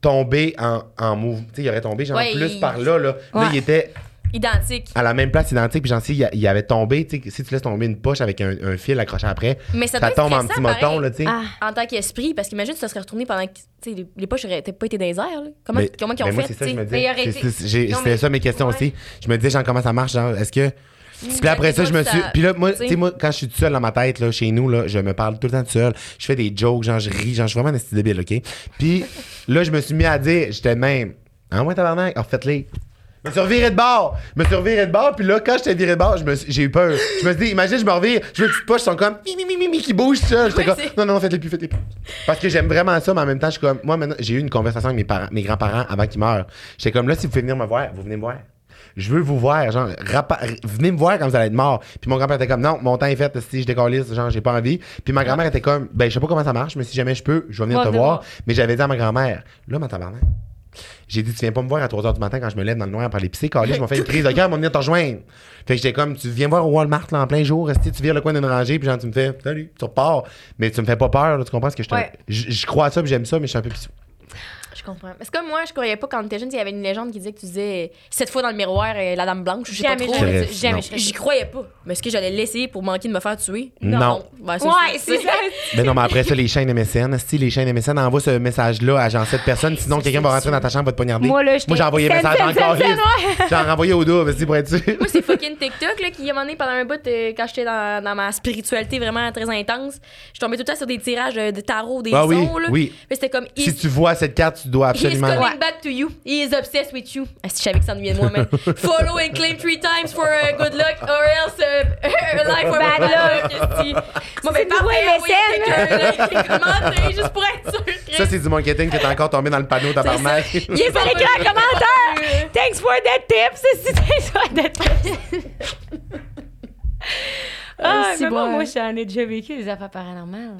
tombé en, en mouvement. Tu sais, il aurait tombé genre Ouais, plus il- par là, là. Là, il était Identique. à la même place identique, puis j'en sais, il, il avait tombé, tu sais, si tu laisses tomber une poche avec un, un fil accroché après, Mais ça, ça, tombe en petit moton, là, tu sais. Ah. En tant qu'esprit, parce qu'imagine, tu te serais retourné pendant que tu sais, les, poches n'auraient pas été dans les airs. là. Comment, Mais- comment ils ont mais fait? ça, C'était mais- ça mes questions Ouais. aussi. Je me disais, genre, comment ça marche, genre, est-ce que. Puis après ça, je me suis. Puis là, moi, tu sais. moi, quand je suis tout seul dans ma tête, là, chez nous, là, je me parle tout le temps tout seul. Je fais des jokes, genre, je ris, genre, je suis vraiment un esti débile, OK? Puis là, je me suis mis à dire, j'étais même. Ah, ouais, tabarnak, en fait-les. Je me suis reviré de bord. Je me suis reviré de bord. Puis là, quand j'étais viré de bord, j'ai eu peur. Je me suis dit, imagine, je me revire. Je veux une petite poche, ils sont comme, mi, mi, mi, mi, mi, qui bougent ça. J'étais comme, non, non, faites-les plus, faites-les plus. Parce que j'aime vraiment ça, mais en même temps, je suis comme, moi, maintenant, j'ai eu une conversation avec mes parents, mes grands-parents avant qu'ils meurent. J'étais comme, là, si vous pouvez venir me voir, vous venez me voir. Je veux vous voir, genre, venez me voir quand vous allez être mort. Puis mon grand-père était comme, non, mon temps est fait, si je décollise, genre, j'ai pas envie. Puis ma grand-mère était comme, ben, je sais pas comment ça marche, mais si jamais je peux, je vais venir te voir. Mais j'avais dit à ma grand-mère, là, ma tabarnak. J'ai dit, tu viens pas me voir à 3 h du matin quand je me lève dans le noir pour aller pisser, calé, je m'en fais une crise de cœur, on va venir te rejoindre. Fait que j'étais comme, tu viens voir au Walmart là, en plein jour, esti, tu viens le coin d'une rangée, puis genre, tu me fais, salut, tu repars. Mais tu me fais pas peur, là, tu comprends ce que je te. Ouais. Je crois à ça, puis j'aime ça, mais je suis un peu pissou. Je comprends. Mais c'est comme moi, je croyais pas quand t'étais jeune, il y avait une légende qui disait que tu disais sept fois dans le miroir euh, la dame blanche, ou je sais pas Jamais, trop. jamais, jamais, J'y croyais pas. Mais est-ce que j'allais l'essayer pour manquer de me faire tuer? Non. Ben, Ouais, c'est ça. Mais non, mais après ça, les chaînes MSN, si les chaînes MSN envoient ce message-là à genre 7 personnes, sinon quelqu'un va rentrer dans ta chambre, va te poignarder. Moi, là, Moi, j'ai envoyé un message encore. J'ai renvoyé au double, si pour être sûr. Moi, c'est fucking TikTok là, qui, à un moment donné, pendant un bout, euh, quand j'étais dans, dans ma spiritualité vraiment très intense, je tombais tout le temps sur des tirages de, de tarot, des Ah sons. oui, là. oui. Mais c'était comme. Si tu vois cette carte, tu dois He's absolument. coming back to you. He is obsessed with you. Ah, si je savais que ça ennuyait de moi, man. Follow and claim three times for uh, good luck or else uh, a life for bad luck. Moi, ben, parfait, commente, juste pour être sûr. Ça, c'est du marketing que t'es encore tombé dans le panneau, tabarnak. Il est pas écrit en commentaire! Thanks for that tip! C'est si thanks for that tip! Ah, si mais moi, bon. moi, j'en ai déjà vécu des affaires paranormales.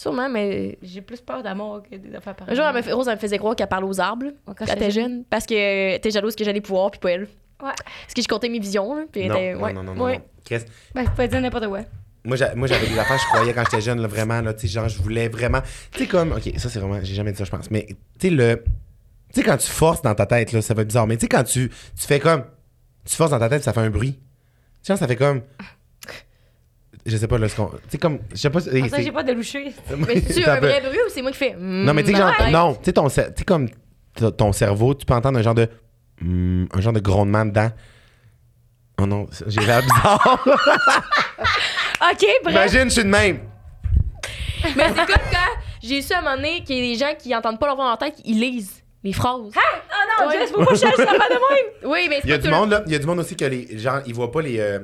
Sûrement, mais. J'ai plus peur mort que des affaires Un paranormales. jour, elle me fait- Rose, elle me faisait croire qu'elle parlait aux arbres là, quand quand j'étais t'es jeune. Parce que euh, t'es jalouse que j'ai les pouvoirs, puis pas elle. Ouais. Parce que je comptais mes visions, là, puis elle Non, était- non, ouais, non, non, non, ouais. non. Chris, Ben, je pouvais dire n'importe quoi. Moi, j'a- moi, j'avais des affaires, je croyais quand j'étais jeune, là, vraiment, là, tu sais, genre, je voulais vraiment. Tu sais, comme, ok, ça, c'est vraiment, j'ai jamais dit ça, je pense, mais, tu sais, le. Tu sais, quand tu forces dans ta tête, là, ça va être bizarre, mais tu sais, quand tu, tu fais comme. Tu forces dans ta tête, ça fait un bruit. Tu sais, ça fait comme. Je sais pas, là, ce qu'on. Tu sais, comme. Je sais pas. c'est- Pour ça, c'est- j'ai pas de loucher. Mais c'est Ça un vrai bruit ou c'est moi qui fais. mm, Non, mais tu sais, genre, non, tu sais, ton, cer- tu sais, comme ton cerveau, tu peux entendre un genre de. hmm, un genre de grondement dedans. Oh non, ça- j'ai l'air bizarre. OK, bref. Imagine, je suis de même. Mais c'est comme quand j'ai su à un moment donné qu'il y a des gens qui entendent pas leur voix dans leur tête, ils lisent les phrases. Oh non, Ouais. Jess, pourquoi je change ça pas de même? Oui, mais c'est Il y a pas du monde, là. Il y a du monde aussi que les gens, ils voient pas les. euh,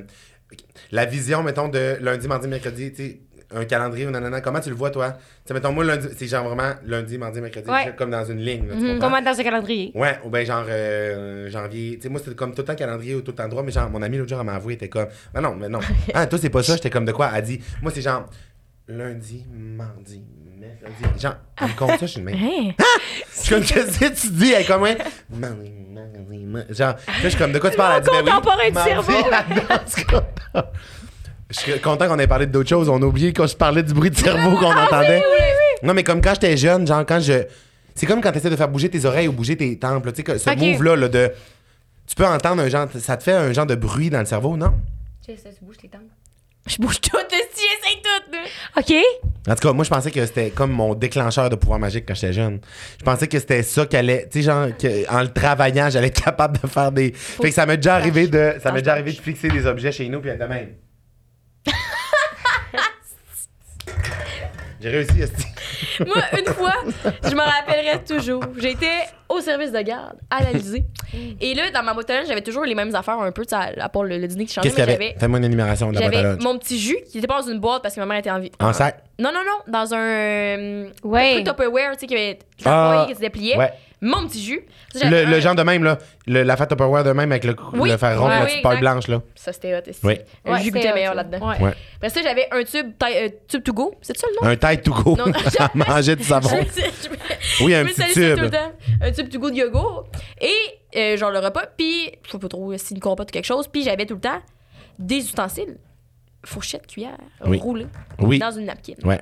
la vision, mettons, de lundi, mardi, mercredi, tu sais, un calendrier ou nanana. Comment tu le vois, toi? Tu sais, mettons, moi, lundi, c'est genre vraiment lundi, mardi, mercredi, Ouais. comme dans une ligne, là, tu Mhm. Comment dans un calendrier? Ouais, ou bien genre euh, janvier. Tu sais, moi, c'était comme tout le temps calendrier ou tout le temps droit, mais genre, mon ami l'autre jour, elle m'a avoué, était comme, mais non, mais non. Ah, toi, c'est pas ça, j'étais comme de quoi? Elle dit, moi, c'est genre lundi, mardi, mercredi. Genre, elle me compte ça, je suis une même. Hein? Je suis comme, qu'est-ce que tu dis? Elle est comme, ouais, mardi. Genre, là, je suis comme, de quoi tu parles? Elle dit, ben oui, contemporain du mardi, cerveau. Je suis content qu'on ait parlé d'autres choses. On a oublié quand je parlais du bruit de cerveau qu'on entendait. Non, mais comme quand j'étais jeune, genre quand je. C'est comme quand tu essaies de faire bouger tes oreilles ou bouger tes tempes. là. Tu sais, ce move-là, là, de. Tu peux entendre un genre. Ça te fait un genre de bruit dans le cerveau, non? Jess, tu bouges tes tempes. Je bouge tout, si j'essaye tout. là. OK. En tout cas, moi, je pensais que c'était comme mon déclencheur de pouvoir magique quand j'étais jeune. Je pensais que c'était ça qu'allait. Tu sais, genre, que, en le travaillant, j'allais être capable de faire des. Fait que ça m'est déjà arrivé de. Ça m'est déjà arrivé de fixer des objets chez nous, puis être de même. J'ai réussi, esti. Moi, une fois, je me rappellerai toujours. J'étais au service de garde, à l'Alizé. Et là, dans ma lunch, j'avais toujours les mêmes affaires un peu, tu sais, à part le, le dîner qui changeait. Qu'est-ce qu'il y mais avait? j'avais- Fais-moi une énumération de la J'avais mon petit jus qui était pas dans une boîte parce que ma mère était en vie. En sac? Non, non, non, dans un. Ouais. truc Tupperware, tu sais, qui avait Ah, qui se dépliait. Ouais. Mon petit jus. Ça, Le, genre de même, là. Le, la fat Tupperware de même avec le, Oui. le fer rond, Ouais, la oui, petite paille exact. blanche, là. Ça, c'était hot. aussi. Oui. Le Ouais, jus goûtait meilleur ça. là-dedans. Ouais. Ouais. Après ça, j'avais un tube, taille- euh, tube to go. C'est ça le nom? Un tide to go. Non, à manger du savon. Je je Oui, un petit tout tube. le temps. Un tube to go de yogourt. Et euh, genre le repas. Puis, je sais pas trop si une compote ou quelque chose. Puis j'avais tout le temps des ustensiles. Fourchette, cuillère, Oui. roulées Oui. dans une napkin. Ouais.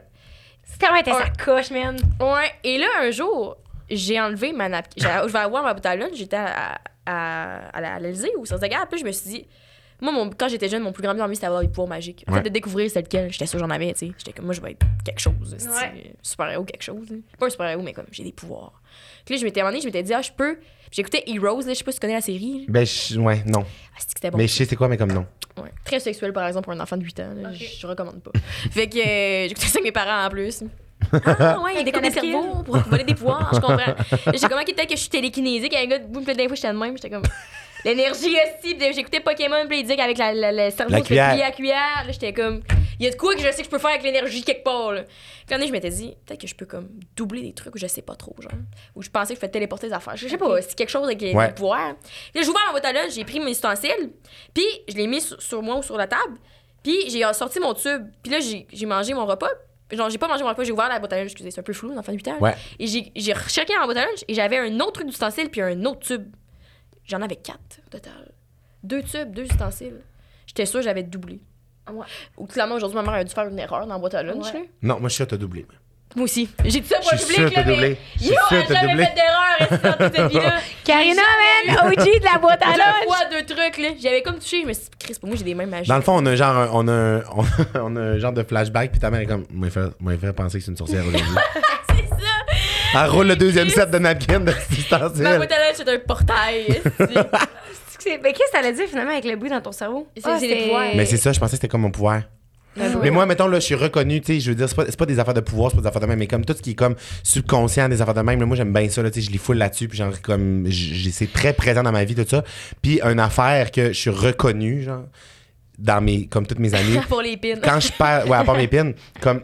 Tellement été Ouais. sa coche, man. Ouais. Et là, un jour, j'ai enlevé ma napkin. Je vais avoir ma lunch, j'étais à, à, à, à l'Elysée ou sur Zaga. Puis je me suis dit, moi, mon- quand j'étais jeune, mon plus grand but dans c'était d'avoir des pouvoirs magiques. En Ouais. fait, de découvrir c'était lequel, j'étais sûre que j'en avais, tu sais. J'étais comme, moi, je vais être quelque chose. c'est- Ouais. Super-héros, quelque chose. hein. Pas un super-héros, mais comme, j'ai des pouvoirs. Puis là, je m'étais, donné, je m'étais dit, ah, je peux. Puis J'écoutais Heroes, là, je sais pas si tu connais la série. là. Ben, je- ouais, non. Ah, c'est c'était bon. Mais je sais c'est quoi, mais comme non. Ouais. Très sexuel, par exemple, pour un enfant de 8 ans. là. Ok. Je, je recommande pas. fait que euh, j'écoutais ça avec mes parents en plus. Ah ouais, il découpe des connaît cerveaux pour voler des pouvoirs, je comprends. J'ai comment qu'il peut-être que je suis télékinésique, un gars boum, plein d'infos, j'étais de même, j'étais comme l'énergie aussi, j'écoutais Pokémon, puis il disait qu'avec la, la, le cerveau La cuillère. plier à la cuillère, là j'étais comme il y a de quoi que je sais que je peux faire avec l'énergie quelque part là. Puis je m'étais dit peut-être que je peux comme doubler des trucs où je sais pas trop genre, où je pensais que je fais téléporter des affaires. Je sais pas, c'est quelque chose avec les, Ouais. les pouvoirs. Puis là, j'ai ouvert ma boîte à lunch, j'ai pris mes ustensiles, puis je l'ai mis sur, sur moi ou sur la table, puis j'ai sorti mon tube, puis là j'ai mangé mon repas. Genre, j'ai pas mangé mon repas, j'ai ouvert la boîte à lunch, excusez, c'est un peu flou, l'enfant de 8 ans. Ouais. Et j'ai j'ai rechecké dans ma boîte à lunch et j'avais un autre truc d'ustensile puis un autre tube. J'en avais quatre au total. Deux tubes, deux ustensiles. J'étais sûre que j'avais doublé. Ouais. Ou clairement, aujourd'hui, ma mère a dû faire une erreur dans la boîte à lunch. Ouais. là. Non, moi, je suis sûr que t'as doublé. Moi aussi. J'ai dit ça pour Je le suis public, là, mais... Yo, a jamais fait d'erreur dans toute cette vie-là. Karina, man, OG de la boîte à Deux lunch. fois, deux trucs, là. J'avais comme touché, je me suis dit, Chris, pour moi, j'ai des mains magiques. Dans le fond, on a un genre, un- on a, un- on a, on a un genre de flashback, puis ta mère est comme, moi, fait, penser que c'est une sorcière aujourd'hui. c'est ça. Elle roule le deuxième set de napkin de Ma boîte à lunch, c'est un portail. Mais qu'est-ce que ça allait dire finalement avec le bruit dans ton cerveau? C'est- Ah, c'est des pouvoirs. Mais c'est ça, je pensais que c'était comme mon pouvoir. Mais moi, mettons, là, je suis reconnu, tu sais, je veux dire, c'est pas, pas des affaires de pouvoir, c'est pas des affaires de même, mais comme tout ce qui est comme subconscient des affaires de même, là, moi, j'aime bien ça, là, tu sais, je les foule là-dessus, puis genre, comme, c'est très présent dans ma vie, tout ça. Puis, une affaire que je suis reconnu, genre, dans mes, comme toutes mes amies, pour les pins. quand je perds, ouais, à part mes pins, comme,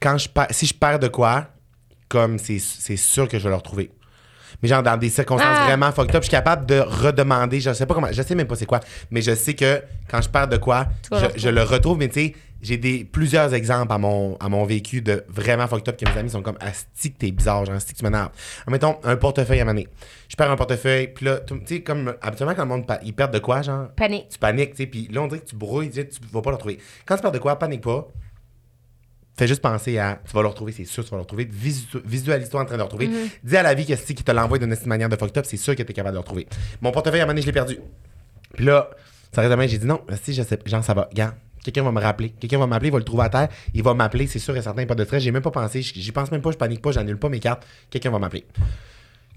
quand je perds, si je perds de quoi, comme, c'est sûr que je vais le retrouver. Mais genre, dans des circonstances Ah. vraiment fucked up, je suis capable de redemander, je sais pas comment, je sais même pas c'est quoi, mais je sais que quand je perds de quoi, je, je le retrouve, mais tu sais, j'ai des, plusieurs exemples à mon, à mon vécu de vraiment fucked up que mes amis sont comme, asti que t'es bizarre, genre, asti que tu m'énerves. Mettons, un portefeuille à maner. Je perds un portefeuille, puis là, tu sais, comme, habituellement, quand le monde, ils perdent de quoi, genre, Panique. tu paniques, tu sais, puis là, on dirait que tu brouilles, tu vas pas le retrouver. Quand tu perds de quoi, panique pas. Fais juste penser à, tu vas le retrouver, c'est sûr, tu vas le retrouver. Visu- Visualise-toi en train de le retrouver. Dis à la vie que si qui te l'envoie d'une manière de fucked up, c'est sûr que tu es capable de le retrouver. Mon portefeuille, à un moment donné, je l'ai perdu. Puis là, ça reste demain, j'ai dit non, si, je sais, genre, ça va. Regarde, quelqu'un va me rappeler. Quelqu'un va m'appeler, il va le trouver à terre, il va m'appeler, c'est sûr et certain, pas de stress. J'ai même pas pensé, j'y pense même pas, je panique pas, j'annule pas mes cartes. Quelqu'un va m'appeler.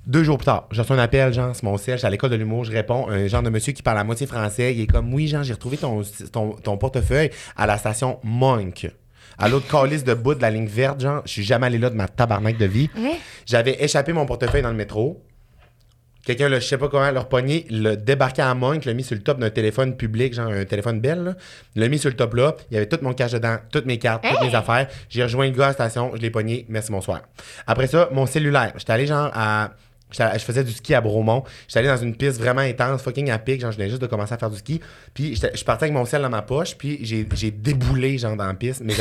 Deux jours plus tard, je reçois un appel, genre, c'est mon suis à l'école de l'humour, je réponds, un genre de monsieur qui parle à moitié français, il est comme, oui, Jean, j'ai retrouvé ton, ton, ton portefeuille à la station Monk. À l'autre calice de bout de la ligne verte, genre, je suis jamais allé là de ma tabarnak de vie. Ouais. J'avais échappé mon portefeuille dans le métro. Quelqu'un, je sais pas comment, le repogné, le débarqué à Monk, l'a mis sur le top d'un téléphone public, genre un téléphone belle, l'a mis sur le top là. Il y avait tout mon cash dedans, toutes mes cartes, toutes mes affaires. J'ai rejoint le gars à la station, je l'ai pogné, merci, bonsoir. Après ça, mon cellulaire. J'étais allé, genre, à. Je faisais du ski à Bromont. J'étais allé dans une piste vraiment intense, fucking à pic. Genre, je venais juste de commencer à faire du ski. Puis, je parti avec mon sel dans ma poche. Puis, j'ai déboulé, genre, dans la piste. Mais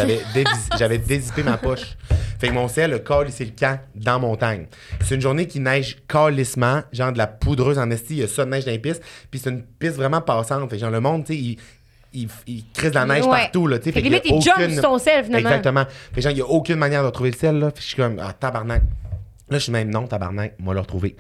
j'avais dézippé ma poche. Fait que mon sel, le col, c'est le camp dans montagne. C'est une journée qui neige calissement, genre de la poudreuse en esti. Il y a ça de neige dans les pistes. Puis, c'est une piste vraiment passante. Fait que, genre, le monde, tu sais, il. Il, il crisse de la neige Ouais. partout, là. Fait que limite, il jump aucune- sur ton sel, finalement. Exactement. Fait genre, il n'y a aucune manière de retrouver le sel, là. Fait que je suis comme, ah, tabarnak. Là, je suis même, non, tabarnak, moi, le retrouver.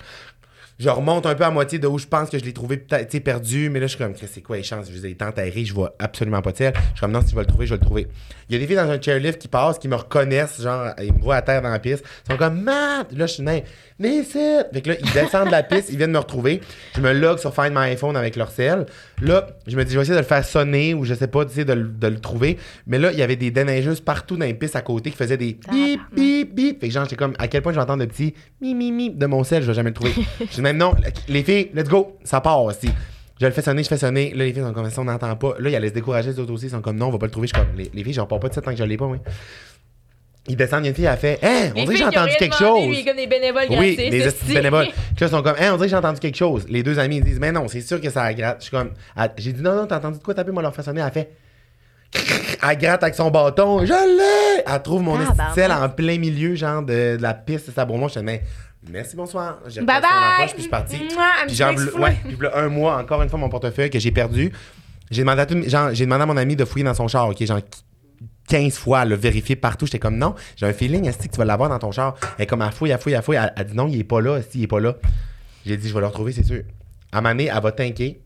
Je remonte un peu à moitié de où je pense que je l'ai trouvé peut-être, tu perdu, mais là, je suis comme, c'est quoi les chances? Je les ai enterrés, je vois absolument pas de sel. Je suis comme, non, si je vais le trouver, je vais le trouver. Il y a des filles dans un chairlift qui passent, qui me reconnaissent, genre, ils me voient à terre dans la piste. Ils sont comme, Matt! Là, je suis même, mais c'est. Fait que là, ils descendent de la piste, ils viennent me retrouver. Je me log sur Find My iPhone avec leur sel. Là, je me dis, je vais essayer de le faire sonner ou je sais pas, tu sais, de, le- de le trouver. Mais là, il y avait des déneigeuses partout dans les pistes à côté qui faisaient des bip, bip, bip. Fait que genre, j'étais comme, à quel point je vais entendre le petit mi, mi, mi de mon sel, je vais jamais le trouver. je dis même non, les filles, let's go, ça part aussi. Je le fais sonner, je fais sonner. Là, les filles sont comme, ça, on n'entend pas. Là, ils allaient se décourager, les autres aussi. Ils sont comme, non, on va pas le trouver. Je suis comme, les, les filles, je repars pas de ça tant que je l'ai pas, oui. Ils descendent, il y a une fille, elle fait, hein, on dirait que j'ai entendu quelque chose. lui, comme des bénévoles Oui, les bénévoles. Puis là, sont comme, hein, on dirait que j'ai entendu quelque chose. Les deux amis, ils disent, mais non, c'est sûr que ça gratte. Je suis comme, j'ai dit, non, non, t'as entendu de quoi taper, moi, leur faire sonner. Elle fait, elle gratte avec son bâton, je l'ai! Elle trouve mon esticelle en plein milieu, genre, de, la piste de Sabromont. Je suis mais merci, bonsoir. J'ai Bye bye! puis je suis parti. Puis genre, ouais, un mois, encore une fois, mon portefeuille que j'ai perdu. J'ai demandé à tout, genre, j'ai demandé à mon ami de fouiller dans son char, ok, genre, 15 fois, elle l'a vérifié partout. J'étais comme, non, j'ai un feeling, est que tu vas l'avoir dans ton char? Elle est comme, elle fouille, elle fouille, elle fouille. Elle, elle dit, non, il est pas là, esti, il est pas là? J'ai dit, je vais le retrouver, c'est sûr. À un moment donné, elle va t'inquiéter.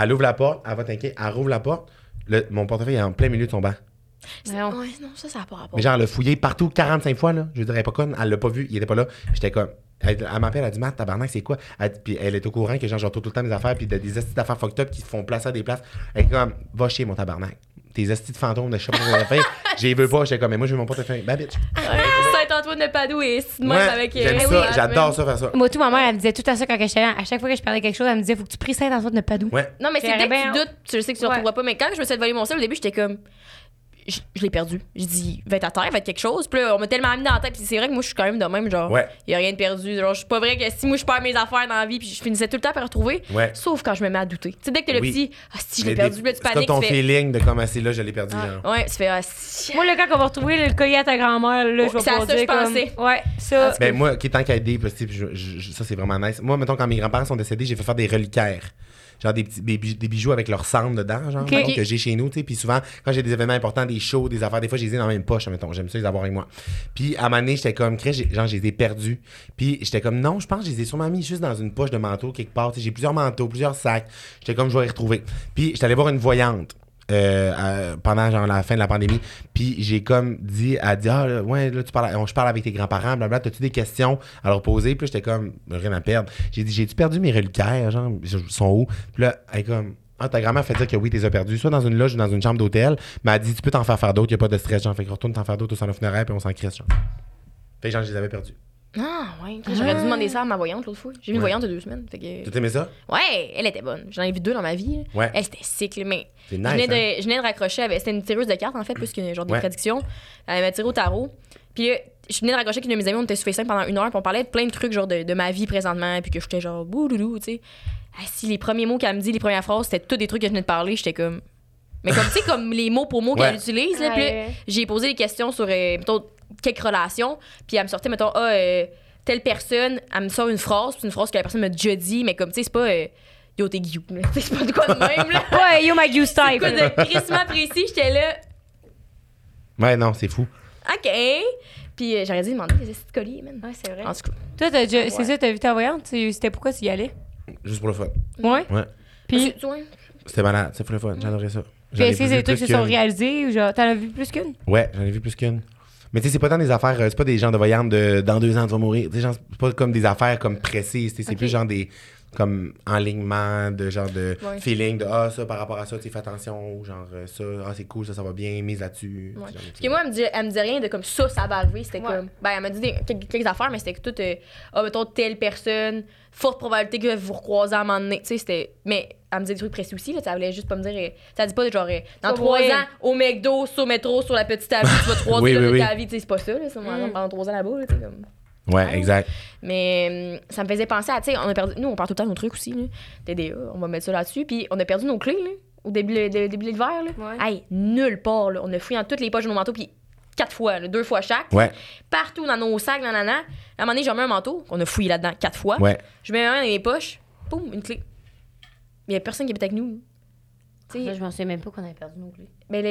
Elle ouvre la porte, elle va t'inquiéter. Elle rouvre la porte. Le- mon portefeuille est en plein milieu de son banc. Non. Ouais, non, ça, ça n'a pas rapport. Mais genre, elle l'a fouillé partout 45 fois, là. Je veux dire, elle est pas conne. Elle l'a pas vu, il était pas là. J'étais comme. Elle, elle m'appelle, elle dit, Matt, tabarnak, c'est quoi? Elle, puis elle est au courant que genre, je retourne tout le temps mes affaires, puis de- des estis d'affaires fucked up qui se font placer à des places. Elle est comme, va chier, mon tabarnak. Tes estis de fantômes de pas quoi faire. J'y veux pas. J'étais comme, mais moi, je veux mon portefeuille. Ben, bitch. Saint-Antoine de Padoue et de même avec. euh, j'aime oui, ça. oui, J'adore ça, faire ça. Moi, tout, ma mère, elle me disait tout à ça quand j'étais là. À chaque fois que je parlais quelque chose, elle me disait faut que tu pries Saint-Antoine de Padoue. Ouais. Non, mais c'est dès que tu doutes, tu le sais que tu ne Ouais. retrouveras pas. Mais quand je me suis fait voler mon sel, au début, j'étais comme. Je, je l'ai perdu. J'ai dit, va être à terre, va être quelque chose. Puis là, on m'a tellement mis dans la tête. Puis c'est vrai que moi, je suis quand même de même, genre, il Ouais. y a rien de perdu. Genre, je suis pas vrai que si moi, je perds mes affaires dans la vie, puis je finissais tout le temps par retrouver. Ouais. Sauf quand je me mets à douter. Tu sais, dès que le Oui. petit, ah, si je l'ai perdu, là, tu C'est paniques, ton tu fais. feeling de comme, ah, c'est là, je l'ai perdu. genre. Ouais, tu fais, ah, si. Moi, le quand on va retrouver le collier à ta grand-mère, là, je vais c'est à pouvoir ça je comme- pensais. Ouais, ça. Ben moi, qui tant qu'à aider, ça c'est vraiment nice. Moi, mettons, quand mes grands-parents sont décédés, j'ai fait faire des reliquaires. Genre des, petits, des, bij- des bijoux avec leur cendre dedans, genre, que j'ai chez nous, tu sais. Puis souvent, quand j'ai des événements importants, des shows, des affaires, des fois, je les ai dans la même poche, mettons. J'aime ça les avoir avec moi. Puis à un moment donné, j'étais comme, genre, je les ai perdus. Puis j'étais comme, non, je pense que je les ai sûrement mis juste dans une poche de manteau quelque part. J'ai plusieurs manteaux, plusieurs sacs. J'étais comme, je vais les retrouver. Puis j'étais allé voir une voyante. Euh, pendant genre la fin de la pandémie. Puis j'ai comme dit elle dit ah ouais là tu parles on- je parle avec tes grands-parents blablabla t'as-tu des questions à leur poser? Puis j'étais comme rien à perdre. J'ai dit j'ai-tu perdu mes reliquaires genre ils sont où? Puis là elle est comme ah, ta grand-mère fait dire que oui, t'es perdu, soit dans une loge ou dans une chambre d'hôtel, mais elle dit, tu peux t'en faire faire d'autres, y a pas de stress, genre, fait que retourne t'en faire d'autres au salon funéraire, puis on s'en crisse, genre. Fait que, genre, je les avais perdus. Ah, ouais. J'aurais dû demander ça à ma voyante l'autre fois. J'ai vu une Ouais. voyante de deux semaines. Fait que... Tu aimais ça? Ouais, elle était bonne. J'en ai vu deux dans ma vie. Ouais. Elle, c'était cycle, mais. C'est je, nice, venais de, hein? je venais de raccrocher avec. C'était une tireuse de cartes, en fait, plus qu'une genre des Ouais. prédictions. Elle m'a tiré au tarot. Puis euh, je venais de raccrocher avec une de mes amies, on était sur FaceTime pendant une heure, puis on parlait de plein de trucs, genre de, de ma vie présentement, puis que j'étais genre boudoudou, tu sais. Ah, si les premiers mots qu'elle me dit, les premières phrases, c'était tous des trucs que je venais de parler, j'étais comme. Mais comme, tu sais, comme les mots pour mots qu'elle utilise, là, puis j'ai posé des questions sur, euh, mettons, quelques relations, puis elle me sortait, mettons, ah, euh, telle personne, elle me sort une phrase, puis c'est une phrase que la personne m'a déjà dit, mais comme, tu sais, c'est pas. euh, Yo, t'es guillou. C'est pas de quoi de même, là. Ouais, yo, my goose type. Quoi de crissement précis, j'étais là. Ouais, non, c'est fou. OK. Puis euh, j'aurais dû demander des petits colliers, man. Ouais, c'est vrai. En tout cas. Toi, t'as déjà- c'est Ouais. ça, t'as vu ta voyante? Tu- C'était pourquoi tu y allais? Juste pour le fun. Ouais? Ouais. Puis, C'est- ouais. C'était malade, c'est pour le fun, j'adorais ça. puis est-ce que c'est des trucs qui se sont réalisés ou genre, t'en as vu plus qu'une? Ouais, j'en ai vu plus qu'une. Mais tu sais, c'est pas tant des affaires, euh, c'est pas des gens de voyantes de dans deux ans tu vas mourir. Tu sais, c'est pas comme des affaires comme précises. tu sais, C'est plus genre des comme enlignements de genre de Ouais. feeling de ah ça par rapport à ça tu fais attention ou genre euh, ça ah c'est cool ça ça va bien mise là-dessus. Ouais. Parce que moi, elle me, dit, elle me dit rien de comme ça, ça va arriver. C'était Ouais. comme. Ben, elle m'a dit des- quelques, quelques affaires, mais c'était que tout. euh, Ah, mettons, telle personne, forte probabilité que vous recroisez à un moment donné. Tu sais, c'était. Mais elle me disait des trucs précis aussi, là. Ça voulait juste pas me dire. euh, Ça dit pas genre, euh, dans trois ans, au McDo, sur le métro, sur la petite avenue, tu vas là, oui, de ta vie. Tu sais, c'est pas ça, là. C'est moi, Mm. pendant trois ans là-bas, là. tu sais, comme. Ouais, exact. Mais hum, ça me faisait penser à, tu sais, on a perdu, nous, on perd tout le temps nos trucs aussi, là. TDA, on va mettre ça là-dessus. Puis on a perdu nos clés, là, au début, le, le- début de l'hiver, là. Ouais. Hey, nulle part, là. On a fouillé dans toutes les poches de nos manteaux, puis quatre fois, là, deux fois chaque. Ouais, Partout dans nos sacs, nanana. À un moment donné, j'ai mis un manteau, qu'on a fouillé là-dedans quatre fois. ouais. Je mets un dans mes poches, boum, une clé. Il y a personne qui habite avec nous. Tu sais, Ça, je m'en souviens même pas qu'on avait perdu nos clés. mais le-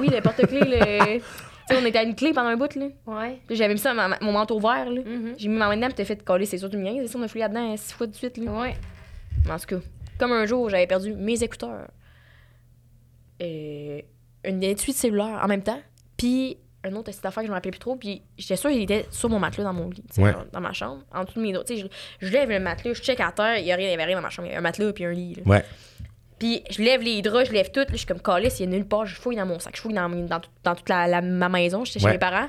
oui, le porte-clés, le... tu sais, on était à une clé pendant un bout, là. Ouais. J'avais mis ça dans ma- mon manteau vert, là. Mhm. J'ai mis ma main dedans, puis t'as fait coller, c'est sûr, du mien. C'est ça, on a fouillé là-dedans six fois de suite, là. Ouais. Mais En tout cas, comme un jour, j'avais perdu mes écouteurs, et une étui de cellulaire en même temps, puis un autre petite affaire que je me rappelais plus trop, puis j'étais sûre qu'il était sur mon matelas dans mon lit, tu Ouais. dans, dans ma chambre, en dessous de mes dos. Tu sais, je, je lève le matelas, je check à terre, il y a rien, il y avait rien dans ma chambre, il y a un matelas puis un lit. là. Ouais. Puis je lève les draps, je lève tout, là, je suis comme calisse, il y a nulle part, je fouille dans mon sac, je fouille dans, dans, tout- dans toute la, la- ma maison, j'étais chez Ouais. mes parents. Là,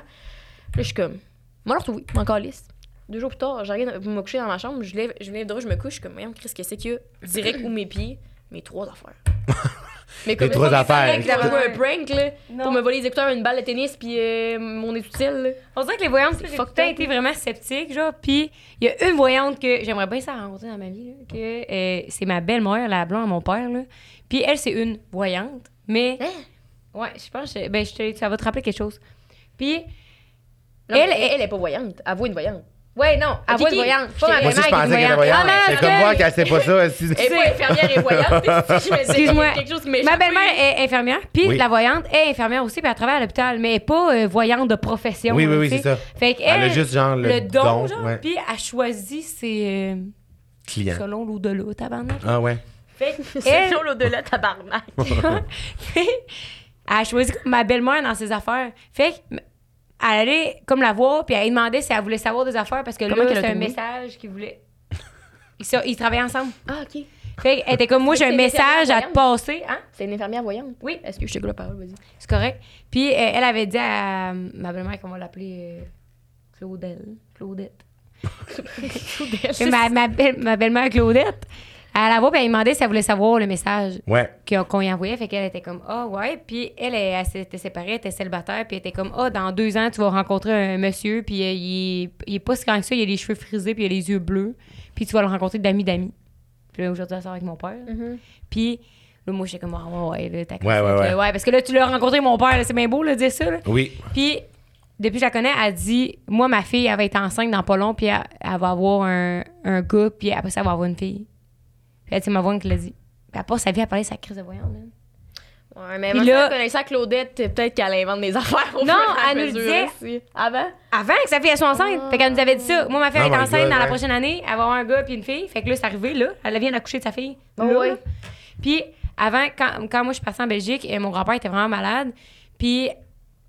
je suis comme, moi, le retrouver, mon calisse. Deux jours plus tard, j'arrive pour me coucher dans ma chambre, je lève, je lève les draps, je me couche, je suis comme, voyons, Chris, qu'est-ce qu'il y a? Direct où mes pieds, mes trois affaires. Mais comme trois c'est pas affaires. joué un prank, là, pour me voler les écouteurs, une balle de tennis, puis euh, mon étutile, là. On dirait que les voyantes, up, été vraiment sceptique, genre. Puis il y a une voyante que j'aimerais bien ça rencontrer dans ma vie, là, que euh, c'est ma belle-mère, la blonde à mon père, là. Puis elle, c'est une voyante, mais... Hein? Ouais, je pense que ben, je te- ça va te rappeler quelque chose. Puis Non, Elle elle, est- elle, est pas voyante, elle voit une voyante. Ouais, non, à Ok, voix de voyante. Pas ma Moi aussi, je belle-mère pensais qu'elle était voyante. voyante. Ah, C'est comme moi qu'elle sait pas ça. Elle est pas infirmière et voyante. Excuse-moi. quelque chose qui Ma belle-mère est infirmière, puis la voyante est infirmière aussi, puis elle travaille à l'hôpital, mais elle est pas euh, voyante de profession. Oui, oui, oui, c'est ça. Fait qu'elle, Elle a juste genre le, don, puis elle choisit ses euh, client. selon l'au-delà, tabarnak. Ah ouais. Fait chaud l'au-delà, tabarnak. elle a choisi ma belle-mère dans ses affaires. Fait que, elle allait comme la voir, puis elle lui demandait si elle voulait savoir des affaires, parce que Comment là, c'est un message qu'il voulait. Ils, sont- ils travaillaient ensemble. Ah, OK. Fait qu'elle était comme, moi, j'ai un message à te passer. Hein? C'est une infirmière voyante. Oui. Est-ce que je te la parole, vas-y. C'est correct. Puis euh, elle avait dit à ma belle-mère qu'on va l'appeler euh, Claudelle. Claudette. Puis ma, ma, belle- ma belle-mère Claudette, elle la voit, puis elle demandait si elle voulait savoir le message Ouais. qu'on y envoyait. Fait qu'elle était comme, ah ouais. Puis elle, elle, elle s'était séparée, elle était célibataire, puis elle était comme, ah, dans deux ans, tu vas rencontrer un monsieur, puis euh, il, est, il est pas si grand que ça, il a les cheveux frisés, puis il a les yeux bleus, puis tu vas le rencontrer d'amis d'amis. Puis là, aujourd'hui, elle sort avec mon père. Puis là, moi, j'étais comme, ah ouais, ouais, là, t'as Ouais, ouais, que, ouais. parce que là, tu l'as rencontré, mon père, c'est bien beau, là, dire ça, là. Oui. Puis, depuis que je la connais, elle dit Moi, ma fille, elle va être enceinte dans pas long, puis elle, elle va avoir un, un gars, puis après ça, elle va avoir une fille. Puis elle, c'est ma voix qui l'a dit. Puis elle passe sa vie à parler de sa crise de voyante, man. Ouais, mais moi, là- connaissant Claudette, peut-être qu'elle invente des affaires. au Non, fur et à elle nous disait- aussi. Avant? Avant que sa fille soit enceinte. Fait qu'elle nous avait dit ça. Moi, ma fille Oh est my enceinte God, dans la prochaine année. Elle va avoir un gars puis une fille. Fait que là, c'est arrivé, là. Elle vient d'accoucher de sa fille. Oh, là, là. Puis avant, quand, quand moi, je suis passée en Belgique, euh, mon grand-père était vraiment malade. Puis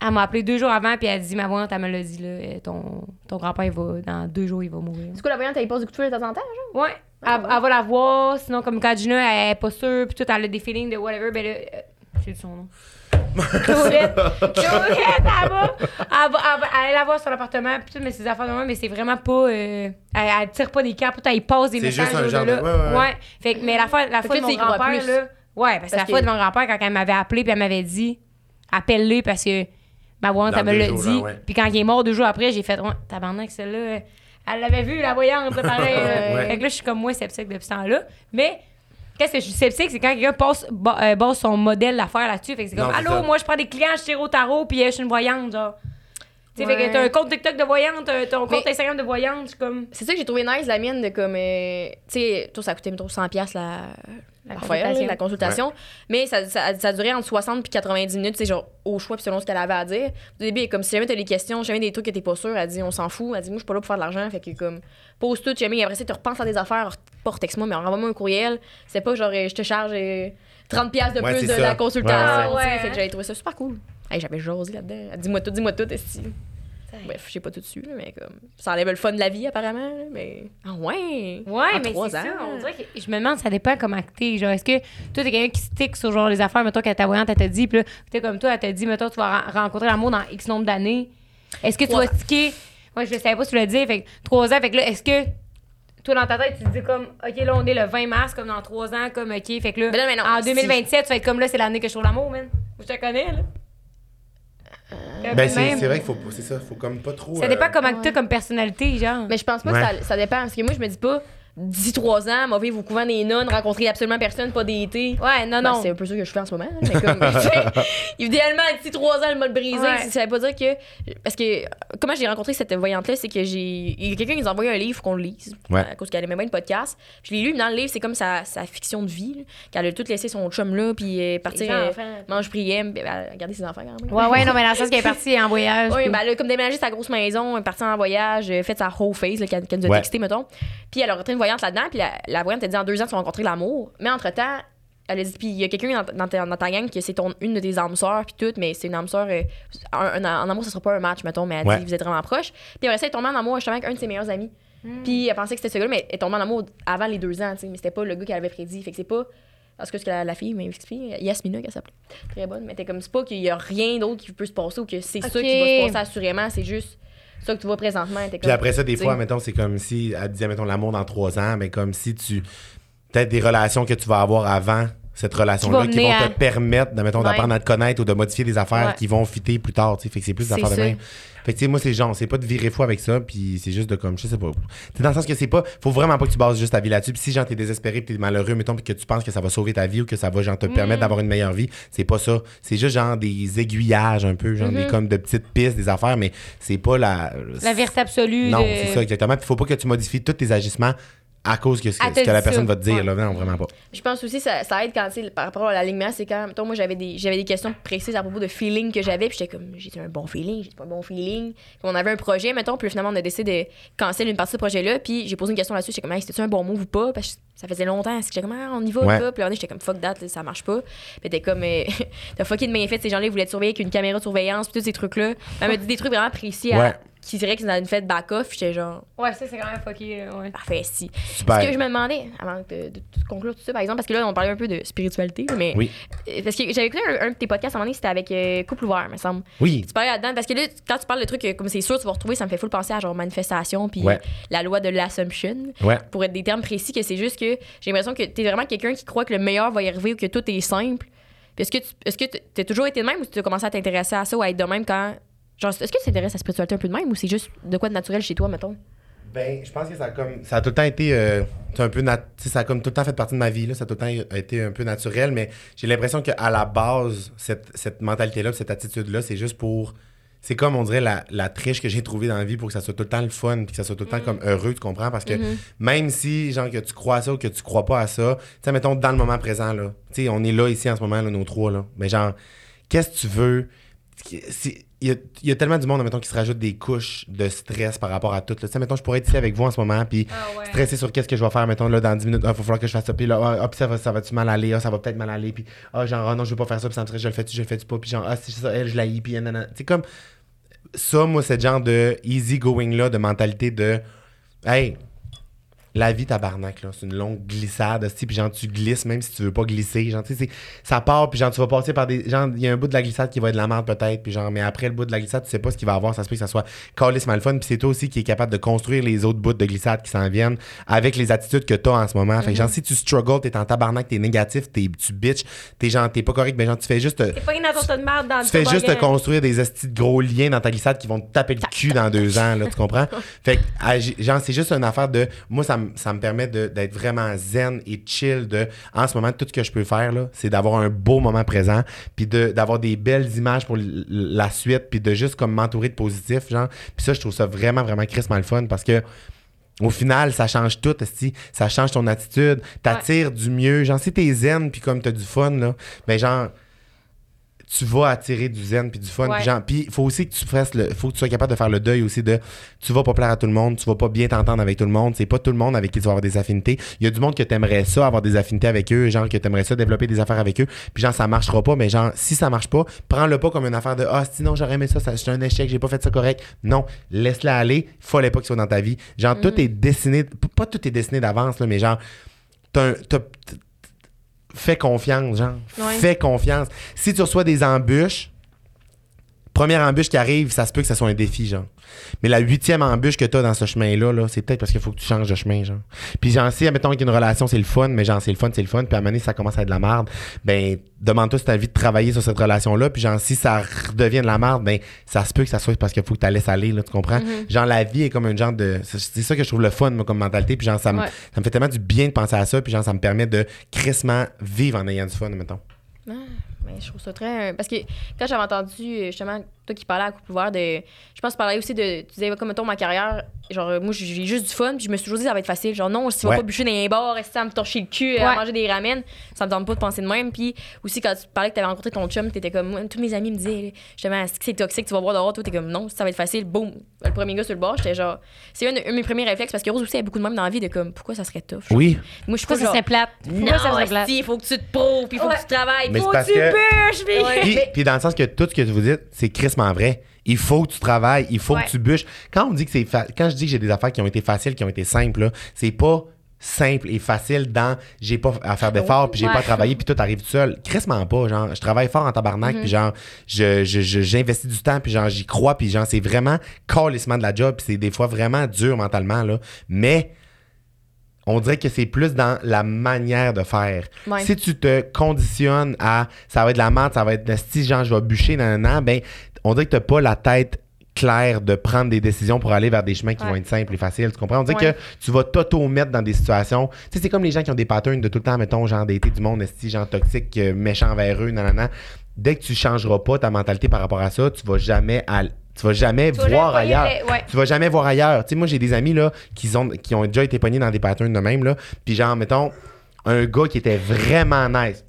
elle m'a appelé deux jours avant, puis elle a dit Ma voyante, elle me l'a dit, là. euh, Ton, ton grand-père, il va, dans deux jours, il va mourir. Du coup, la voyante, elle passe du coup de fil de temps en temps, genre? Ouais. Elle, elle va la voir, sinon, comme quand Gina, elle est pas sûre, puis tout, elle a des feelings de whatever, ben là, euh, j'ai dit son nom. Claudette. Claudette, elle va, elle va, elle va, elle la voir sur l'appartement, puis tout, mais ses affaires de moi, mais c'est vraiment pas, euh, elle, elle tire pas des cartes, tout, elle passe des C'est messages juste un genre de- ouais, ouais, ouais. Fait que, mais la fois, la fois de mon grand-père, là, ouais, parce que Parce la fois que- de mon grand-père, quand elle m'avait appelé, puis elle m'avait dit, appelle-les parce que ma Dans elle me l'a dit. Puis quand il est mort deux jours après, j'ai fait, ouais, tabarnak, celle-là, euh, elle l'avait vu, la voyante, pareil. là. Ouais. Fait que là, je suis comme moi sceptique depuis ce temps-là. Mais qu'est-ce que je suis sceptique, c'est quand quelqu'un passe, euh, son modèle d'affaires là-dessus. Fait que c'est comme, Non, allô, ça. moi, je prends des clients, je tire au tarot, puis euh, je suis une voyante, genre. Tu sais, fait Ouais. que t'as un compte TikTok de voyante, t'as ton compte Mais- Instagram de voyante, je comme. C'est ça que j'ai trouvé nice, la mienne, de comme. euh, tu sais, toi, ça coûtait, mettons, 100$ piastres la. La la consultation. la consultation. Mais ça, ça, ça durait entre 60 puis 90 minutes, c'est genre au choix puis selon ce qu'elle avait à dire. Au début, elle est comme si jamais t'as des questions, jamais des trucs que t'es pas sûr, elle dit on s'en fout. Elle dit moi je suis pas là pour faire de l'argent, fait que comme pose tout, jamais après ça tu repenses à des affaires, pas texte-moi, mais envoie-moi un courriel. C'est pas genre euh, je te charge euh, 30$ piastres de Ouais, plus de ça. la consultation. Ouais, ouais. sais. Ouais. Fait que j'avais trouvé ça super cool. Hey, j'avais jasé là-dedans. Dit, Dis-moi tout, dis-moi tout, esti. Bref, je sais pas tout dessus, mais comme. Ça enlève le fun de la vie, apparemment. mais. Ah ouais! Ouais, En mais c'est ça. On dirait que je me demande, ça dépend comment que t'es. Genre, est-ce que toi, t'es quelqu'un qui stick sur genre les affaires, mettons, que ta voyante, elle t'a dit, puis là, t'es comme toi, elle t'a dit, mettons, tu vas ren- rencontrer l'amour dans X nombre d'années. Est-ce que tu vas sticker? Moi, je ne savais pas si tu le dis, fait que trois ans, fait que là, est-ce que. Toi, dans ta tête, tu te dis comme, OK, là, on est le 20 mars, comme dans trois ans, comme, OK, fait que là, Mais là, mais non, en si- 2027, tu vas être comme là, c'est l'année que je trouve l'amour, man. Je te connais, là. Peu Ben, c'est vrai qu'il faut. C'est ça, faut comme pas trop. Ça dépend euh, comment que t'as comme personnalité, genre. Mais je pense pas Ouais. que ça, ça dépend. Parce que moi, je me dis pas, 13 ans, mauvais vivre au couvent des nonnes, rencontrer absolument personne, pas d'été. Ouais, non, Ben, non. c'est un peu ça que je fais en ce moment. Mais comme, idéalement, d'ici 3 ans, le mode brisé, Ouais. ça veut pas dire que. Parce que, comment j'ai rencontré cette voyante-là, c'est que j'ai. Il y a quelqu'un qui nous a envoyé un livre qu'on le lise. Ouais. À cause qu'elle aimait bien le podcast. Je l'ai lu, mais dans le livre, c'est comme sa, sa fiction de vie. là, qu'elle a tout laissé son chum là, puis euh, partir. Euh, mange prière, puis elle a gardé ses enfants quand même. Ouais, ouais, non, mais dans le sens qu'elle est partie en voyage. Oui, puis- ben, elle a comme déménagé sa grosse maison, elle est partie en voyage, euh, fait sa whole face, qu'elle qu'elle nous a Ouais. texté, mettons. Puis elle a rencontré une voyante là-dedans, puis la, la voyante a dit en deux ans, tu vas rencontrer l'amour. Mais entre-temps, elle a dit, puis il y a quelqu'un dans, dans ta, dans ta gang que c'est ton, une de tes âmes sœurs, puis tout, mais c'est une âme sœur. euh, un- un- en amour, ça sera pas un match, mettons, mais elle Ouais. dit, vous êtes vraiment proches. Puis après ça, elle est tombée en amour justement avec un de ses meilleurs amis. Puis elle pensait que c'était ce gars mais elle est tombée en amour avant les deux ans, tu sais, mais c'était pas le gars qu'elle avait prédit. Fait que c'est pas. Parce que la, la fille m'a expliqué, Yasmina, qu'elle s'appelait. Très bonne, mais t'es comme, c'est pas qu'il y a rien d'autre qui peut se passer ou que c'est ça Ok. qui va se passer assurément, c'est juste ça que tu vois présentement. Puis comme, après ça, des fois, mettons, c'est comme si elle disait, mettons, l'amour dans trois ans, mais comme si tu. Peut-être des relations que tu vas avoir avant cette relation-là, Qui vont te permettre, de, mettons, Ouais. d'apprendre à te connaître ou de modifier des affaires Ouais. qui vont fitter plus tard, tu sais. Fait que c'est plus des affaires de même. Fait que, tu sais, moi, c'est genre, c'est pas de virer fou avec ça, puis c'est juste de comme, je sais pas. C'est dans le sens que c'est pas, faut vraiment pas que tu bases juste ta vie là-dessus. Puis si, genre, t'es désespéré, puis t'es malheureux, mettons, puis que tu penses que ça va sauver ta vie ou que ça va, genre, te Mm. permettre d'avoir une meilleure vie, c'est pas ça. C'est juste, genre, des aiguillages un peu, genre, Mm-hmm. des, comme de petites pistes, des affaires, mais c'est pas la. La vérité absolue. Non, de- c'est ça, exactement. Puis faut pas que tu modifies tous tes agissements à cause que ce que, ce que la personne va te dire, Ouais. là. Non, vraiment pas. Je pense aussi ça, ça aide quand, par rapport à l'alignement, c'est quand, mettons, moi, j'avais des, j'avais des questions précises à propos de feeling que j'avais, puis j'étais comme, j'ai un bon feeling, j'ai pas un bon feeling? Puis on avait un projet, mettons, puis finalement, on a décidé de canceller une partie de ce projet-là, puis j'ai posé une question là-dessus, j'étais comme, hey, c'était-tu un bon move ou pas? Parce que ça faisait longtemps, que j'étais comme, ah, on y va, Ouais. là? Puis là, j'étais comme, fuck that, là, ça marche pas. Puis t'es comme, euh, t'as fucké de bien fait, ces gens-là, ils voulaient te surveiller avec une caméra de surveillance, puis tous ces trucs-là. Elle m'a dit des trucs vraiment précis à- Ouais. Qui dirait qu'ils avaient fait back-off, puis j'étais genre, Ouais, ça, c'est quand même fucké. là, Ouais. parfait, si. Super. Ce que je me demandais, avant de, conclure tout ça, par exemple, parce que là, on parlait un peu de spiritualité, mais. Oui. Euh, Parce que j'avais écouté un, un de tes podcasts à un moment donné, c'était avec euh, Couple Ouvert, me semble. Oui. Tu parlais là-dedans, parce que là, quand tu parles de trucs euh, comme c'est sûr, tu vas retrouver, ça me fait full penser à genre manifestation, puis Ouais. la loi de l'assumption, Ouais. pour être des termes précis, que c'est juste que j'ai l'impression que t'es vraiment quelqu'un qui croit que le meilleur va y arriver ou que tout est simple. Puis est-ce que tu est-ce que t'as toujours été de même ou tu as commencé à t'intéresser à ça ou à être de même quand. Genre, est-ce que tu t'intéresses à la spiritualité un peu de même ou c'est juste de quoi de naturel chez toi, mettons? Ben, je pense que ça a comme ça a tout le temps été euh, un peu nat- ça a comme tout le temps fait partie de ma vie là, ça a tout le temps été un peu naturel mais j'ai l'impression qu'à la base cette, cette mentalité là, cette attitude là, c'est juste pour c'est comme on dirait la, la triche que j'ai trouvée dans la vie pour que ça soit tout le temps le fun puis que ça soit tout le temps comme heureux, tu comprends? Parce que même si genre que tu crois à ça ou que tu crois pas à ça, tu sais mettons dans le moment présent là, tu sais on est là ici en ce moment là nos trois là, mais genre qu'est-ce que tu veux? Il y, a, il y a tellement du monde, mettons, qui se rajoute des couches de stress par rapport à tout. là. Mettons, je pourrais être ici avec vous en ce moment, puis stressé sur qu'est-ce que je vais faire, mettons, là, dans 10 minutes, il va falloir que je fasse ça, puis là, ah, ah, puis ça va, ça va-tu mal aller, ah, ça va peut-être mal aller, puis ah, genre, ah, non, je veux pas faire ça, puis ça me stresse, je le fais-tu, je le fais-tu pas, puis genre, ah, c'est ça, elle, je la puis nanana. C'est comme, ça, moi, le genre de easy going-là, de mentalité de, hey, la vie tabarnak là, c'est une longue glissade, hostie, puis genre tu glisses même si tu veux pas glisser, genre tu sais ça part puis genre tu vas passer par des genre il y a un bout de la glissade qui va être de la merde peut-être puis genre mais après le bout de la glissade, tu sais pas ce qu'il va avoir, ça se peut que ça soit calisse mal fun puis c'est toi aussi qui est capable de construire les autres bouts de glissade qui s'en viennent avec les attitudes que t'as en ce moment. Fait que genre si tu struggles, t'es en tabarnak, t'es négatif, t'es tu bitch, t'es genre t'es pas correct, ben genre tu fais juste te- T'es pas une de merde dans tu fais juste te construire des estis de gros liens dans ta glissade qui vont te taper le cul dans deux ans, là, tu comprends? Fait que, ah, genre, c'est juste une affaire de. Moi, ça, me- ça me permet d'être vraiment zen et chill de. En ce moment, tout ce que je peux faire, là, c'est d'avoir un beau moment présent, puis de- d'avoir des belles images pour la suite, puis de juste comme m'entourer de positif, genre. Puis ça, je trouve ça vraiment, vraiment crissement le fun parce que. Au final, ça change tout, esti. ça change ton attitude, t'attires du mieux. Genre, si t'es zen puis comme t'as du fun, là, ben genre, tu vas attirer du zen puis du fun. Ouais. Puis genre, puis faut aussi que tu fasses le, faut que tu sois capable de faire le deuil aussi de, tu vas pas plaire à tout le monde, tu vas pas bien t'entendre avec tout le monde. C'est pas tout le monde avec qui tu vas avoir des affinités. Il y a du monde que t'aimerais ça avoir des affinités avec eux, genre que t'aimerais ça développer des affaires avec eux. Puis genre ça marchera pas, mais genre si ça marche pas, prends-le pas comme une affaire de, ah sinon j'aurais aimé ça, ça c'est un échec, j'ai pas fait ça correct. Non, laisse-la aller. Fallait pas qu'il soit dans ta vie. Genre tout est dessiné, pas tout est dessiné d'avance là, mais genre t'as fais confiance, genre. Ouais. Fais confiance. Si tu reçois des embûches, première embûche qui arrive, ça se peut que ça soit un défi, genre. Mais la huitième embûche que tu as dans ce chemin-là, là, c'est peut-être parce qu'il faut que tu changes de chemin, genre. Puis genre, si, admettons qu'il y a une relation, c'est le fun, mais genre, c'est le fun, c'est le fun, puis à un moment donné, ça commence à être de la merde, ben, demande-toi si t'as envie de travailler sur cette relation-là, puis genre, si ça redevient de la merde, ben, ça se peut que ça soit parce qu'il faut que tu la laisses aller, là, tu comprends? Genre, la vie est comme un genre de. C'est c'est ça que je trouve le fun, moi, comme mentalité, puis genre, ça me, Ouais. ça me fait tellement du bien de penser à ça, puis genre, ça me permet de crissement vivre en ayant du fun, mettons. Ah, mais je trouve ça très. Parce que quand j'avais entendu, euh, justement, toi qui parlais à couple ouvert, de... je pense que tu parlais aussi de. Tu disais, comme mettons, ma carrière, genre, euh, moi, j'ai juste du fun, puis je me suis toujours dit, ça va être facile. Genre, non, si tu vas Ouais. pas bûcher dans les bars, rester à me torcher le cul, à Ouais. manger des ramen, ça me tente pas de penser de même. Puis aussi, quand tu parlais que t'avais rencontré ton chum, t'étais comme. Moi, tous mes amis me disaient, justement, est-ce que c'est toxique, tu vas boire dehors, toi, t'es comme, non, ça va être facile, boum. Le premier gars sur le bord, j'étais genre. C'est un, de un mes premiers réflexes, parce que Rose aussi a beaucoup de même dans la vie, de comme, pourquoi ça serait tough? Oui. Moi, je suis pas ça genre. serait plate? Non, ça serait plate? il faut que tu te prouves, puis il faut Ouais. que tu travailles, Mais faut que tu que- bûches, puis. Ouais. Puis, dans le sens que tout ce que vous dites, c'est crissement vrai. Il faut que tu travailles, il faut Ouais. que tu bûches. Quand on dit que c'est fa- quand je dis que j'ai des affaires qui ont été faciles, qui ont été simples, c'est pas simple et facile dans j'ai pas à faire d'efforts puis j'ai Ouais. pas à travailler puis tout arrive tout seul crissement pas genre je travaille fort en tabarnak puis genre je j'investis du temps puis genre j'y crois puis genre c'est vraiment calissement de la job puis c'est des fois vraiment dur mentalement là mais On dirait que c'est plus dans la manière de faire. Ouais. Si tu te conditionnes à ça va être de la merde, ça va être de si genre je vais bûcher, nanana, ben on dirait que t'as pas la tête claire de prendre des décisions pour aller vers des chemins qui Ouais. vont être simples et faciles. Tu comprends? On dirait Ouais. que tu vas t'auto-mettre dans des situations. Tu sais, c'est comme les gens qui ont des patterns de tout le temps, mettons, genre d'été du monde, esti, genre toxique, euh, méchant envers eux, nanana. Dès que tu changeras pas ta mentalité par rapport à ça, tu vas jamais à- tu vas jamais Tu voir ailleurs. voyer, ouais. Tu vas jamais voir ailleurs. Tu sais, moi, j'ai des amis, là, qui ont, qui ont déjà été pognés dans des patterns de même, là. Puis genre, mettons, un gars qui était vraiment nice.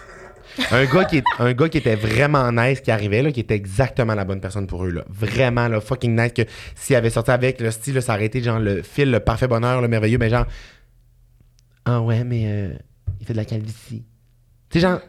Un gars, qui un gars qui était vraiment nice, qui arrivait, là, qui était exactement la bonne personne pour eux, là. Vraiment, là, fucking nice, que s'il avait sorti avec le style, ça aurait été, genre, le fil, le parfait bonheur, le merveilleux, mais genre, ah ouais, mais euh, il fait de la calvitie. Tu sais, genre,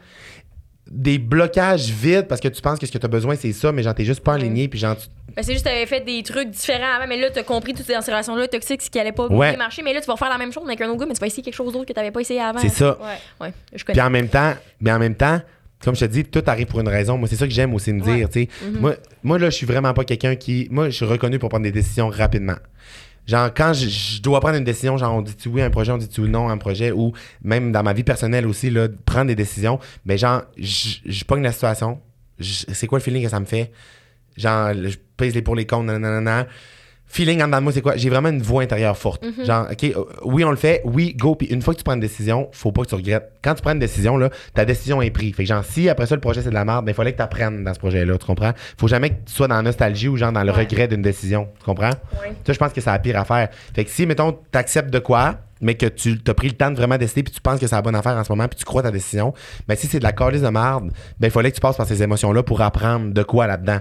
des blocages vides parce que tu penses que ce que tu as besoin, c'est ça, mais genre, t'es juste pas aligné, puis genre, tu- Ben, c'est juste que t'avais fait des trucs différents avant, mais là, t'as compris toutes ces relations-là toxiques, ce qui allait pas Ouais. bien marcher. Mais là, tu vas faire la même chose avec un autre gars, mais tu vas essayer quelque chose d'autre que t'avais pas essayé avant. c'est ça. Ouais, je Puis en même temps, mais en même temps, comme je te dis, tout arrive pour une raison. Moi, c'est ça que j'aime aussi me Ouais. dire. tu sais. moi, moi, là, je suis vraiment pas quelqu'un qui. Moi, je suis reconnu pour prendre des décisions rapidement. Genre, quand je, dois prendre une décision, genre, on dit-tu oui à un projet, on dit-tu non à un projet, ou même dans ma vie personnelle aussi, là, prendre des décisions, mais genre, je, je pogne la situation. C'est quoi le feeling que ça me fait? Genre, je pèse les pour les comptes, nanana. Feeling en dedans de moi, c'est quoi? J'ai vraiment une voix intérieure forte. Genre, OK, euh, oui, on le fait, oui, go. Puis une fois que tu prends une décision, faut pas que tu regrettes. Quand tu prends une décision, là, ta décision est prise. Fait que genre, si après ça, le projet, c'est de la merde, ben, il fallait que tu apprennes dans ce projet-là, tu comprends? Faut jamais que tu sois dans la nostalgie ou genre dans le regret d'une décision, tu comprends? Ouais. Ça, je pense que c'est la pire affaire. Fait que si, mettons, tu acceptes de quoi, mais que tu as pris le temps de vraiment décider, puis tu penses que c'est la bonne affaire en ce moment, puis tu crois ta décision, ben si c'est de la calice de merde, ben il fallait que tu passes par ces émotions-là pour apprendre de quoi là-dedans.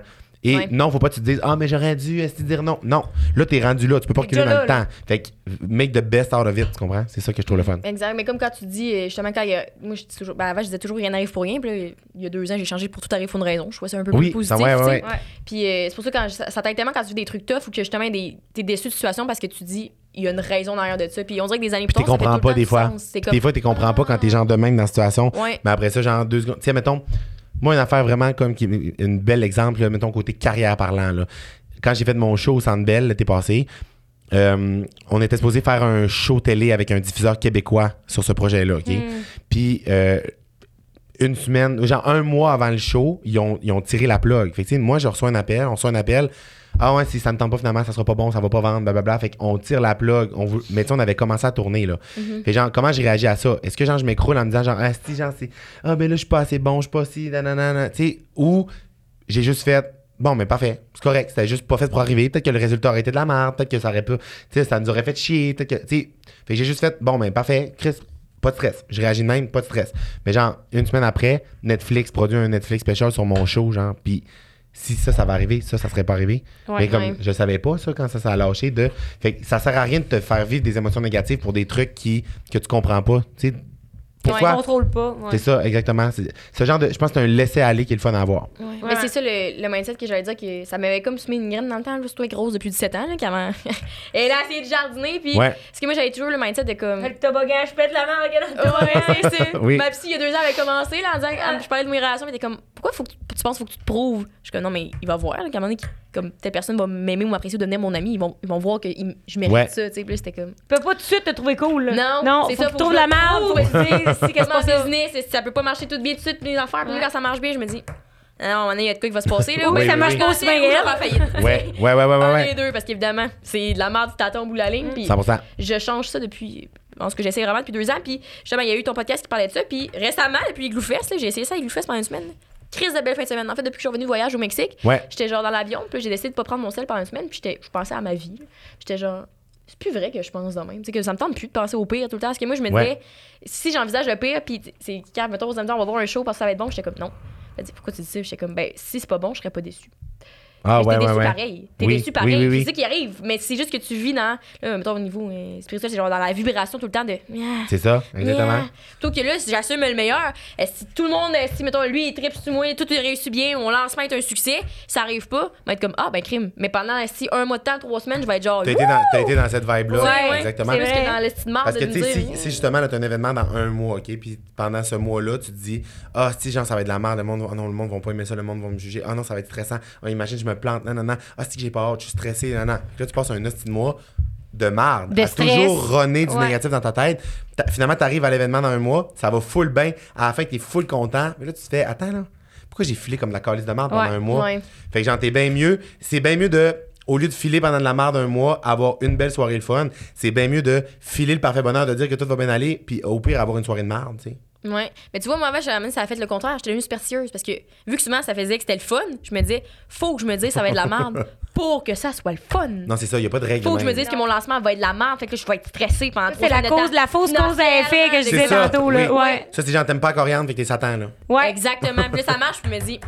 Et Ouais. non, faut pas que tu te dises Ah, mais j'aurais dû esti, dire non. Non. Là, t'es rendu là. Tu peux pas reculer dans le là, temps. Fait que make the best out of it, tu comprends? C'est ça que je trouve le fun. Exact, mais comme quand tu dis, euh, justement, quand il y a. Moi, je dis toujours. Ben, avant, je disais toujours rien n'arrive pour rien. Puis là, il y a deux ans, j'ai changé pour tout arrive pour une raison. Je trouvais ça un peu Oui, plus ça, positif. ouais, tu ouais, ouais. Puis euh, c'est pour ça que quand, ça, ça t'aide tellement quand tu vis des trucs tough ou que justement t'es déçu de situation parce que tu dis, il y a une raison derrière de ça. Puis on dirait que des années plus Tu tard, ça fait comprends pas temps des fois. Des fois, tu comprends pas quand t'es genre de même dans la situation. Mais après ça, genre deux secondes. Tu sais, mettons, moi, une affaire vraiment comme qui, une belle exemple, là, mettons, côté carrière parlant. Là. Quand j'ai fait mon show au Centre Bell l'été passé, euh, on était supposé faire un show télé avec un diffuseur québécois sur ce projet-là, OK? Puis, euh, une semaine, genre un mois avant le show, ils ont, ils ont tiré la plug. Fait que, moi, je reçois un appel, on reçoit un appel. Ah ouais, si ça ne tente pas finalement, ça sera pas bon, ça va pas vendre, blablabla. Fait qu'on tire la plug. On veut... Mais tu sais, on avait commencé à tourner, là. Fait que genre, comment j'ai réagi à ça? Est-ce que genre, je m'écroule en me disant, genre, ah, si, genre, c'est, ah, ben là, je suis pas assez bon, je suis pas si, nanana, tu sais, ou j'ai juste fait, bon, mais parfait, c'est correct, c'était juste pas fait pour arriver. Peut-être que le résultat aurait été de la merde, peut-être que ça aurait pas, tu sais, ça nous aurait fait chier, peut-être que, tu sais. Fait que j'ai juste fait, bon, ben parfait, Chris, pas de stress. Je réagis de même, pas de stress. Mais genre, une semaine après, Netflix produit un Netflix special sur mon show, genre, puis si ça, ça va arriver, ça, ça serait pas arrivé. Ouais, mais comme ouais. je savais pas ça quand ça s'est lâché de. Fait que ça sert à rien de te faire vivre des émotions négatives pour des trucs qui, que tu comprends pas. Tu sais, Tu pourquoi? contrôles pas. ouais. C'est ça, exactement. C'est- Ce genre de. Je pense que c'est un laisser-aller qui est le fun à avoir. Ouais. Ouais. Mais c'est ça le, le mindset que j'allais dire que ça m'avait comme semé une graine dans le temps, juste toi grosse depuis 17 ans, là, qu'avant. Elle a essayé de jardiner, puis. Ouais. Parce que moi, j'avais toujours le mindset de comme. Le toboggan, je pète la main avec Ouais. Oui. Ma psy, il y a deux ans, elle avait commencé, là, en disant, elle- je parlais de mes relations, mais elle était comme, pourquoi faut que tu, tu penses faut que tu te prouves? Je suis comme, non, mais il va voir, là, qu'à un moment donné, comme telle personne va m'aimer ou m'apprécier ou devenir mon ami, ils vont, ils vont voir que je mérite Ouais. ça, tu sais. Puis c'était comme, Tu peux pas tout de suite te trouver cool. là. non, non c'est faut ça, que tu trouves la me merde. C'est quasiment business, c'est- ça peut pas marcher tout bien tout de suite, les affaires, puis Ouais. quand ça marche bien, je me dis, ah non, à un moment donné, il y a de quoi qui va se passer, là. Oui, ou ça marche pas aussi bien elle. Ouais, ouais, ouais, ouais, ouais. Un ouais. des deux, parce qu'évidemment, c'est de la merde si t'attends au bout de la ligne, puis 100%. je change ça depuis. En ce que j'essaie vraiment depuis deux ans. Puis justement, il y a eu ton podcast qui parlait de ça. Puis récemment, depuis Igloofest, là, j'ai essayé ça à Igloofest pendant une semaine. Crise de belle fin de semaine. En fait, depuis que je suis revenue de voyage au Mexique, Ouais. j'étais genre dans l'avion. Puis j'ai décidé de pas prendre mon sel pendant une semaine. Puis j'étais- je pensais à ma vie. J'étais genre. C'est plus vrai que je pense de même. Tu sais, que ça me tente plus de penser au pire tout le temps. Parce que moi, je me disais, Ouais. si j'envisage le pire, puis c'est quand, mettons, allez me dire, on va voir un show parce que ça va être bon, j'étais comme non. Elle dit, pourquoi tu dis ça? J'étais comme, ben, si c'est pas bon, je serais pas déçu. Ah, Mais ouais, ouais, déçu ouais. pareil. T'es Oui, déçu pareil. oui, oui, oui. C'est ça qui arrive. Mais c'est juste que tu vis dans, là, mettons, au niveau euh, spirituel, c'est genre dans la vibration tout le temps de. C'est ça, exactement. Plutôt que là, si j'assume le meilleur, si tout le monde, euh, si, mettons, lui, il tripe sur moi, tout est réussi bien, mon lancement est un succès, ça arrive pas, je vais être comme, ah, ben, crime. Mais pendant, si un mois de temps, trois semaines, je vais être genre. T'as été, été dans cette vibe-là. Exactement. C'est que dans Parce que, tu sais, si, si justement, là, t'as un événement dans un mois, OK, puis pendant ce mois-là, tu te dis, ah, si, genre, ça va être de la merde, le monde, ah non, le monde va pas aimer ça, le monde va me juger, ah non, ça va être stressant, ah, imagine, me plante, non, non, non, ah, si, que j'ai pas hâte, je suis stressé, non, non. Puis là, tu passes un hostie de mois de marde, De à stress. toujours runner du Ouais. négatif dans ta tête. Finalement, t'arrives à l'événement dans un mois, ça va full bien. À la fin, t'es full content. Mais là, tu te fais, attends, là, pourquoi j'ai filé comme de la calice de marde pendant Ouais, un mois? ouais. Fait que genre, t'es bien mieux. C'est bien mieux de, au lieu de filer pendant de la merde un mois, avoir une belle soirée le fun, c'est bien mieux de filer le parfait bonheur, de dire que tout va bien aller, puis au pire, avoir une soirée de merde, tu sais. Ouais. Mais tu vois, moi, avant, ça a fait le contraire. J'étais devenue superstitieuse parce que, vu que souvent, ça faisait que c'était le fun, je me disais, faut que je me dise ça va être de la merde pour que ça soit le fun. Non, c'est ça, y a pas de règle. Faut que je me dise que mon lancement va être de la merde, fait que là, je vais être stressée pendant trois C'est la de cause, la fausse Non, cause à effet que je disais C'est ça, tantôt, là. oui. Ouais. Ça, c'est genre, t'aimes pas la coriandre, fait que t'es Satan, là. Ouais. Exactement. Puis là, ça marche, puis je me dis,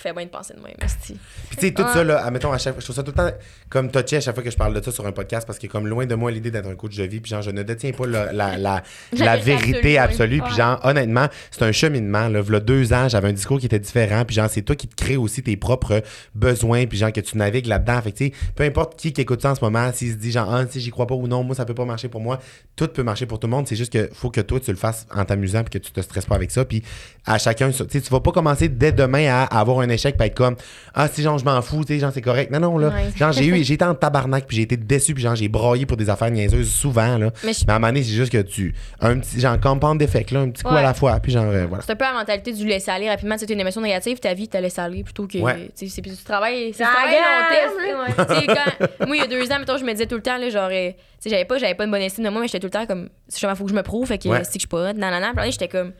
je fais bien de penser de moi, esti. Puis tu sais, tout ça, là, admettons, à chaque fois, je trouve ça tout le temps comme touché à chaque fois que je parle de ça sur un podcast parce que, comme loin de moi, l'idée d'être un coach de vie, puis genre, je ne détiens pas la, la, la, la vérité absolue, puis genre, honnêtement, c'est un cheminement, là. V'là deux ans, j'avais un discours qui était différent, puis genre, c'est toi qui te crée aussi tes propres besoins, puis genre, que tu navigues là-dedans. Fait que, tu sais, peu importe qui qui écoute ça en ce moment, s'il se dit, genre, ah, sais, j'y crois pas ou non, moi, ça peut pas marcher pour moi, tout peut marcher pour tout le monde. C'est juste que faut que toi, tu le fasses en t'amusant, puis que tu te stresses pas avec ça, puis à chacun, tu sais, tu vas pas commencer dès demain à, à avoir un échec, puis être comme, ah, si, genre, je m'en fous, tu sais, genre, c'est correct. Non, non, là. Ouais. Genre, j'ai eu, j'ai été en tabarnak, puis j'ai été déçu, puis genre, j'ai broyé pour des affaires niaiseuses souvent, là. Mais je- Mais à un moment donné, c'est juste que tu. Un petit, genre, compound d'effect, là, un petit coup Ouais. à la fois, puis genre, euh, voilà. C'est un peu la mentalité du laisser aller rapidement. T'as une émotion négative, ta vie, t'as laissé aller plutôt que. Ouais. Tu sais, c'est du travail. C'est travail long terme. Moi, il y a deux ans, mettons, je me disais tout le temps, là, genre, euh, tu sais, j'avais pas, j'avais pas une bonne estime de moi, mais j'étais tout le temps comme, si jamais faut que je me prouve, fait que que je suis pas nanana. Puis là, j'étais comme,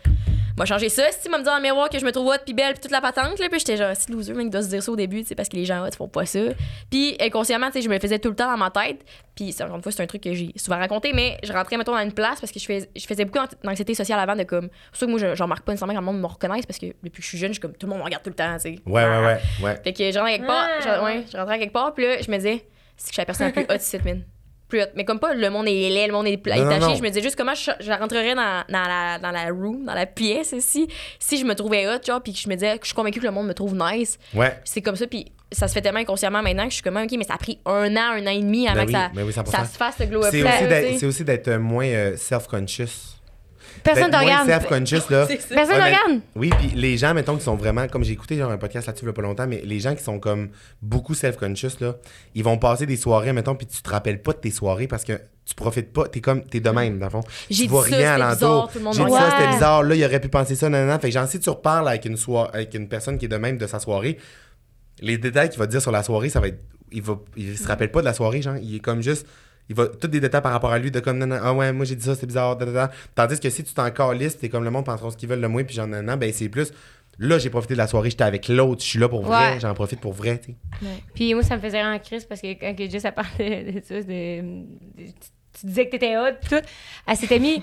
moi, changer ça. Si tu vas me dire dans le miroir que je me trouve hot, puis belle, puis toute la patente, là, puis j'étais genre, si loser, mec, doit se dire ça au début, sais, parce que les gens hot font pas ça. Puis inconsciemment, tu sais, je me le faisais tout le temps dans ma tête. Puis c'est- encore une fois, c'est un truc que j'ai souvent raconté, mais je rentrais, mettons, dans une place parce que je, fais, je faisais beaucoup d'anxiété sociale avant de comme. C'est ça que moi, je- j'en marque pas nécessairement quand le monde me reconnaisse parce que depuis que je suis jeune, je suis comme tout le monde me regarde tout le temps, tu sais. Ouais, ouais, ouais, ouais. Fait que je rentrais quelque part, Ah, je, ouais, je rentrais quelque part, puis là, je me disais, c'est que je suis la personne la plus hot ici, man. Plus hot. Mais comme pas le monde est laid, le monde est pla- Non, taché, je me disais juste comment je, je rentrerais dans, dans, la, dans la room, dans la pièce ici, si je me trouvais hot, genre, puis que je me disais que je suis convaincue que le monde me trouve nice. Ouais. C'est comme ça, puis ça se fait tellement inconsciemment maintenant que je suis comme, ok, mais ça a pris un an, un an et demi avant Ben que oui, ça, ben oui, 100%. ça se fasse le glow up. C'est aussi d'être- sais. c'est aussi d'être moins euh, self-conscious. Personne Ben, te moins regarde. self-conscious, là. Ça. Personne Honnête- regarde. Oui, puis les gens, mettons, qui sont vraiment, comme j'ai écouté genre un podcast là-dessus il y a pas longtemps, mais les gens qui sont comme beaucoup self-conscious, là, ils vont passer des soirées, mettons, puis tu te rappelles pas de tes soirées parce que tu profites pas, t'es comme, t'es de même, dans le fond. J'ai tu vois dit ça, rien c'était alentour. bizarre, tout le monde J'ai dit ça, regarde. c'était bizarre, là, il aurait pu penser ça, non, non, Fait que genre, si tu reparles avec une soirée, avec une personne qui est de même de sa soirée, les détails qu'il va te dire sur la soirée, ça va être, il va, il se rappelle pas de la soirée, genre, il est comme juste, il va tous des détails par rapport à lui de comme non, non, ah ouais moi j'ai dit ça c'est bizarre da, da, da. tandis que si tu t'en calisses t'es comme le monde penseront ce qu'ils veulent de moi puis genre non, non ben c'est plus là j'ai profité de la soirée j'étais avec l'autre je suis là pour vrai Ouais. j'en profite pour vrai tu sais Puis moi, ça me faisait rire en crise parce que quand que Jess a parlé de ça, de, de- tu disais que t'étais hot, tout, elle s'était mis.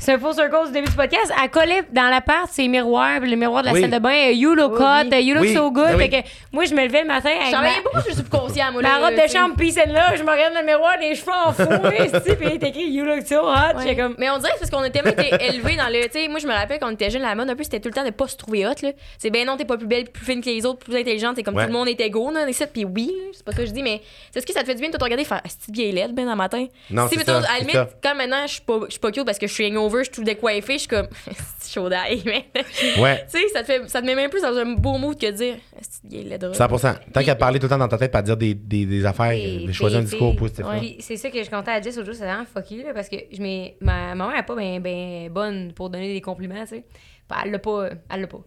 C'est un faux circle au début du podcast. Elle collait dans l'appart ses miroirs, puis le miroir de la Oui. salle de bain. You look Oui, hot, oui. you look Oui, so good. ben oui. Fait que moi, je me levais le matin avec J'en ma, pas, je suis subconscient, moi. ma là, robe tu de sais. chambre, puis celle là, je me regarde dans le miroir, les cheveux en fou, puis il est écrit You look so hot. Ouais. Comme. Mais on dirait que c'est parce qu'on a tellement été élevés dans le. Tu sais, moi, je me rappelle quand on était jeune, la mode, un peu, c'était tout le temps de pas se trouver hot, là. C'est ben non, t'es pas plus belle, plus fine que les autres, plus intelligente, t'es comme Ouais. tout le monde est égaux, là, et ça. Puis oui, là, c'est pas ça que je dis, mais c'est ce que ça te fait du bien de te regarder faire, ah, c'est vieille laide, ben, dans le matin? Non, si, c'est mettons, ça, à la c'est limite, ça. quand maintenant, je suis pas, je suis pas cute parce que je suis hangover, je suis tout décoiffée, je suis comme, c'est chaud d'ail, mais. ouais Tu sais, ça te, fait, ça te met même plus dans un beau mood que de dire, c'est vieille laide. 100% tant qu'à parler tout le temps dans ta tête pas dire des, des, des affaires de choisir un discours positif. Puis c'est ça que je comptais à Jess aujourd'hui, c'est vraiment fucky, là, parce que je ma maman elle est pas bien ben bonne pour donner des compliments, tu sais. Elle l'a pas, elle l'a pas.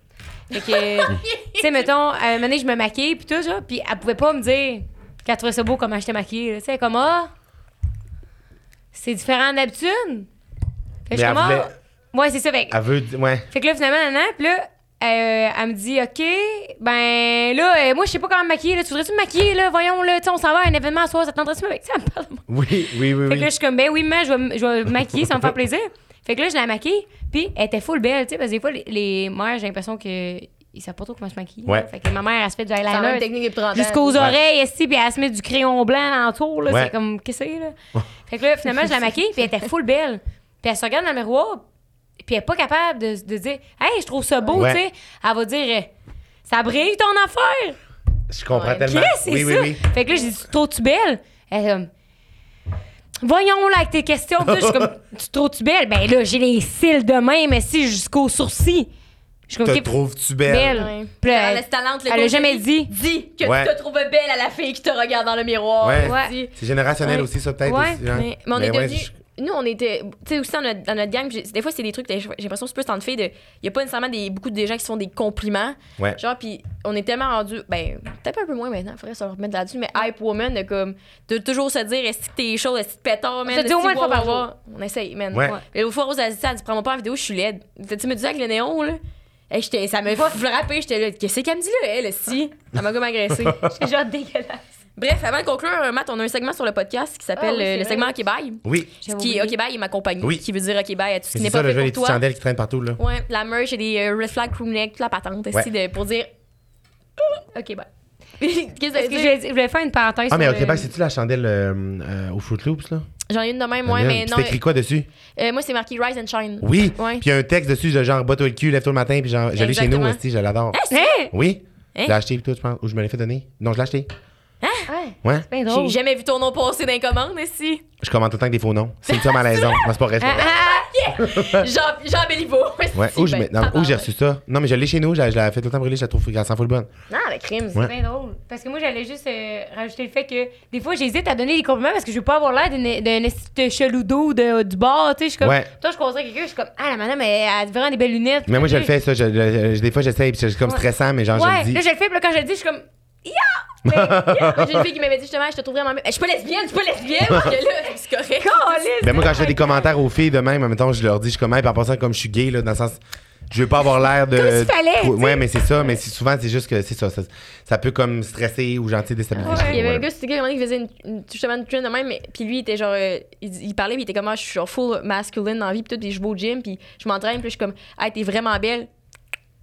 Fait que, tu sais, mettons, à un moment donné, je me maquille, puis tout, ça, puis elle pouvait pas me dire qu'elle trouvait ça beau comment j'étais maquillée, là. tu sais, comme, ah, c'est différent d'habitude. Fait que je Mais suis elle comme, voulait- ah. Ouais, c'est ça, fait elle veut ouais fait que là, finalement, nan, nan, puis là, euh, elle me dit, OK, ben là, euh, moi, je sais pas comment me maquiller. Là. Tu voudrais-tu me maquiller, là? Voyons, là, tu sais, on s'en va à un événement à soir, ça te tenterait-tu? Mais ça me parle oui oui oui Fait que là, je suis comme, ben oui, maman, je vais, me- je vais me maquiller, ça va me faire plaisir. Fait que là, je la maquille, puis elle était full belle, tu sais, parce que des fois, les, les mères, j'ai l'impression que. Ils savent pas trop comment se maquiller. Ouais. là. Fait que ma mère, elle se fait du C'est la même eyeliner technique depuis 30 ans. jusqu'aux Ouais. oreilles, ici, puis elle se met du crayon blanc autour, là. Ouais. C'est comme, qu'est-ce que c'est, là? fait que là, finalement, je la maquille, puis elle était full belle. Puis elle se regarde dans le miroir, puis elle est pas capable de, de dire, hey, je trouve ça beau, Ouais. tu sais. Elle va dire, ça brille ton affaire. je comprends Ouais. tellement c'est oui oui ça? oui Fait que là, j'ai dit, trop-tu belle? Elle est comme, voyons là avec tes questions. Puis là, je suis comme, tu trouves-tu belle? Ben là, j'ai les cils de même, mais si jusqu'aux sourcils. Je suis comme, Te OK, trouves-tu belle? belle. Ouais. Elle elle- laisse talente, le elle a jamais dit-. Dis que Ouais. tu te trouves belle à la fille qui te regarde dans le miroir. Ouais. C'est générationnel Ouais. aussi, ça, peut-être. Ouais, aussi, hein? Mais, mais on est ouais, devenus. Nous, on était. Tu sais, aussi dans notre, dans notre gang, des fois, c'est des trucs. J'ai j'ai l'impression que c'est plus tant de filles. Il n'y a pas nécessairement des, beaucoup de gens qui se font des compliments. Ouais. Genre, puis on est tellement rendu. Ben, peut-être un peu moins maintenant, il faudrait se remettre là-dessus. Mais hype woman, de comme. De toujours se dire, est-ce que t'es chaud, est-ce que t'es pétard, man. le dit au moins une fois par jour. On essaye, man. Ouais. Et l'autre fois, Rose, elle dit ça, elle dit, prends-moi pas en vidéo, je suis laide. Tu me disais avec le néon, là? Hey, j'étais- ça m'a frappé, j'étais là. Qu'est-ce qu'elle me dit là, elle, si? Elle m'a comme agressé. C'est genre dégueulasse. Bref, avant de conclure, euh, Matt, on a un segment sur le podcast qui s'appelle Ah oui, euh, c'est le vrai. segment OK Bye. Oui. J'avais Qui est oublié. OK Bye est ma compagnie. Oui. Qui veut dire OK Bye à tout ce C'est n'est ça, pas là, fait je vois les pour petites toi. chandelles qui traînent partout, là. Ouais, la merch et des euh, red flag crew neck, toute la patente, Ouais. de, pour dire OK Bye. Qu'est-ce que ça veut je dire? voulais, je voulais faire une parenthèse. Ah, mais sur au le- Québec, c'est-tu la chandelle euh, euh, au Fruit Loops, là? J'en ai une de même, Puis mais non. t'écris quoi dessus? euh, moi, c'est marqué Rise and Shine. Oui. Ouais. Puis il y a un texte dessus de genre, bats-toi le cul, lève-toi le matin, puis genre, je l'ai chez nous, Exactement. aussi, je l'adore. Hein? Oui. Hein? Je l'ai acheté, puis tout, je pense. Ou je me l'ai fait donner? Non, je l'ai acheté. Ouais, Ouais. c'est bien J'ai jamais vu ton nom passer dans les commandes, ici. Je commande tout le temps avec des faux noms. C'est une somme à l'aison. Non, c'est pas vrai. c'est pas vrai. Jean, Jean Béliveau. Ouais, où je ben, non, où j'ai reçu ça? Non, mais je l'ai chez nous, je la je la fais tout le temps brûler, je la trouve qu'elle s'en fout le bonne. Ah, la crime. Ouais. C'est bien drôle. Parce que moi, j'allais juste euh, rajouter le fait que des fois, j'hésite à donner des compliments parce que je veux pas avoir l'air d'un cheloudo de, du bar. Tu sais, je suis comme. Ouais. Toi, je conseille quelqu'un, je suis comme, ah, la madame, elle a vraiment des belles lunettes. Mais moi, je le fais, ça. je- je- je- des fois, j'essaye, puis c'est comme Ouais. stressant, mais genre, je Ouais, le dis. là, je le fais, puis là, quand je le dis, je suis comme, Mais, J'ai une fille qui m'avait dit justement, je te trouve vraiment belle. Je suis pas lesbienne, je suis pas lesbienne. Parce que là, c'est correct. Ben moi, quand je fais des commentaires aux filles de même, en même temps, je leur dis, je suis comme, hey, en passant, comme je suis gay, là, dans le sens. Je veux pas avoir l'air de. Comme fallait. Ouais, mais c'est ça, mais c'est- souvent, c'est juste que c'est ça, ça. ça peut comme stresser ou gentil déstabiliser. Il y avait un gars, c'était gars qui faisait une, une- justement une trend de même, mais, puis lui, il était genre, euh, il, il parlait, puis il était comme, ah, je suis genre full masculine dans la vie, puis tout, puis je vais au gym, puis je m'entraîne, puis je suis comme, ah, t'es vraiment belle.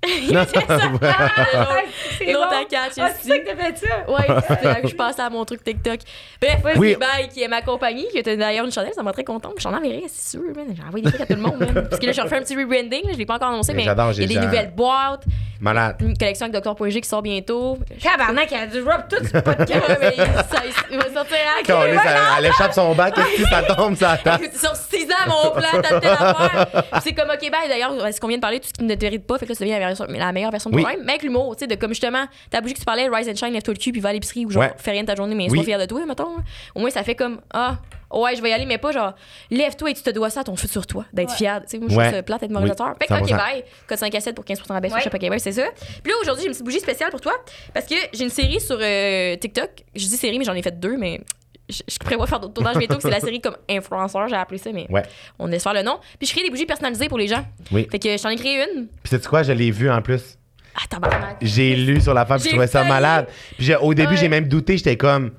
Non, c'est L'autre à catch Ah, c'est ça que t'as fait ça? Ouais, c'est là que je passais à mon truc TikTok. Bref, Oui. Bye, qui est ma compagnie, qui était d'ailleurs une chandelle, ça m'a très contente. J'en enverrai, c'est sûr, man. J'ai envoyé des trucs à tout le monde, man. Parce que là, je refais un petit rebranding, je l'ai pas encore annoncé, Mais mais j'adore, il y a des nouvelles boîtes, Malade. une collection avec Dr.G qui sort bientôt. Tabarnak, elle a dû drop tout ce podcast. Ouais, mais ça, il va sortir à Quand elle, elle échappe son bac, qu'est-ce que ça tombe, ça attend. Sur 6 ans, mon plan, t'as telle affaire. Puis C'est comme, OK, bye. D'ailleurs, ce qu'on vient de parler, tout ce qui ne te pas, fait que là, ça devient la, la meilleure version de Oui. toi-même. Mais avec l'humour, tu sais, de comme justement, ta bougie que tu parlais, Rise and Shine, lève-toi le cul, puis va à l'épicerie, ou genre, Ouais. fais rien de ta journée, mais Oui. sois fier de toi, mettons. Au moins, ça fait comme, ah, ouais, je vais y aller, mais pas genre, lève-toi et tu te dois ça à ton futur toi, d'être fier. Tu sais, moi, je Ouais. trouve ça plate d'être Oui, moralisateur. Fait que, OK, 100%. bye. Code 5 à 7 pour 15% de baisse Ouais. sur Shop c'est ça. Puis là, aujourd'hui, j'ai une petite bougie spéciale pour toi, parce que j'ai une série sur euh, TikTok. Je dis série, mais j'en ai fait deux, mais. Je, je prévois faire d'autres tournages bientôt, que c'est la série comme influenceur, j'ai appelé ça, mais Ouais. on faire le nom. Puis je crée des bougies personnalisées pour les gens. Oui. Fait que je t'en ai créé une. Puis sais-tu quoi, je l'ai vu en plus. Ah. J'ai lu sur la femme, puis je trouvais ça malade. Puis au début, Ouais. j'ai même douté, j'étais comme.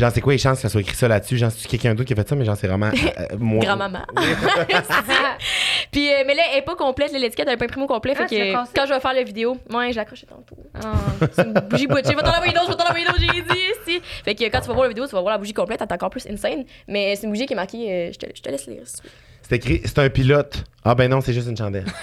Genre, c'est quoi les chances que ça soit écrit ça là-dessus? Genre, c'est quelqu'un d'autre qui a fait ça, mais genre, c'est vraiment. euh, moi. Grand-maman. Puis, euh, mais là, elle est pas complète. L'étiquette, elle est pas imprimée au complet. Ah, fait que quand je vais faire la vidéo, moi, je l'accroche tantôt. Ah. C'est une bougie butchée. Je vais t'en envoyer une autre, je vais t'en envoyer j'ai dit. ici. Fait que quand tu vas voir la vidéo, tu vas voir la bougie complète. Elle est encore plus insane. Mais c'est une bougie qui est marquée. euh, je, te, je te laisse lire. si tu veux. C'est écrit, c'est un pilote. Ah ben non, c'est juste une chandelle.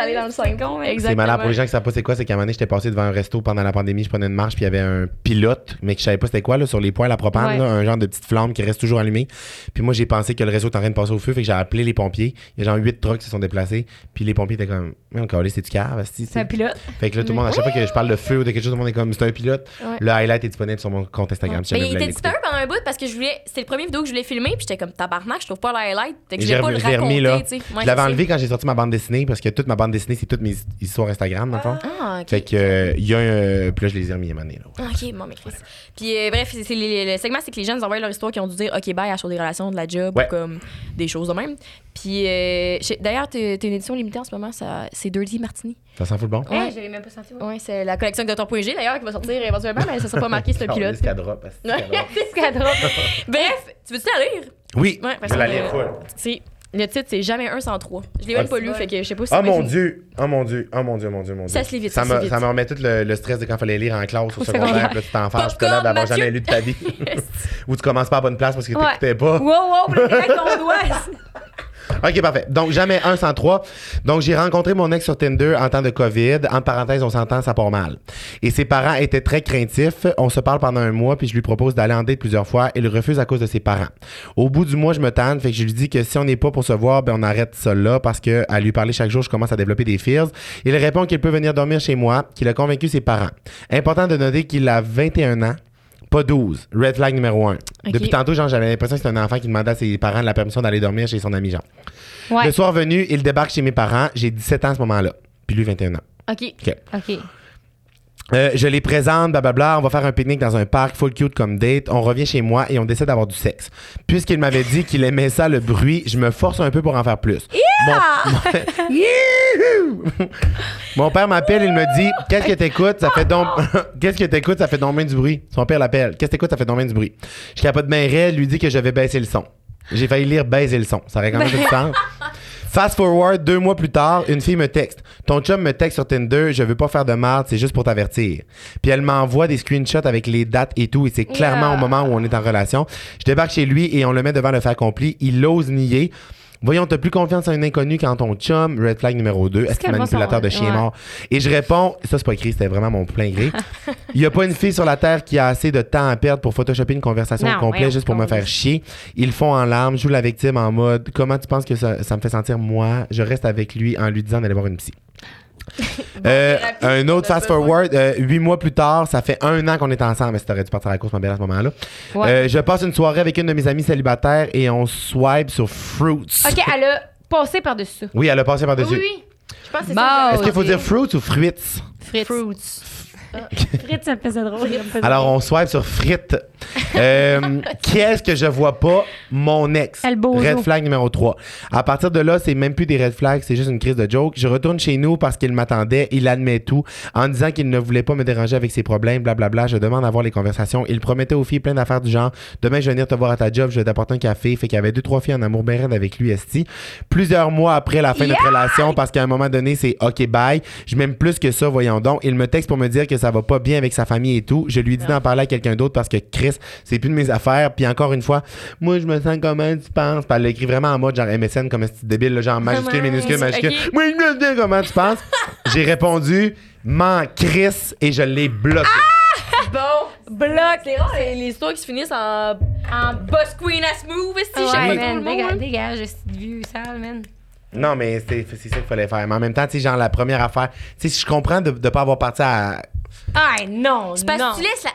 Allée dans le C'est simple. con, mais- C'est malade. Pour les gens qui savent pas c'est quoi, c'est qu'à un moment donné, j'étais passé devant un resto pendant la pandémie, je prenais une marche, puis il y avait un pilote, mais que je savais pas c'était quoi, là, sur les poêles à propane, Ouais. là, un genre de petite flamme qui reste toujours allumée. Puis moi, j'ai pensé que le réseau était en train de passer au feu, fait que j'ai appelé les pompiers. Il y a genre huit trucks qui se sont déplacés, puis les pompiers étaient comme, mais encore c'est du cave, C'est un pilote. Fait que là, tout le monde, à chaque fois que je parle de feu ou de quelque chose, tout le monde est comme, c'est un pilote. Ouais. Le highlight est disponible sur mon compte Instagram. si Mais il était pendant un bout parce que je voulais. C'était le premier vidéo que je voulais filmer. Puis j'étais comme tabarnak, je trouve pas le highlight. Fait que je J'ai voulais pas le raconter. là. Ouais, je l'avais enlevé quand j'ai sorti ma bande dessinée parce que toute ma bande dessinée, c'est toutes mes histoires Instagram, dans le fond. Ah, ok. Fait que, euh, il y a un. euh, puis là, je les ai remis à donné, là. Ah, Ok, bon, mais Chris. Puis euh, bref, c'est, c'est les- le segment, c'est que les gens nous envoient leur histoire qui ont dû dire OK, bye à sur des relations, de la job, Ouais. ou comme des choses de même. Puis euh, je- d'ailleurs, t'as t'as une édition limitée en ce moment, ça, c'est Dirty Martini. Ça s'en fout le bon? Hey, Ouais. je l'ai même pas senti. moi. Ouais, c'est la collection de Dr.G d'ailleurs qui va sortir éventuellement, mais ça sera pas marqué, c'est un pilote. Calisse qu'elle drop. C'est qu'elle drop. Bref, tu veux-tu la lire? Oui, Ouais, parce je la que- lire full. C'est, le titre, c'est Jamais un sans trois. Je l'ai même Ah, pas lu, fait que je sais pas si Oh mon dieu, oh mon dieu, oh mon dieu, mon dieu, mon dieu. Ça se lit vite, Ça me, ça me remet tout le, le stress de quand il fallait lire en classe au secondaire, puis tu t'en fâches, t'as l'air d'avoir jamais lu de ta vie. Ou tu commences pas à bonne place parce que Ouais. t'écoutais pas. Wow, wow, là, ton doigt. OK, parfait. Donc, jamais un sans trois. Donc, j'ai rencontré mon ex sur Tinder en temps de COVID. En parenthèse, on s'entend, ça part mal. Et ses parents étaient très craintifs. On se parle pendant un mois, puis je lui propose d'aller en date plusieurs fois. Il refuse à cause de ses parents. Au bout du mois, je me tanne, fait que je lui dis que si on n'est pas pour se voir, ben on arrête ça là, parce que à lui parler chaque jour, je commence à développer des fears. Il répond qu'il peut venir dormir chez moi, qu'il a convaincu ses parents. Important de noter qu'il a 21 ans. Pas 12. Red flag numéro 1. Depuis tantôt, genre, j'avais l'impression que c'était un enfant qui demandait à ses parents la permission d'aller dormir chez son ami Jean. Ouais. Le soir venu, il débarque chez mes parents. J'ai 17 ans à ce moment-là. Puis lui, 21 ans. OK. OK. OK. Euh, je les présente, blablabla. On va faire un pique-nique dans un parc, full cute comme date. On revient chez moi et on décide d'avoir du sexe. Puisqu'il m'avait dit qu'il aimait ça, le bruit, je me force un peu pour en faire plus. Mon, mon- Youhou! Mon père m'appelle, il me dit Qu'est-ce que t'écoutes? Ça fait donc. Qu'est-ce que t'écoutes? Ça fait donc bien du bruit. Son père l'appelle Qu'est-ce que t'écoutes? Ça fait donc bien du bruit. Je capote bien raide, lui dit que je vais baisser le son. J'ai failli lire baiser le son. Ça aurait quand même du sens. Fast forward, deux mois plus tard, une fille me texte. Ton chum me texte sur Tinder, je veux pas faire de merde, c'est juste pour t'avertir. Puis elle m'envoie des screenshots avec les dates et tout, et c'est clairement au moment où on est en relation. Je débarque chez lui et on le met devant le fait accompli. Il ose nier. Voyons, t'as plus confiance en un inconnu qu'en ton chum. Red flag numéro 2. Est-ce qu'il est manipulateur de chien ouais. mort? Et je réponds, ça c'est pas écrit, c'était vraiment mon plein gré. Il y a pas une fille sur la terre qui a assez de temps à perdre pour photoshopper une conversation Non, voyons, juste pour me faire chier. Ils font en larmes, joue la victime en mode comment tu penses que ça, ça me fait sentir moi? Je reste avec lui en lui disant d'aller voir une psy. Euh, un autre fast forward, euh, huit mois plus tard, ça fait un an qu'on est ensemble. Mais si t'aurais dû partir à la course, ma belle, à ce moment-là. Ouais. Euh, je passe une soirée avec une de mes amies célibataires et on swipe sur Fruits. OK, elle a passé par-dessus. Oui, elle a passé par-dessus. Oui, oui. Je pense que c'est Bon. ça. Est-ce qu'il faut dire Fruits ou Fruits? Fritz. Fruits. Fritz, ça me faisait drôle. ça me faisait Alors, on swipe sur frites. Euh, Qu'est-ce que je vois pas? Mon ex. El Bozo. Red flag numéro 3. À partir de là, c'est même plus des red flags, c'est juste une crise de joke. Je retourne chez nous parce qu'il m'attendait. Il admet tout en disant qu'il ne voulait pas me déranger avec ses problèmes, blablabla. Je demande à voir les conversations. Il promettait aux filles plein d'affaires du genre. Demain, je vais venir te voir à ta job, je vais t'apporter un café. Fait qu'il y avait deux, trois filles en amour bien avec lui, Esti. Plusieurs mois après la fin de notre relation, parce qu'à un moment donné, c'est OK, bye. Je m'aime plus que ça, voyons donc. Il me texte pour me dire que ça va pas bien avec sa famille et tout. Je lui dis d'en parler à quelqu'un d'autre parce que Chris, c'est plus de mes affaires. Puis encore une fois, moi, je me sens comment tu penses? Puis elle l'écrit vraiment en mode genre MSN comme un petit débile, là, genre majuscule, minuscule, majuscule. Moi, je me dis comment tu penses? J'ai répondu, m'en Chris, et je l'ai bloqué. Bon. Bloc. C'est rare les, les histoires qui se finissent en, en boss queen ass move. Si Ouais, j'aime pas man, tout le déga- monde. dégage, ce vieux sale, man. Non, mais c'est c'est ça qu'il fallait faire. Mais en même temps, tu sais, genre, la première affaire, tu sais, je comprends de ne pas avoir parti à. Ah, non, C'est parce non. que tu laisses la.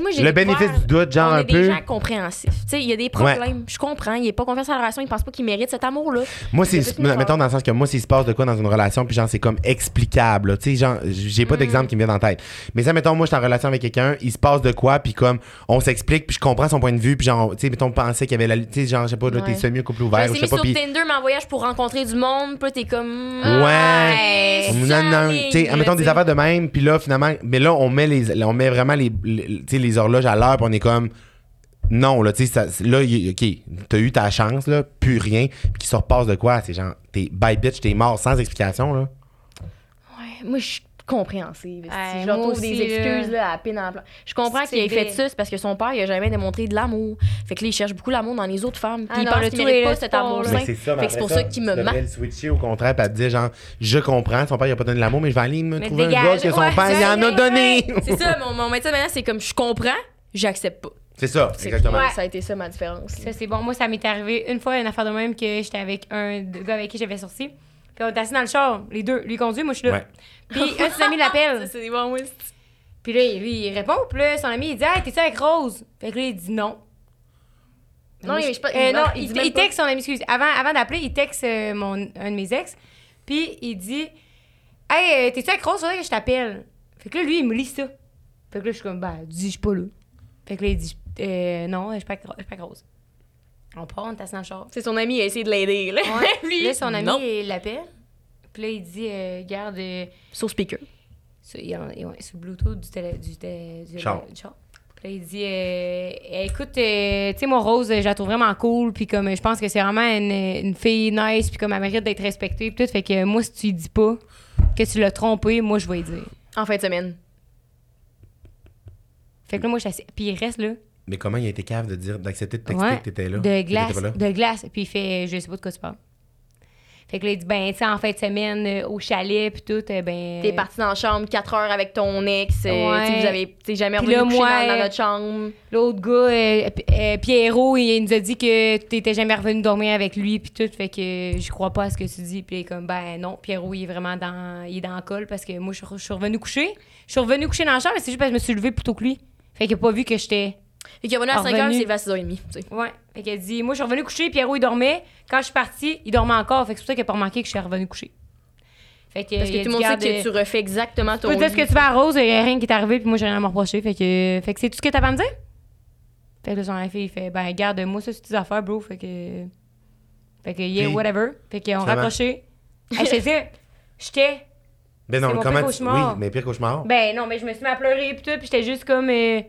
Moi, j'ai Le bénéfice du doute, genre, on un est peu. des gens compréhensifs. Tu sais, il y a des problèmes. Je comprends. Il n'est pas confiance en la relation. Il pense pas qu'il mérite cet amour-là. Moi, C'est Mettons dans le sens que moi, s'il se passe de quoi dans une relation, puis genre, c'est comme explicable. Tu sais, genre, j'ai Mm. pas d'exemple qui me vient en tête. Mais ça, mettons, moi, je suis en relation avec quelqu'un, il se passe de quoi, puis comme, on s'explique, puis je comprends son point de vue, puis genre, tu sais, mettons, pensait qu'il y avait la. Tu sais, genre, je sais pas, là, t'es semi couple ouvert, je sais pas, sur. Tinder, mais en voyage pour rencontrer du monde. Puis t'es comme. Ouais. Ouais. Non, non, sans tu sais, mettons des affaires de même, puis là, finalement, mais là, on met, les, on met vraiment les, les, horloges à l'heure, on est comme, non, là, tu sais, là, OK, t'as eu ta chance, là, plus rien, puis qui se repasse de quoi? C'est genre, t'es bye bitch, t'es mort sans explication, là. Ouais, moi, je suis compréhensive. Ouais, si je aussi, des excuses là, à peine en plan. Je comprends qu'il ait fait ça, c'est parce que son père, il a jamais démontré de l'amour. Fait que là, il cherche beaucoup l'amour dans les autres femmes. Puis Ah il non, pense le qu'il mérite pas le cet sport, amour là. sain. Mais c'est ça, mais Fait que c'est pour ça qu'il me ment. le switcher au contraire, puis elle te dire, genre, je comprends, son père, il a pas donné de l'amour, mais je vais aller me Mais trouver un dégage. gars que son Ouais, père, il en a donné. C'est ça, mon, mon médecin maintenant, c'est comme je comprends, j'accepte pas. C'est ça, C'est exactement. Ouais, Ça a été ça ma différence. Ça, c'est bon. Moi, ça m'est arrivé une fois, une affaire de même, que j'étais avec un gars avec qui j'avais sorti. Puis on assis dans le char, les deux. Lui conduit, moi, je suis là. Ouais. Puis un de ses amis l'appelle. c'est des bons oui. Puis là, lui, il répond. Puis là, son ami, il dit Hey, t'es-tu avec Rose Fait que là, il dit non. Non, Moi, il- je- je pas- euh, il- non, il il, dit même il pas. texte son ami, excuse. Avant, avant d'appeler, il texte euh, mon, un de mes ex. Puis il dit Hey, euh, t'es-tu avec Rose? Faudrait que je t'appelle. Fait que là, lui, il me lit ça. Fait que là, je suis comme Bah, dis, je suis pas là. Fait que là, il dit euh, Non, je suis pas je suis pas avec Rose. On part, on est assis dans le char. C'est son ami, il a essayé de l'aider. Là. Lui, Là, son ami, l'appelle. Puis là, il dit euh, Garde. euh, Sur speaker. sur, il- il- ouais, sur Bluetooth du, télé, du, télé- du, Char. du char. Puis là, il dit euh, Écoute, euh, tu sais, moi, Rose, je la trouve vraiment cool. Puis comme, je pense que c'est vraiment une, une fille nice. Puis comme, elle mérite d'être respectée. Puis tout. Fait que moi, si tu lui dis pas que tu l'as trompé, moi, je vais lui dire. En fin de semaine. Fait que là, moi, je suis assis- Puis il reste là. Mais comment il a été capable de dire, d'accepter de texter Ouais, que t'étais là? de glace. pas là? De glace. Puis il fait Je sais pas de quoi tu parles. Fait que là, il dit, ben, tu sais, en fin de semaine, euh, au chalet, puis tout, euh, ben. T'es parti dans la chambre 4 heures avec ton ex. euh, Ouais. tu sais, Vous avez t'es jamais revenu là, coucher moi, dans, dans euh, notre chambre. L'autre gars, euh, euh, Pierrot, il, nous a dit que t'étais jamais revenu dormir avec lui, puis tout. Fait que je crois pas à ce que tu dis. Puis il est comme, ben non, Pierrot, il est vraiment dans, il est dans le col parce que moi, je suis- je suis revenu coucher. Je suis revenu coucher dans la chambre, mais c'est juste parce que je me suis levée plus tôt que lui. Fait qu'il a pas vu que j'étais. Fait qu'il est revenu à 5 heures, Revenu. c'est levé à 6h30. tu sais. Ouais. Fait qu'il a dit, moi, je suis revenu coucher, Pierrot, il dormait. Quand je suis partie, il dormait encore. Fait que c'est pour ça qu'il a pas remarqué que je suis revenu coucher. Fait que, Parce que a tout le dit, monde sait que tu refais exactement Tu ton peux dire ce que tu veux à Rose, il y a rien qui est arrivé, puis moi, j'ai rien à me reprocher. Fait que, fait que c'est tout ce que t'as à me dire? Fait que là, son fille, il fait, ben, garde, moi, ça, c'est tes affaires, bro. Fait que. Fait que, yeah, whatever. Fait qu'on raccroché. hey, je te dis, j'étais. Ben non, comment pire tu- cauchemar. Oui, mais pire cauchemar. Ben, non, mais je me suis mis à pleurer, puis tout, puis j'étais juste comme. euh,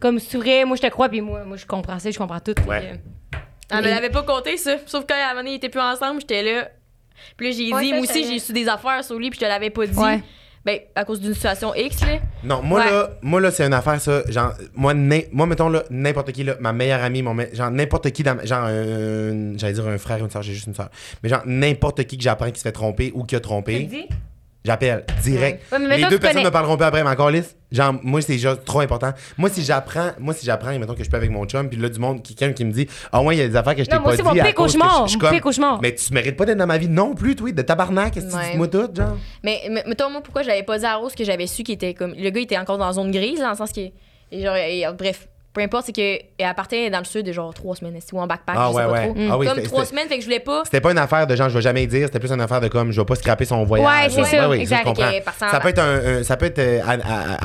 comme sourire, moi, je te crois, puis moi, moi, je comprends ça, je comprends tout. Ouais. que- Elle me l'avait pas compté, ça. Sauf quand à un moment donné, ils étaient plus ensemble, j'étais là. Puis là, j'ai Ouais, dit, moi aussi, j'ai su des affaires sur lui, puis je te l'avais pas dit. Ouais. Ben, à cause d'une situation X, là. Non, moi Ouais. là, moi là, c'est une affaire ça. Genre, moi, moi mettons là, n'importe qui là, ma meilleure amie, mon, me- genre n'importe qui dans, ma- genre, un- j'allais dire un frère, une soeur, j'ai juste une soeur. Mais genre n'importe qui que j'apprends qui se fait tromper ou qui a Tu trompé, dis? J'appelle direct. Ouais, mais Les deux personnes me parleront pas après, mais encore lisse. Genre, moi, c'est juste trop important. Moi, si j'apprends, moi, si j'apprends, mettons que je peux avec mon chum, puis là, du monde, quelqu'un qui me dit, ah ouais, il y a des affaires que je t'ai moi pas dit. mon pire cauchemar. je- je suis Mon pire cauchemar. Mais tu mérites pas d'être dans ma vie non plus, toi, de tabarnak. Qu'est-ce que tu dis-moi tout, genre? Mais, mais mettons, moi, pourquoi j'avais pas dit à Rose que j'avais su qu'il était comme. Le gars, il était encore dans la zone grise, dans le sens que. et genre, et, bref, peu importe, c'est que. Elle partait dans le sud de genre trois semaines, ou en backpack, Ah je sais ouais, pas ouais. trop. Ah oui, comme c'était- trois semaines, fait que je voulais pas. C'était pas une affaire de genre, je vais jamais dire, c'était plus une affaire de comme, je vais pas scraper son voyage. Ouais, c'est ça, oui, exact. Ça peut être, un, un- ça peut être euh, à-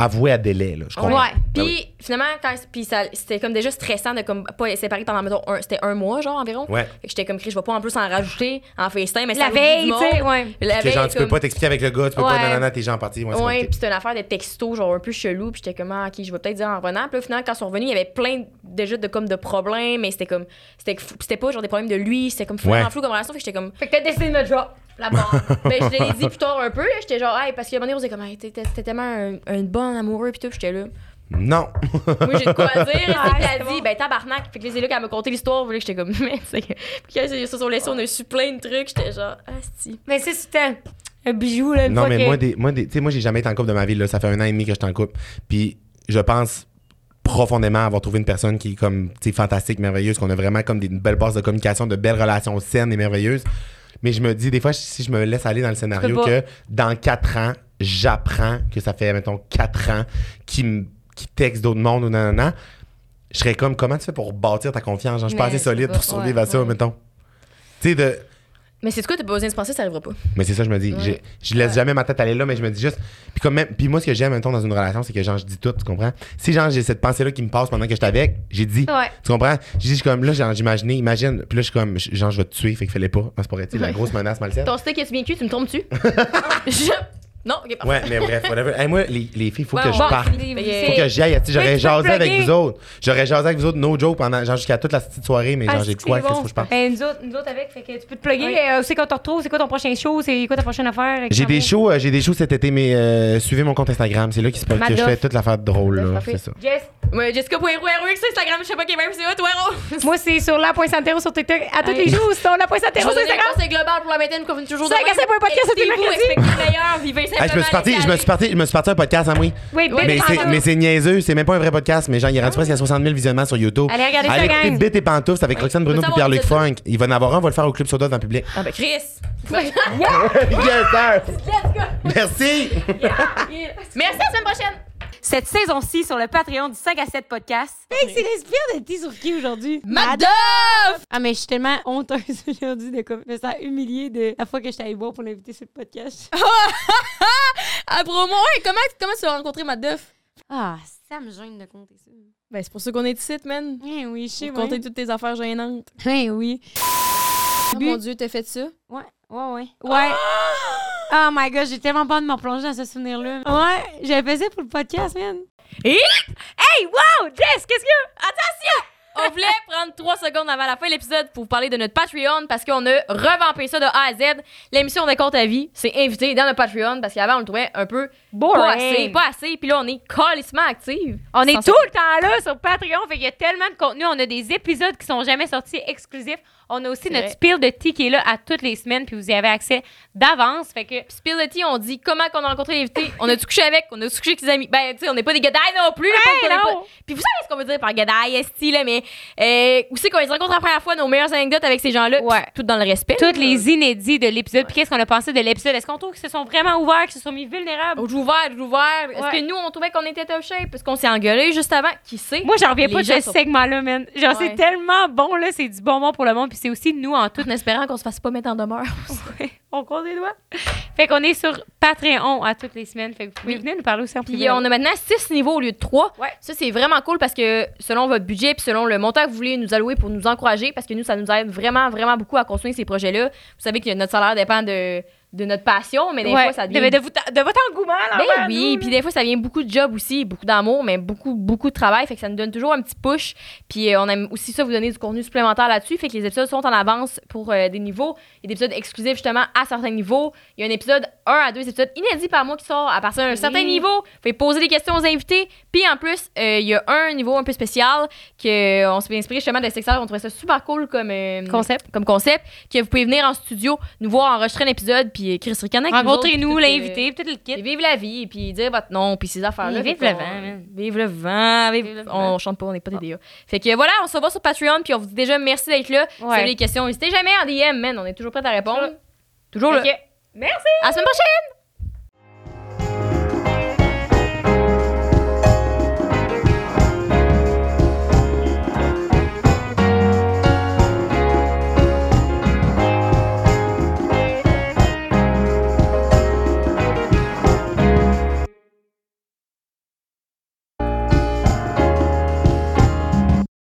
à- avoué à délai, là, je comprends. Ouais. Ben Puis oui. finalement, quand, puis ça, c'était comme déjà stressant de comme pas être séparé pendant mettons un, c'était un mois genre environ. Ouais. Fait que j'étais comme je vais pas en plus en rajouter en FaceTime, mais La veille, tu sais, ouais. La veille, genre, tu peux pas t'expliquer avec le gars, tu peux pas, nanana, t'es gens partis. Ouais, puis c'était une affaire de texto, genre un peu chelou, puis j'étais comme, ah, ok, je vais peut-être dire en revenant. Puis là, finalement, quand ils sont revenus, il y avait plein de- déjà de, comme, de problèmes, mais c'était comme, c'était pas genre des problèmes de lui, c'était comme vraiment Ouais. flou comme relation, fait que j'étais comme, Fait que t'as décidé de me drop. la barre. ben, je te l'ai dit plus tard un peu, là, j'étais genre, hey, parce qu'à un moment donné, on disait comme, hey, t'étais tellement un, un bon amoureux, puis tout, j'étais là. Non. Moi, j'ai de quoi à dire. Et qu'elle c'est a bon. dit, ben tabarnak. Fait que là, c'est là qu'elle m'a conté l'histoire. Vous voulez que j'étais comme, mais c'est que. Puis quand ils se sont laissés, on a su plein de trucs. J'étais genre, asti. Mais c'est c'était un bijou, là, une non, fois mais que... moi, des, moi, des, tu sais, moi, j'ai jamais été en couple de ma vie, là. Ça fait un an et demi que je suis en couple. Puis, je pense profondément avoir trouvé une personne qui est comme, fantastique, merveilleuse, qu'on a vraiment comme des, une belle base de communication, de belles relations saines et merveilleuses. Mais je me dis, des fois, si je me laisse aller dans le scénario, que dans quatre ans, j'apprends que ça fait, mettons, quatre ans qu'il me qui texte d'autres mondes ou nanana, je serais comme, comment tu fais pour bâtir ta confiance? Genre, je suis pas assez solide pas- pour survivre ouais, à ça, ouais. mettons. Tu sais, de. Mais c'est ce que t'as pas besoin de se penser, ça arrivera pas. Mais c'est ça, je me dis. Ouais. Je laisse jamais ma tête aller là, mais je me dis juste. Puis, comme même, puis moi, ce que j'aime, mettons, dans une relation, c'est que genre, je dis tout, tu comprends? Si, genre, j'ai cette pensée-là qui me passe pendant que je suis avec, j'ai dit. Ouais. Tu comprends? J'ai dit, je suis comme, là, genre, j'imaginais, imagine. Puis là, je suis comme, genre, je vais te tuer, fait qu'il fallait pas. Non, c'est pas vrai, tu sais, la grosse menace malsaine. Ton steak est bien cuit, tu me trompes-tu? Je- Non, ok, parfait. Ouais, mais bref, whatever. Hey, moi, les, les filles, faut Ouais, que je parte. Fait Faut que- j'y aille. tu sais, J'aurais jasé avec vous autres. J'aurais jasé avec vous autres, no joke, pendant, genre, jusqu'à toute la petite soirée, mais Ah, genre, j'ai de c'est quoi, que qu'est-ce c'est qu'il faut que je parte? Ben, nous autres, nous autres avec, fait que tu peux te plugger. Oui. euh, c'est quand on te retrouve, c'est quoi ton prochain show, c'est quoi ta prochaine affaire. avec J'ai des shows, euh, j'ai des shows cet été, mais euh, suivez mon compte Instagram. C'est là se peut que je fais toute l'affaire drôle, là. C'est ça. Ouais, Jessica ROX, Instagram, je sais pas qui est même, c'est toi, moi, c'est sur la.santero sur TikTok. À tous les jours, c'est sur la.santero sur Instagram. conseil global pour la qu'on finit toujours de podcast, c'est expectez le meilleur, vivez Hey, je me suis parti, je me suis parti, je me suis parti un podcast, hein, oui. Oui, Mais c'est, mais c'est niaiseux, c'est même pas un vrai podcast, mais genre, il est rendu presque à 60 000 visionnements sur YouTube. Allez, regardez ça, Allez écouter gang. Bit et Pantoufles avec Roxane Bruno et Pierre-Luc ça. Funk. Il va en avoir un, on va le faire au Club Soda dans le public. Ah, ben, Chris. yes, sir. Merci. Merci, à la semaine prochaine. Cette saison-ci sur le Patreon du 5 à 7 podcast. Hey, c'est l'inspire d'être sur qui aujourd'hui? Madoff! Ah, mais je suis tellement honteuse aujourd'hui de comme, me sens humiliée de la fois que je allée voir pour l'inviter sur le podcast. À promo, ouais, comment, comment tu as rencontré Madoff? Ah, ça me gêne de compter ça. Ben, c'est pour ça qu'on est ici, man. Eh oui, je sais, Pour compter toutes tes affaires gênantes. Eh oui. Oh mon Dieu, t'as fait ça? Ouais, ouais, ouais. Ouais. Oh my god, j'ai tellement peur de me replonger dans ce souvenir-là. Ouais, j'avais fait ça pour le podcast, man. Et? Hey, wow! Jess, qu'est-ce qu'il y a? Attention! On voulait prendre trois secondes avant la fin de l'épisode pour vous parler de notre Patreon parce qu'on a revampé ça de A à Z. L'émission de compte à vie, c'est invité dans notre Patreon parce qu'avant on le trouvait un peu Boring. pas assez, pas assez. Puis là on est calissement active. On est tout le temps là sur Patreon, fait qu'il y a tellement de contenu. On a des épisodes qui sont jamais sortis exclusifs. On a aussi notre vrai. spill de tea qui est là à toutes les semaines, puis vous y avez accès d'avance. Fait que Spill the tea, on dit comment qu'on a rencontré l'invité. On a-tu couché avec, on a-tu couché avec ses amis? Ben, tu sais, on n'est pas des gadailles non plus. Hey, non. pas. Puis vous savez ce qu'on veut dire par gadaille, esti, là, mais euh, c'est qu'on les rencontre la première fois, nos meilleures anecdotes avec ces gens-là? Ouais. Tout dans le respect. toutes là. les inédits de l'épisode. Puis qu'est-ce qu'on a pensé de l'épisode? Est-ce qu'on trouve qu'ils se sont vraiment ouverts, qu'ils se sont mis vulnérables? Au joue ouvert, au joue ouvert. Est-ce que nous, on trouvait qu'on était top shape? Parce qu'on s'est engueulé juste avant? Qui sait? Moi, j'en reviens pas de ce sont- segment-là, man. Genre, c'est tellement bon, là. C'est du bonbon pour le monde. Puis c'est aussi nous en tout. En espérant qu'on se fasse pas mettre en demeure. on compte les doigts. Fait qu'on est sur Patreon à toutes les semaines. Fait que vous pouvez Oui. venir nous parler aussi en Puis privé. on a maintenant 6 niveaux au lieu de 3. Ouais. Ça, c'est vraiment cool parce que selon votre budget puis selon le montant que vous voulez nous allouer pour nous encourager, parce que nous, ça nous aide vraiment, vraiment beaucoup à construire ces projets-là. Vous savez que notre salaire dépend de, de notre passion, mais des Ouais, fois, ça de, devient de, votre engouement, là. Ben oui, puis des fois, ça vient beaucoup de job aussi, beaucoup d'amour, mais beaucoup, beaucoup de travail. Fait que ça nous donne toujours un petit push. Puis euh, on aime aussi ça, vous donner du contenu supplémentaire là-dessus. Fait que les épisodes sont en avance pour euh, des niveaux. Il y a des épisodes exclusifs justement à certains niveaux. Il y a un épisode, un à deux épisodes inédits par mois qui sort à partir d'un Oui. certain niveau. Vous pouvez poser des questions aux invités. Puis en plus, euh, il y a un niveau un peu spécial que on s'est inspiré justement de Sexer. On trouvait ça super cool comme, Concept. comme concept. Que vous pouvez venir en studio, nous voir enregistrer un épisode. Puis euh, Chris puis Rencontrez-nous, euh, l'invité, tout le kit. vive la vie, et puis dire votre nom, puis ces affaires-là. Vive le vent, man. Vive le vent. Vive... Vive le On vent. chante pas, on n'est pas des DA. Fait que voilà, on se revoit sur Patreon, puis on vous dit déjà merci d'être là. Si vous avez des questions, n'hésitez jamais en DM, man. On est toujours prêts à répondre. Toujours là. Merci! À la semaine prochaine!